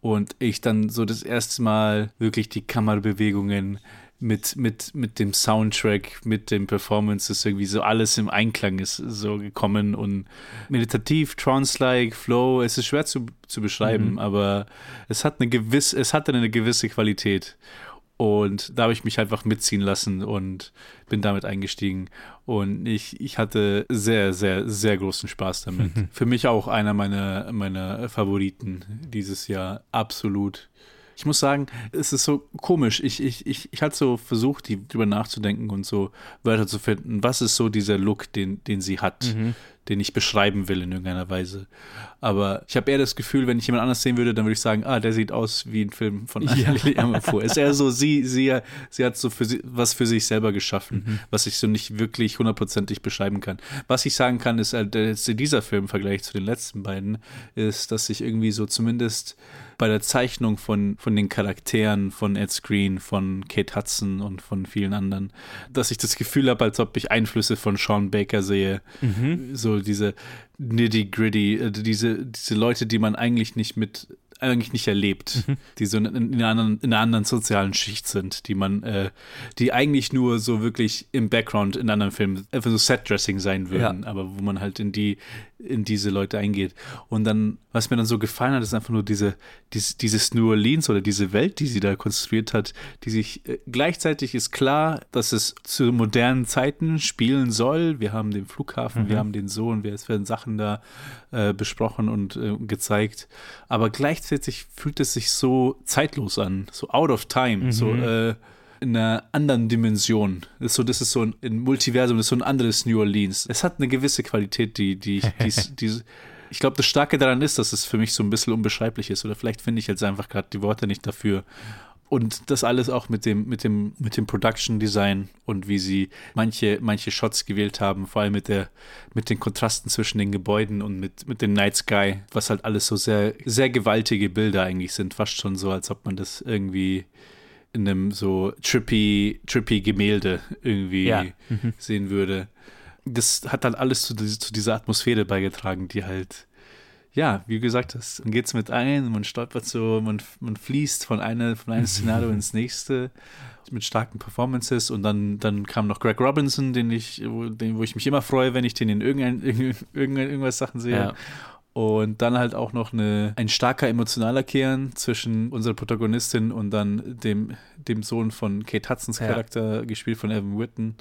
Und ich dann so das erste Mal wirklich die Kamerabewegungen mit, mit, mit dem Soundtrack, mit den Performances irgendwie so alles im Einklang ist so gekommen und meditativ, trance-like, Flow, es ist schwer zu, zu beschreiben, mhm. aber es hat eine gewisse, es hatte eine gewisse Qualität. Und da habe ich mich einfach mitziehen lassen und bin damit eingestiegen. Und ich, ich hatte sehr, sehr, sehr großen Spaß damit. Für mich auch einer meiner, meiner Favoriten dieses Jahr. Absolut ich muss sagen, es ist so komisch. Ich, ich, ich, ich hatte so versucht, die, drüber nachzudenken und so Wörter zu finden. Was ist so dieser Look, den, den sie hat? Mhm den ich beschreiben will in irgendeiner Weise. Aber ich habe eher das Gefühl, wenn ich jemand anders sehen würde, dann würde ich sagen, ah, der sieht aus wie ein Film von ja. Lily Amerfur. Ist eher so, sie, sie, sie hat so für sie, was für sich selber geschaffen, mhm. was ich so nicht wirklich hundertprozentig beschreiben kann. Was ich sagen kann, ist, äh, dieser Film im Vergleich zu den letzten beiden, ist, dass ich irgendwie so zumindest bei der Zeichnung von, von den Charakteren von Ed Screen, von Kate Hudson und von vielen anderen, dass ich das Gefühl habe, als ob ich Einflüsse von Sean Baker sehe. Mhm. So diese nitty-gritty, äh, diese, diese Leute, die man eigentlich nicht mit eigentlich nicht erlebt, mhm. die so in, in, einer anderen, in, einer anderen, sozialen Schicht sind, die man, äh, die eigentlich nur so wirklich im Background in anderen Filmen einfach so Set-Dressing sein würden, ja. aber wo man halt in die, in diese Leute eingeht. Und dann, was mir dann so gefallen hat, ist einfach nur diese, diese, dieses New Orleans oder diese Welt, die sie da konstruiert hat, die sich äh, gleichzeitig ist klar, dass es zu modernen Zeiten spielen soll. Wir haben den Flughafen, mhm. wir haben den Sohn, es werden Sachen da äh, besprochen und äh, gezeigt. Aber gleichzeitig fühlt es sich so zeitlos an, so out of time, mhm. so äh, in einer anderen Dimension. Das ist so, das ist so ein, ein Multiversum, das ist so ein anderes New Orleans. Es hat eine gewisse Qualität, die, die, die, die ich glaube, das Starke daran ist, dass es für mich so ein bisschen unbeschreiblich ist. Oder vielleicht finde ich jetzt einfach gerade die Worte nicht dafür. Und das alles auch mit dem, mit dem, mit dem Production Design und wie sie manche, manche Shots gewählt haben, vor allem mit der, mit den Kontrasten zwischen den Gebäuden und mit, mit dem Night Sky, was halt alles so sehr, sehr gewaltige Bilder eigentlich sind. Fast schon so, als ob man das irgendwie in einem so trippy, trippy Gemälde irgendwie ja. mhm. sehen würde. Das hat dann alles zu, zu, dieser Atmosphäre beigetragen, die halt, ja, wie gesagt hast, man geht es mit ein, man stolpert so, man, man fließt von, eine, von einem Szenario ins nächste mit starken Performances und dann, dann kam noch Greg Robinson, den ich, den, wo ich mich immer freue, wenn ich den in irgendein, irgendein, irgendwas Sachen sehe. Ja. Und dann halt auch noch eine, ein starker emotionaler Kern zwischen unserer Protagonistin und dann dem, dem Sohn von Kate Hudsons ja. Charakter, gespielt von Evan Whitten,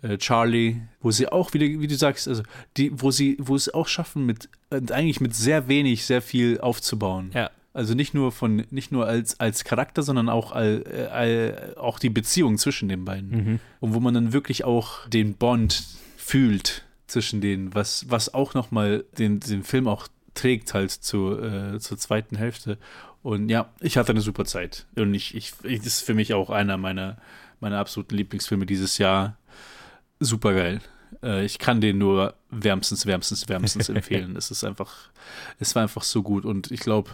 äh, Charlie, wo sie auch wieder, wie du sagst, also die, wo sie, wo es auch schaffen, mit äh, eigentlich mit sehr wenig, sehr viel aufzubauen. Ja. Also nicht nur von, nicht nur als, als Charakter, sondern auch, all, all, auch die Beziehung zwischen den beiden. Mhm. Und wo man dann wirklich auch den Bond fühlt zwischen denen, was, was auch nochmal den, den Film auch trägt halt zu, äh, zur zweiten Hälfte. Und ja, ich hatte eine super Zeit. Und ich, ich, ich ist für mich auch einer meiner, meiner absoluten Lieblingsfilme dieses Jahr. Super geil. Äh, ich kann den nur wärmstens, wärmstens, wärmstens empfehlen. es ist einfach, es war einfach so gut. Und ich glaube,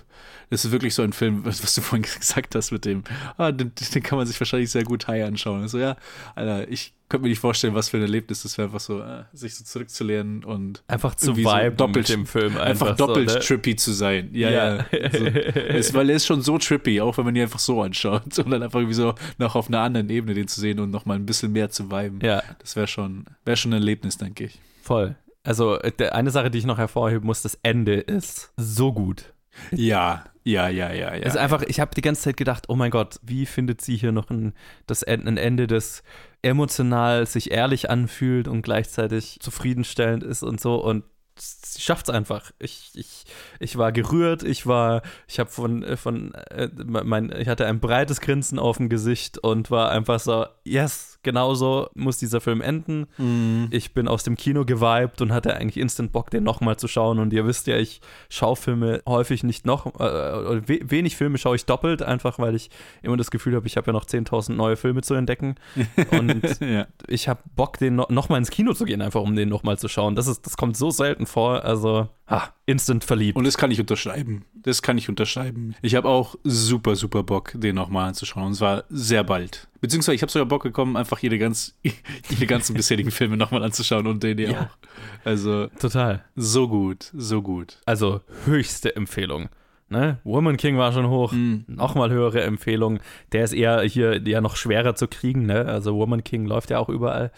es ist wirklich so ein Film, was, du vorhin gesagt hast mit dem, ah, den, den, kann man sich wahrscheinlich sehr gut high anschauen. Also ja, Alter, ich könnte mir nicht vorstellen, was für ein Erlebnis das wäre, einfach so, äh, sich so zurückzulehnen und einfach zu viben so doppelt, mit dem Film. Einfach, einfach doppelt so, ne? trippy zu sein. Ja, ja. ja. Also, es, weil er ist schon so trippy, auch wenn man ihn einfach so anschaut. Und dann einfach irgendwie so noch auf einer anderen Ebene den zu sehen und noch mal ein bisschen mehr zu viben. Ja. Das wäre schon, wär schon ein Erlebnis, denke ich. Voll. Also eine Sache, die ich noch hervorheben muss, das Ende ist so gut. Ja, ja, ja, ja, ja. Es ist einfach, ich habe die ganze Zeit gedacht, oh mein Gott, wie findet sie hier noch ein, das, ein Ende, das emotional sich ehrlich anfühlt und gleichzeitig zufriedenstellend ist und so. Und sie schafft es einfach. Ich, ich, ich war gerührt, ich war, ich habe von, von äh, mein, ich hatte ein breites Grinsen auf dem Gesicht und war einfach so, yes, genauso muss dieser Film enden. Mhm. Ich bin aus dem Kino geweibt und hatte eigentlich instant Bock, den nochmal zu schauen. Und ihr wisst ja, ich schaue Filme häufig nicht noch, äh, we wenig Filme schaue ich doppelt, einfach weil ich immer das Gefühl habe, ich habe ja noch 10.000 neue Filme zu entdecken. Und Ja. ich habe Bock, den no nochmal ins Kino zu gehen, einfach um den nochmal zu schauen. Das, ist, das kommt so selten vor. Also, ah, instant verliebt. Und das kann ich unterschreiben. Das kann ich unterschreiben. Ich habe auch super, super Bock, den nochmal anzuschauen. Und zwar sehr bald. Beziehungsweise ich habe sogar Bock bekommen, einfach jede, ganz, jede ganzen bisherigen Filme nochmal anzuschauen und den hier Ja. auch. Also Total. so gut, so gut. Also höchste Empfehlung. Ne? Woman King war schon hoch, nochmal höhere Empfehlung. Der ist eher hier ja noch schwerer zu kriegen. Ne? Also Woman King läuft ja auch überall.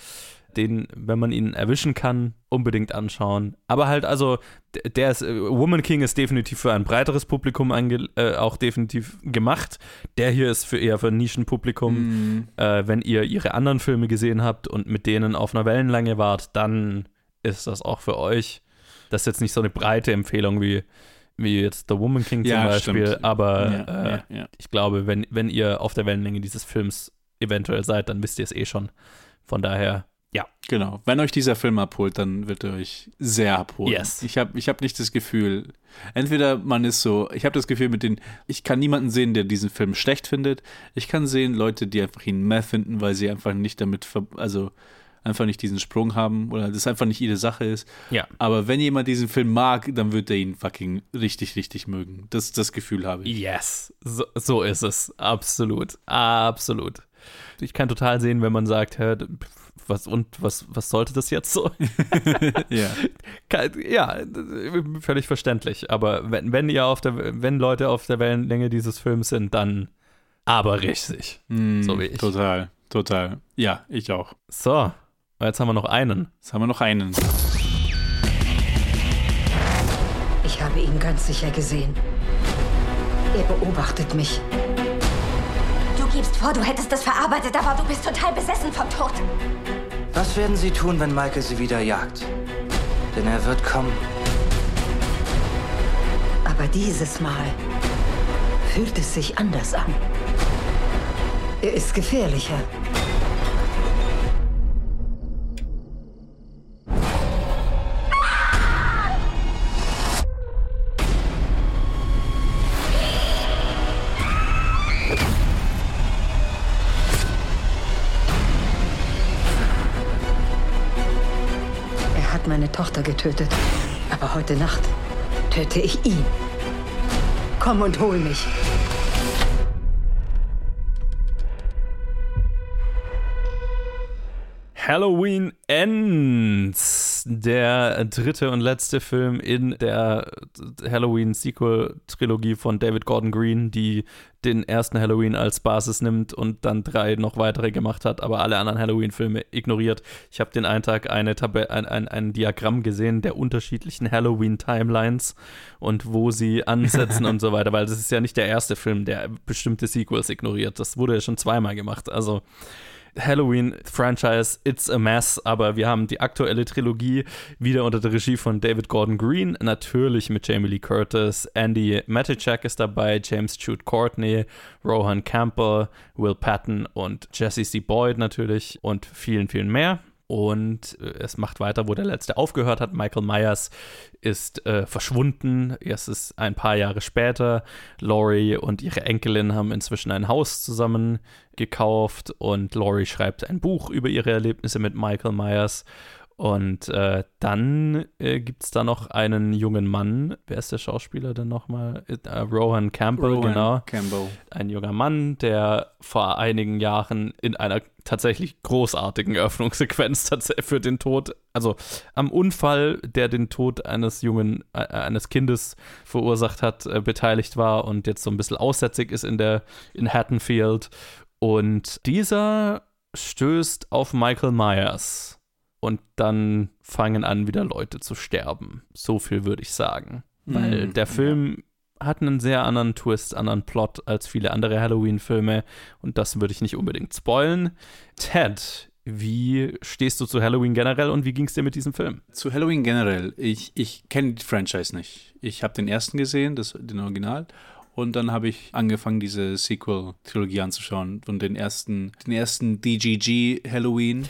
Den, wenn man ihn erwischen kann, unbedingt anschauen. Aber halt, also, der ist, äh, Woman King ist definitiv für ein breiteres Publikum ange, äh, auch definitiv gemacht. Der hier ist für eher für ein Nischenpublikum. Äh, wenn ihr ihre anderen Filme gesehen habt und mit denen auf einer Wellenlänge wart, dann ist das auch für euch. Das ist jetzt nicht so eine breite Empfehlung wie, wie jetzt The Woman King zum Ja, Beispiel, stimmt. aber Ja, äh, ja. ich glaube, wenn, wenn ihr auf der Wellenlänge dieses Films eventuell seid, dann wisst ihr es eh schon. Von daher, ja. Genau. Wenn euch dieser Film abholt, dann wird er euch sehr abholen. Yes. Ich habe ich hab nicht das Gefühl, entweder man ist so, ich habe das Gefühl mit den, ich kann niemanden sehen, der diesen Film schlecht findet. Ich kann sehen Leute, die einfach ihn meh finden, weil sie einfach nicht damit, ver also einfach nicht diesen Sprung haben oder das einfach nicht ihre Sache ist. Ja. Aber wenn jemand diesen Film mag, dann wird er ihn fucking richtig, richtig mögen. Das, das Gefühl habe ich. Yes, so, so ist es. Absolut. Absolut. Ich kann total sehen, wenn man sagt, hä, was und was, was sollte das jetzt so? Ja. Ja, völlig verständlich. Aber wenn, wenn ihr auf der, wenn Leute auf der Wellenlänge dieses Films sind, dann aber richtig. Mm, so wie ich. Total, total. Ja, ich auch. So, jetzt haben wir noch einen. Jetzt haben wir noch einen. Ich habe ihn ganz sicher gesehen. Er beobachtet mich. Du gibst vor, du hättest das verarbeitet, aber du bist total besessen vom Tod. Was werden Sie tun, wenn Michael Sie wieder jagt? Denn er wird kommen. Aber dieses Mal fühlt es sich anders an. Er ist gefährlicher. Tochter getötet. Aber heute Nacht töte ich ihn. Komm und hol mich. Halloween Ends, der dritte und letzte Film in der Halloween-Sequel-Trilogie von David Gordon Green, die den ersten Halloween als Basis nimmt und dann drei noch weitere gemacht hat, aber alle anderen Halloween-Filme ignoriert. Ich habe den einen Tag eine Tab ein, ein, ein Diagramm gesehen der unterschiedlichen Halloween-Timelines und wo sie ansetzen und so weiter, weil das ist ja nicht der erste Film, der bestimmte Sequels ignoriert. Das wurde ja schon zweimal gemacht. Also Halloween-Franchise, it's a mess, aber wir haben die aktuelle Trilogie wieder unter der Regie von David Gordon Green, natürlich mit Jamie Lee Curtis, Andy Matichak ist dabei, James Jude Courtney, Rohan Campbell, Will Patton und Jesse C. Boyd natürlich und vielen, vielen mehr. Und äh, es macht weiter, wo der letzte aufgehört hat. Michael Myers ist äh, verschwunden. Erst ist ein paar Jahre später. Laurie und ihre Enkelin haben inzwischen ein Haus zusammen gekauft und Laurie schreibt ein Buch über ihre Erlebnisse mit Michael Myers. Und äh, dann äh, gibt es da noch einen jungen Mann. Wer ist der Schauspieler denn nochmal? Äh, Rohan Campbell, Rowan genau. Campbell. Ein junger Mann, der vor einigen Jahren in einer tatsächlich großartigen Eröffnungssequenz tats- für den Tod, also am Unfall, der den Tod eines jungen, äh, eines Kindes verursacht hat, äh, beteiligt war und jetzt so ein bisschen aussätzig ist in der, in Hattonfield. Und dieser stößt auf Michael Myers. Und dann fangen an, wieder Leute zu sterben. So viel würde ich sagen. Weil Mhm, der Film hat einen sehr anderen Twist, anderen Plot als viele andere Halloween-Filme. Und das würde ich nicht unbedingt spoilen. Ted, wie stehst du zu Halloween generell und wie ging es dir mit diesem Film? Zu Halloween generell, ich, ich kenne die Franchise nicht. Ich habe den ersten gesehen, das, den Original. Und dann habe ich angefangen, diese Sequel-Trilogie anzuschauen. Und den ersten, den ersten DGG Halloween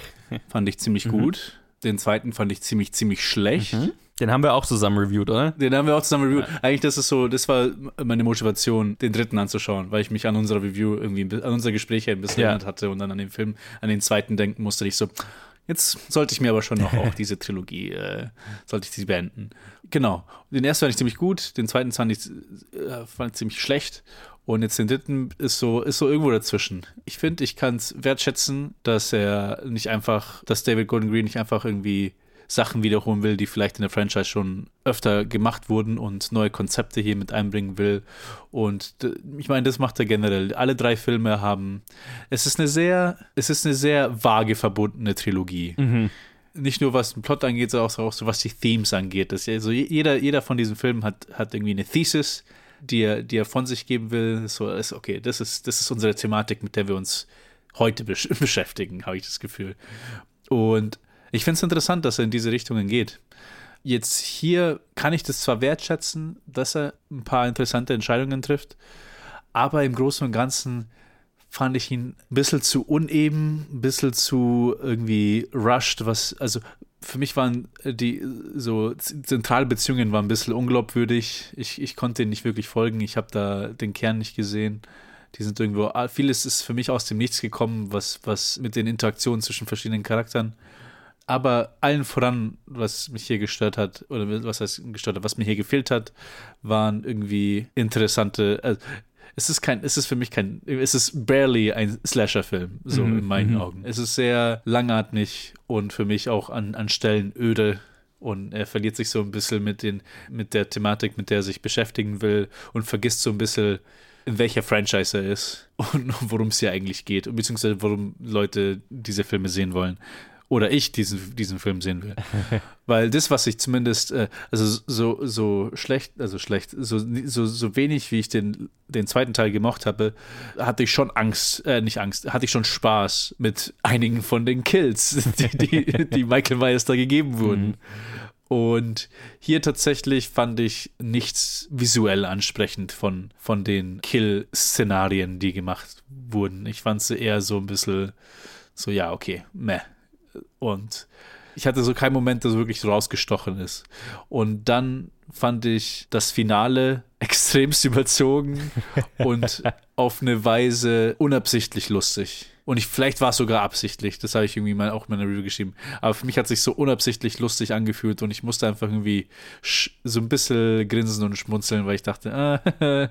fand ich ziemlich Mhm. gut. Den zweiten fand ich ziemlich, ziemlich schlecht. Den haben wir auch zusammen reviewed, oder? Den haben wir auch zusammen reviewed. Eigentlich, das ist so, das war meine Motivation, den dritten anzuschauen, weil ich mich an unserer Review irgendwie, an unser Gespräch ein bisschen Ja. erinnert hatte und dann an den Film, an den zweiten denken musste. Ich so, jetzt sollte ich mir aber schon noch auch diese Trilogie, äh, sollte ich sie beenden. Genau. Den ersten fand ich ziemlich gut, den zweiten fand ich, äh, fand ich ziemlich schlecht. Und jetzt den dritten ist so, ist so irgendwo dazwischen. Ich finde, ich kann es wertschätzen, dass er nicht einfach, dass David Gordon Green nicht einfach irgendwie Sachen wiederholen will, die vielleicht in der Franchise schon öfter gemacht wurden und neue Konzepte hier mit einbringen will. Und ich meine, das macht er generell. Alle drei Filme haben. Es ist eine sehr, es ist eine sehr vage verbundene Trilogie. Mhm. Nicht nur was den Plot angeht, sondern auch so, auch so was die Themes angeht. Das, also jeder, jeder von diesen Filmen hat, hat irgendwie eine Thesis, die er, die er von sich geben will. So, ist, okay, das ist, das ist unsere Thematik, mit der wir uns heute besch beschäftigen, habe ich das Gefühl. Und ich finde es interessant, dass er in diese Richtungen geht. Jetzt hier kann ich das zwar wertschätzen, dass er ein paar interessante Entscheidungen trifft, aber im Großen und Ganzen fand ich ihn ein bisschen zu uneben, ein bisschen zu irgendwie rushed, was, also für mich waren die so Zentralbeziehungen waren ein bisschen unglaubwürdig. Ich, ich konnte ihnen nicht wirklich folgen. Ich habe da den Kern nicht gesehen. Die sind irgendwo, ah, vieles ist für mich aus dem Nichts gekommen, was, was mit den Interaktionen zwischen verschiedenen Charakteren. Aber allen voran, was mich hier gestört hat, oder was heißt gestört hat, was mir hier gefehlt hat, waren irgendwie interessante. Also, es ist kein, es ist für mich kein, es ist barely ein Slasher-Film, so Mhm, in meinen mhm. Augen. Es ist sehr langatmig und für mich auch an, an Stellen öde. Und er verliert sich so ein bisschen mit, den, mit der Thematik, mit der er sich beschäftigen will und vergisst so ein bisschen, in welcher Franchise er ist und worum es hier eigentlich geht, und beziehungsweise worum Leute diese Filme sehen wollen. Oder ich diesen, diesen Film sehen will. Weil das, was ich zumindest, äh, also so, so schlecht, also schlecht, so, so, so wenig, wie ich den, den zweiten Teil gemocht habe, hatte ich schon Angst, äh, nicht Angst, hatte ich schon Spaß mit einigen von den Kills, die, die, die Michael Myers da gegeben wurden. Und hier tatsächlich fand ich nichts visuell ansprechend von, von den Kill-Szenarien, die gemacht wurden. Ich fand sie eher so ein bisschen so, ja, okay, meh. Und ich hatte so keinen Moment, der so wirklich so rausgestochen ist. Und dann fand ich das Finale extremst überzogen und auf eine Weise unabsichtlich lustig. Und ich, vielleicht war es sogar absichtlich, das habe ich irgendwie mal auch in meiner Review geschrieben. Aber für mich hat es sich so unabsichtlich lustig angefühlt und ich musste einfach irgendwie so ein bisschen grinsen und schmunzeln, weil ich dachte, ah,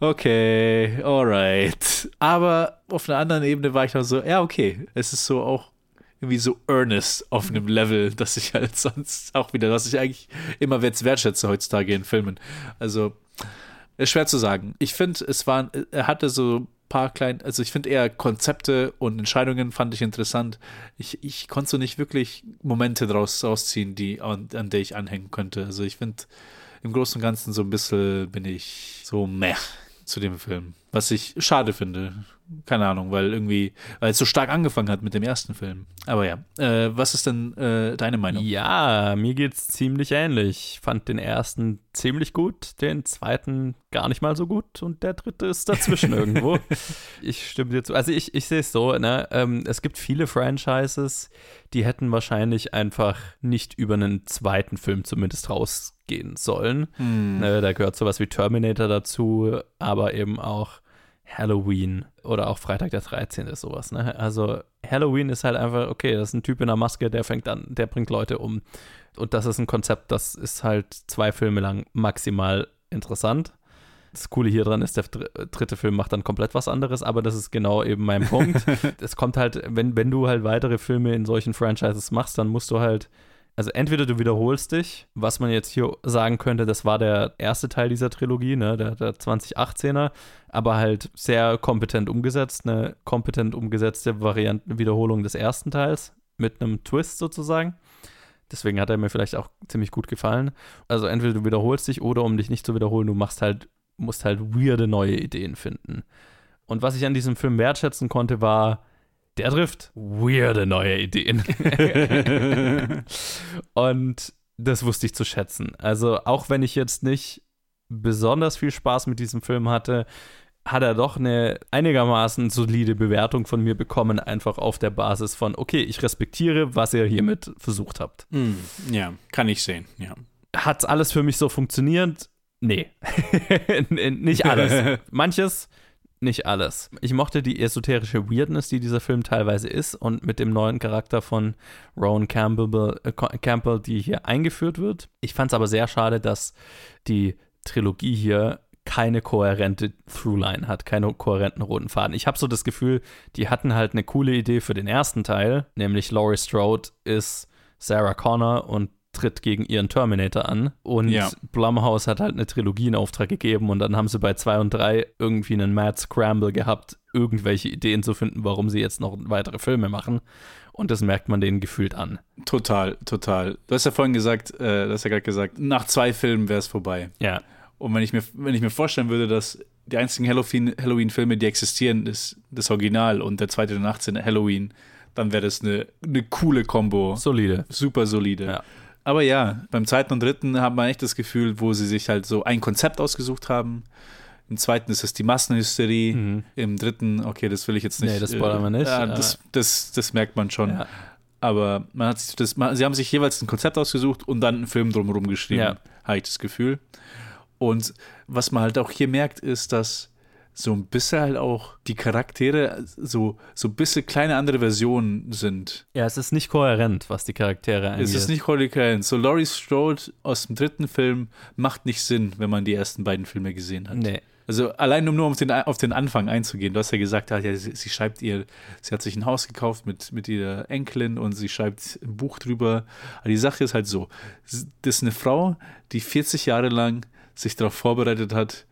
okay, alright. Aber auf einer anderen Ebene war ich dann so, ja, okay, es ist so auch irgendwie so earnest auf einem Level, dass ich halt sonst auch wieder, was ich eigentlich immer jetzt wertschätze heutzutage in Filmen. Also, ist schwer zu sagen. Ich finde, es waren, er hatte so ein paar kleine, also ich finde eher Konzepte und Entscheidungen fand ich interessant. Ich, ich konnte so nicht wirklich Momente draus rausziehen, die, an, an der ich anhängen könnte. Also ich finde, im Großen und Ganzen so ein bisschen bin ich so meh zu dem Film. Was ich schade finde. Keine Ahnung, weil irgendwie, weil es so stark angefangen hat mit dem ersten Film. Aber ja, äh, was ist denn äh, deine Meinung? Ja, mir geht's ziemlich ähnlich. Ich fand den ersten ziemlich gut, den zweiten gar nicht mal so gut und der dritte ist dazwischen irgendwo. Ich stimme dir zu. Also ich, ich sehe es so, ne? Ähm, es gibt viele Franchises, die hätten wahrscheinlich einfach nicht über einen zweiten Film zumindest rausgehen sollen. Hm. Ne, da gehört sowas wie Terminator dazu, aber eben auch Halloween oder auch Freitag der 13. ist sowas, ne? Also Halloween ist halt einfach, okay, das ist ein Typ in einer Maske, der fängt an, der bringt Leute um. Und das ist ein Konzept, das ist halt zwei Filme lang maximal interessant. Das Coole hier dran ist, der dr- dritte Film macht dann komplett was anderes, aber das ist genau eben mein Punkt. es kommt halt, wenn, wenn du halt weitere Filme in solchen Franchises machst, dann musst du halt also entweder du wiederholst dich, was man jetzt hier sagen könnte, das war der erste Teil dieser Trilogie, ne, der, der 2018er, aber halt sehr kompetent umgesetzt, eine kompetent umgesetzte Variante, Wiederholung des ersten Teils mit einem Twist sozusagen. Deswegen hat er mir vielleicht auch ziemlich gut gefallen. Also entweder du wiederholst dich oder um dich nicht zu wiederholen, du machst halt, musst halt weirde neue Ideen finden. Und was ich an diesem Film wertschätzen konnte, war, der trifft weirde neue Ideen. Und das wusste ich zu schätzen. Also auch wenn ich jetzt nicht besonders viel Spaß mit diesem Film hatte, hat er doch eine einigermaßen solide Bewertung von mir bekommen, einfach auf der Basis von, okay, ich respektiere, was ihr hiermit versucht habt. Mm, ja, kann ich sehen, ja. Hat alles für mich so funktioniert? Nee. nicht alles. Manches, nicht alles. Ich mochte die esoterische Weirdness, die dieser Film teilweise ist und mit dem neuen Charakter von Rowan Campbell, äh, Campbell die hier eingeführt wird. Ich fand es aber sehr schade, dass die Trilogie hier keine kohärente Throughline hat, keinen kohärenten roten Faden. Ich habe so das Gefühl, die hatten halt eine coole Idee für den ersten Teil, nämlich Laurie Strode ist Sarah Connor und tritt gegen ihren Terminator an. Und ja. Blumhouse hat halt eine Trilogie in Auftrag gegeben und dann haben sie bei 2 und 3 irgendwie einen Mad Scramble gehabt, irgendwelche Ideen zu finden, warum sie jetzt noch weitere Filme machen. Und das merkt man denen gefühlt an. Total, total. Du hast ja vorhin gesagt, äh, du hast ja gerade gesagt, nach zwei Filmen wäre es vorbei. Ja. Und wenn ich mir, wenn ich mir vorstellen würde, dass die einzigen Halloween-Filme, Halloween die existieren, ist das Original und der zweite und 18. Halloween, dann wäre das eine, eine coole Kombo. Solide. Super solide. Ja. Aber ja, beim zweiten und dritten hat man echt das Gefühl, wo sie sich halt so ein Konzept ausgesucht haben. Im zweiten ist es die Massenhysterie. Mhm. Im dritten, okay, das will ich jetzt nicht. Nee, das spoilern wir nicht. Äh, das, das, das, merkt man schon. Ja. Aber man hat sich das, man, sie haben sich jeweils ein Konzept ausgesucht und dann einen Film drumherum geschrieben, ja. habe ich das Gefühl. Und was man halt auch hier merkt, ist, dass so ein bisschen halt auch die Charaktere so, so ein bisschen kleine andere Versionen sind. Ja, es ist nicht kohärent, was die Charaktere angeht. Es ist nicht kohärent. So Laurie Strode aus dem dritten Film macht nicht Sinn, wenn man die ersten beiden Filme gesehen hat. Nee. Also allein um nur auf den, auf den Anfang einzugehen. Du hast ja gesagt, ja, sie, sie, schreibt ihr, sie hat sich ein Haus gekauft mit, mit ihrer Enkelin und sie schreibt ein Buch drüber. Aber die Sache ist halt so, das ist eine Frau, die 40 Jahre lang sich darauf vorbereitet hat,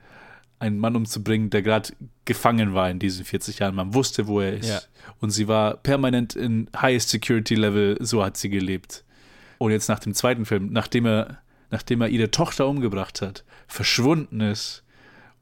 einen Mann umzubringen, der gerade gefangen war in diesen 40 Jahren. Man wusste, wo er ist. Ja. Und sie war permanent in Highest Security Level, so hat sie gelebt. Und jetzt nach dem zweiten Film, nachdem er, nachdem er ihre Tochter umgebracht hat, verschwunden ist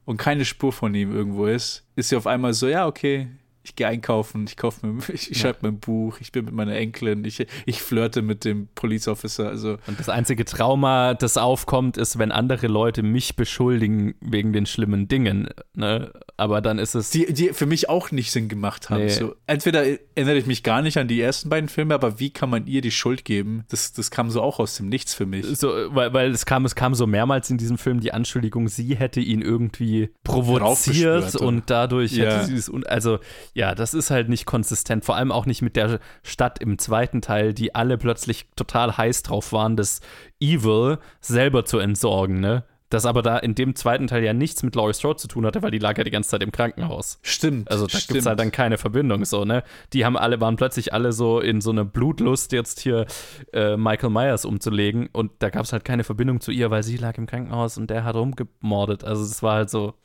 und keine Spur von ihm irgendwo ist, ist sie auf einmal so, ja, okay, ich gehe einkaufen, ich kaufe mir, ich, ich schreibe mein Buch, ich bin mit meiner Enkelin, ich, ich flirte mit dem Police Officer. Also. Und das einzige Trauma, das aufkommt, ist, wenn andere Leute mich beschuldigen wegen den schlimmen Dingen. Ne? Aber dann ist es. Die, die für mich auch nicht Sinn gemacht haben. Nee. So, entweder erinnere ich mich gar nicht an die ersten beiden Filme, aber wie kann man ihr die Schuld geben? Das, das kam so auch aus dem Nichts für mich. So, weil, weil es kam, es kam so mehrmals in diesem Film die Anschuldigung, sie hätte ihn irgendwie provoziert und dadurch ja. hätte sie es. Also ja, das ist halt nicht konsistent. Vor allem auch nicht mit der Stadt im zweiten Teil, die alle plötzlich total heiß drauf waren, das Evil selber zu entsorgen, ne? Das aber da in dem zweiten Teil ja nichts mit Laurie Strode zu tun hatte, weil die lag ja die ganze Zeit im Krankenhaus. Stimmt. Also da gibt es halt dann keine Verbindung so, ne? Die haben alle, waren plötzlich alle so in so eine Blutlust, jetzt hier äh, Michael Myers umzulegen und da gab es halt keine Verbindung zu ihr, weil sie lag im Krankenhaus und der hat rumgemordet. Also es war halt so,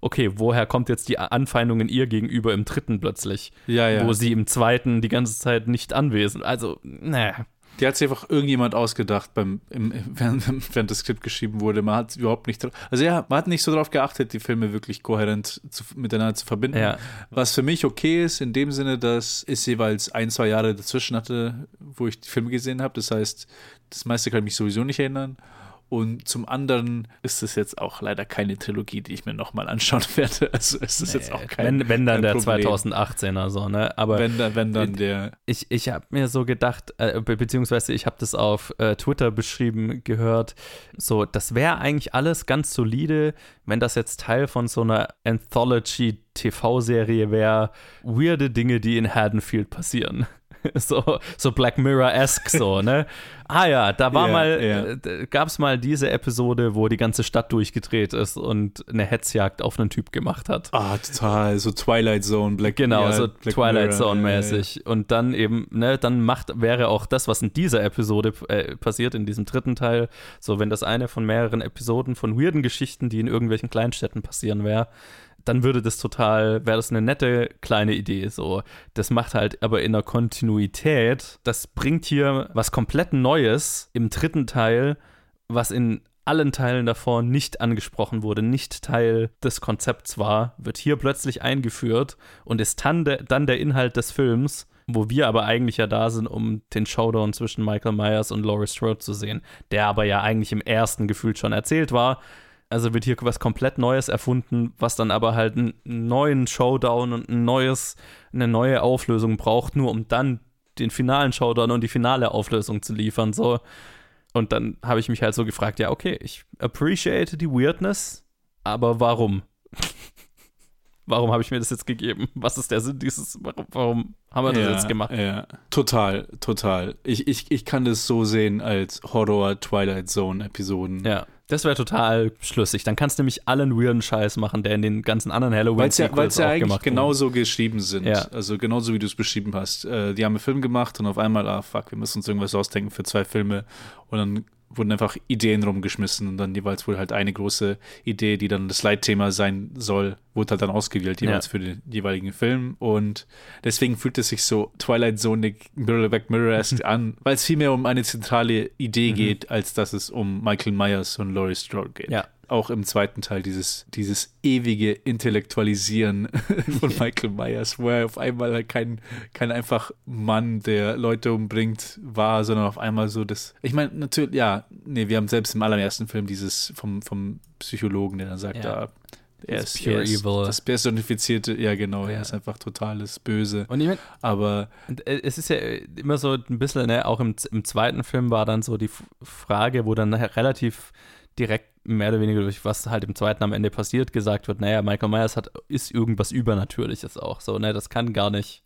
okay, woher kommt jetzt die Anfeindung in ihr gegenüber im dritten plötzlich? Ja, ja. Wo sie im zweiten die ganze Zeit nicht anwesend. Also, ne. Die hat sich einfach irgendjemand ausgedacht, beim, im, während, während, das Skript geschrieben wurde. Man hat überhaupt nicht, also ja, man hat nicht so darauf geachtet, die Filme wirklich kohärent zu, miteinander zu verbinden. Ja. Was für mich okay ist, in dem Sinne, dass es jeweils ein, zwei Jahre dazwischen hatte, wo ich die Filme gesehen habe. Das heißt, das meiste kann ich mich sowieso nicht erinnern. Und zum anderen ist es jetzt auch leider keine Trilogie, die ich mir nochmal anschauen werde. Also es ist nee, jetzt auch kein Wenn, wenn dann der Problem. 2018er so, ne? Aber wenn, wenn dann der. Ich, ich habe mir so gedacht, äh, beziehungsweise ich habe das auf äh, Twitter beschrieben gehört, so, das wäre eigentlich alles ganz solide, wenn das jetzt Teil von so einer Anthology-TV-Serie wäre, weirde Dinge, die in Haddonfield passieren. so, so Black Mirror-esque so, ne? Ah ja, da war yeah, mal, yeah. Äh, gab es mal diese Episode, wo die ganze Stadt durchgedreht ist und eine Hetzjagd auf einen Typ gemacht hat. Ah, total, so Twilight Zone, Black Genau, ja, so Black Twilight Zone-mäßig. Ja, und dann eben, ne, dann macht, wäre auch das, was in dieser Episode äh, passiert, in diesem dritten Teil, so wenn das eine von mehreren Episoden von weirden Geschichten, die in irgendwelchen Kleinstädten passieren wäre, dann würde das total, wäre das eine nette kleine Idee. So, das macht halt aber in der Kontinuität, das bringt hier was komplett Neues im dritten Teil, was in allen Teilen davor nicht angesprochen wurde, nicht Teil des Konzepts war, wird hier plötzlich eingeführt und ist dann der, dann der Inhalt des Films, wo wir aber eigentlich ja da sind, um den Showdown zwischen Michael Myers und Laurie Strode zu sehen, der aber ja eigentlich im ersten Gefühl schon erzählt war, Also wird hier was komplett Neues erfunden, was dann aber halt einen neuen Showdown und ein neues, eine neue Auflösung braucht, nur um dann den finalen Showdown und die finale Auflösung zu liefern. So. Und dann habe ich mich halt so gefragt, ja, okay, ich appreciate die Weirdness, aber warum? warum habe ich mir das jetzt gegeben? Was ist der Sinn dieses, warum, warum haben wir das ja, jetzt gemacht? Ja, total, total. Ich, ich, ich kann das so sehen als Horror-Twilight Zone-Episoden. Ja. Das wäre total schlüssig. Dann kannst du nämlich allen weirden Scheiß machen, der in den ganzen anderen halloween Weil es ja, weil's ja eigentlich genauso geschrieben sind. Ja. Also genauso wie du es beschrieben hast. Äh, die haben einen Film gemacht und auf einmal, ah fuck, wir müssen uns irgendwas ausdenken für zwei Filme. Und dann wurden einfach Ideen rumgeschmissen und dann jeweils wohl halt eine große Idee, die dann das Leitthema sein soll, wurde halt dann ausgewählt, jeweils Ja. für den jeweiligen Film. Und deswegen fühlt es sich so Twilight Zone-ig, Mirror Back Mirror-esque an, weil es viel mehr um eine zentrale Idee Mhm. geht, als dass es um Michael Myers und Laurie Strode geht. Ja. Auch im zweiten Teil dieses, dieses ewige Intellektualisieren von Michael Myers, wo er auf einmal halt kein, kein einfach Mann, der Leute umbringt, war, sondern auf einmal so das. Ich meine, natürlich, ja, nee, wir haben selbst im allerersten Film dieses vom, vom Psychologen, der dann sagt, Ja. ah, er ist, pure er ist evil. das personifizierte, ja genau, er ist einfach totales Böse. Und ich mein, aber äh, es ist ja immer so ein bisschen, ne, auch im, im zweiten Film war dann so die Frage, wo dann nachher relativ direkt mehr oder weniger durch was halt im zweiten am Ende passiert, gesagt wird, naja, Michael Myers hat, ist irgendwas Übernatürliches auch so, ne, das kann gar nicht.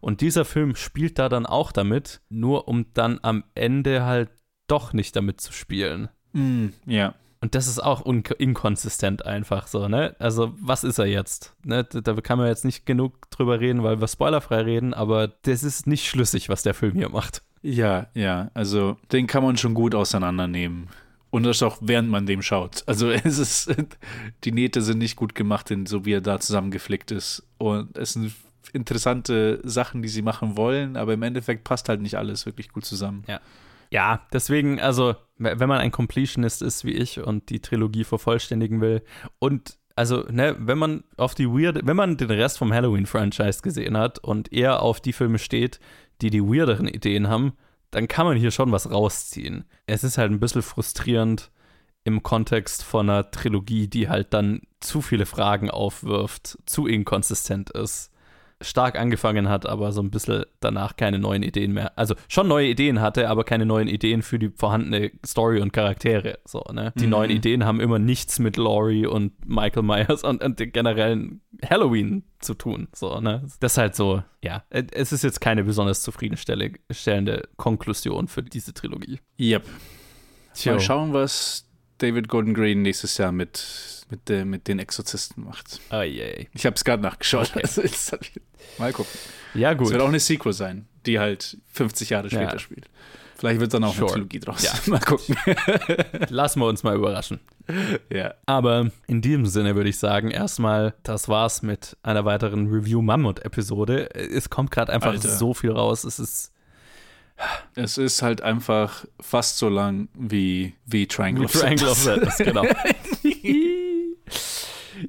Und dieser Film spielt da dann auch damit, nur um dann am Ende halt doch nicht damit zu spielen. Mm, ja. Und das ist auch inkonsistent einfach so, ne? Also, was ist er jetzt? Ne? Da da kann man jetzt nicht genug drüber reden, weil wir spoilerfrei reden, aber das ist nicht schlüssig, was der Film hier macht. Ja, ja, also den kann man schon gut auseinandernehmen. Und das auch während man dem schaut. Also es ist, die Nähte sind nicht gut gemacht, so wie er da zusammengeflickt ist. Und es sind interessante Sachen, die sie machen wollen, aber im Endeffekt passt halt nicht alles wirklich gut zusammen. Ja. Ja, deswegen, also, wenn man ein Completionist ist wie ich und die Trilogie vervollständigen will und also, ne, wenn man auf die weird, wenn man den Rest vom Halloween-Franchise gesehen hat und eher auf die Filme steht, die die weirderen Ideen haben, dann kann man hier schon was rausziehen. Es ist halt ein bisschen frustrierend im Kontext von einer Trilogie, die halt dann zu viele Fragen aufwirft, zu inkonsistent ist, stark angefangen hat, aber so ein bisschen danach keine neuen Ideen mehr. Also schon neue Ideen hatte, aber keine neuen Ideen für die vorhandene Story und Charaktere. So, ne? Die Mhm. neuen Ideen haben immer nichts mit Laurie und Michael Myers und, und dem generellen Halloween zu tun. So, ne? Das ist halt so, ja, es ist jetzt keine besonders zufriedenstellende Konklusion für diese Trilogie. Yep. Tjo. Mal schauen, was David Gordon Green nächstes Jahr mit, mit, der, mit den Exorzisten macht. Oh je. Ich habe es gerade nachgeschaut. Okay. Also, ich, mal gucken. Ja, gut. Es wird auch eine Sequel sein, die halt 50 Jahre später Ja. spielt. Vielleicht wird dann auch Sure. eine Trilogie draus. Ja. Mal gucken. Lassen wir uns mal überraschen. ja. Aber in diesem Sinne würde ich sagen, erstmal, das war's mit einer weiteren Review-Mammut-Episode. Es kommt gerade einfach Alter. so viel raus. Es ist Es ist halt einfach fast so lang wie, wie Triangle Wie Triangle of Sadness. Genau.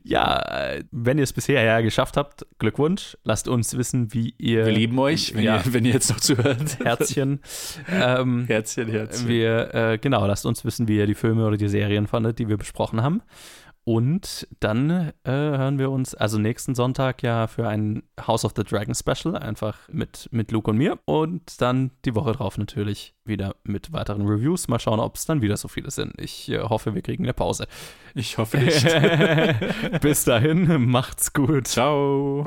ja, wenn ihr es bisher ja geschafft habt, Glückwunsch. Lasst uns wissen, wie ihr. Wir lieben euch, wenn, Ja. ihr, wenn ihr jetzt noch zuhört. Herzchen. Ähm, Herzchen, Herzchen. Wir, äh, genau, lasst uns wissen, wie ihr die Filme oder die Serien fandet, die wir besprochen haben. Und dann äh, hören wir uns also nächsten Sonntag ja für ein House of the Dragon Special, einfach mit, mit Luke und mir. Und dann die Woche drauf natürlich wieder mit weiteren Reviews. Mal schauen, ob es dann wieder so viele sind. Ich äh, hoffe, wir kriegen eine Pause. Ich hoffe nicht. Bis dahin, macht's gut. Ciao.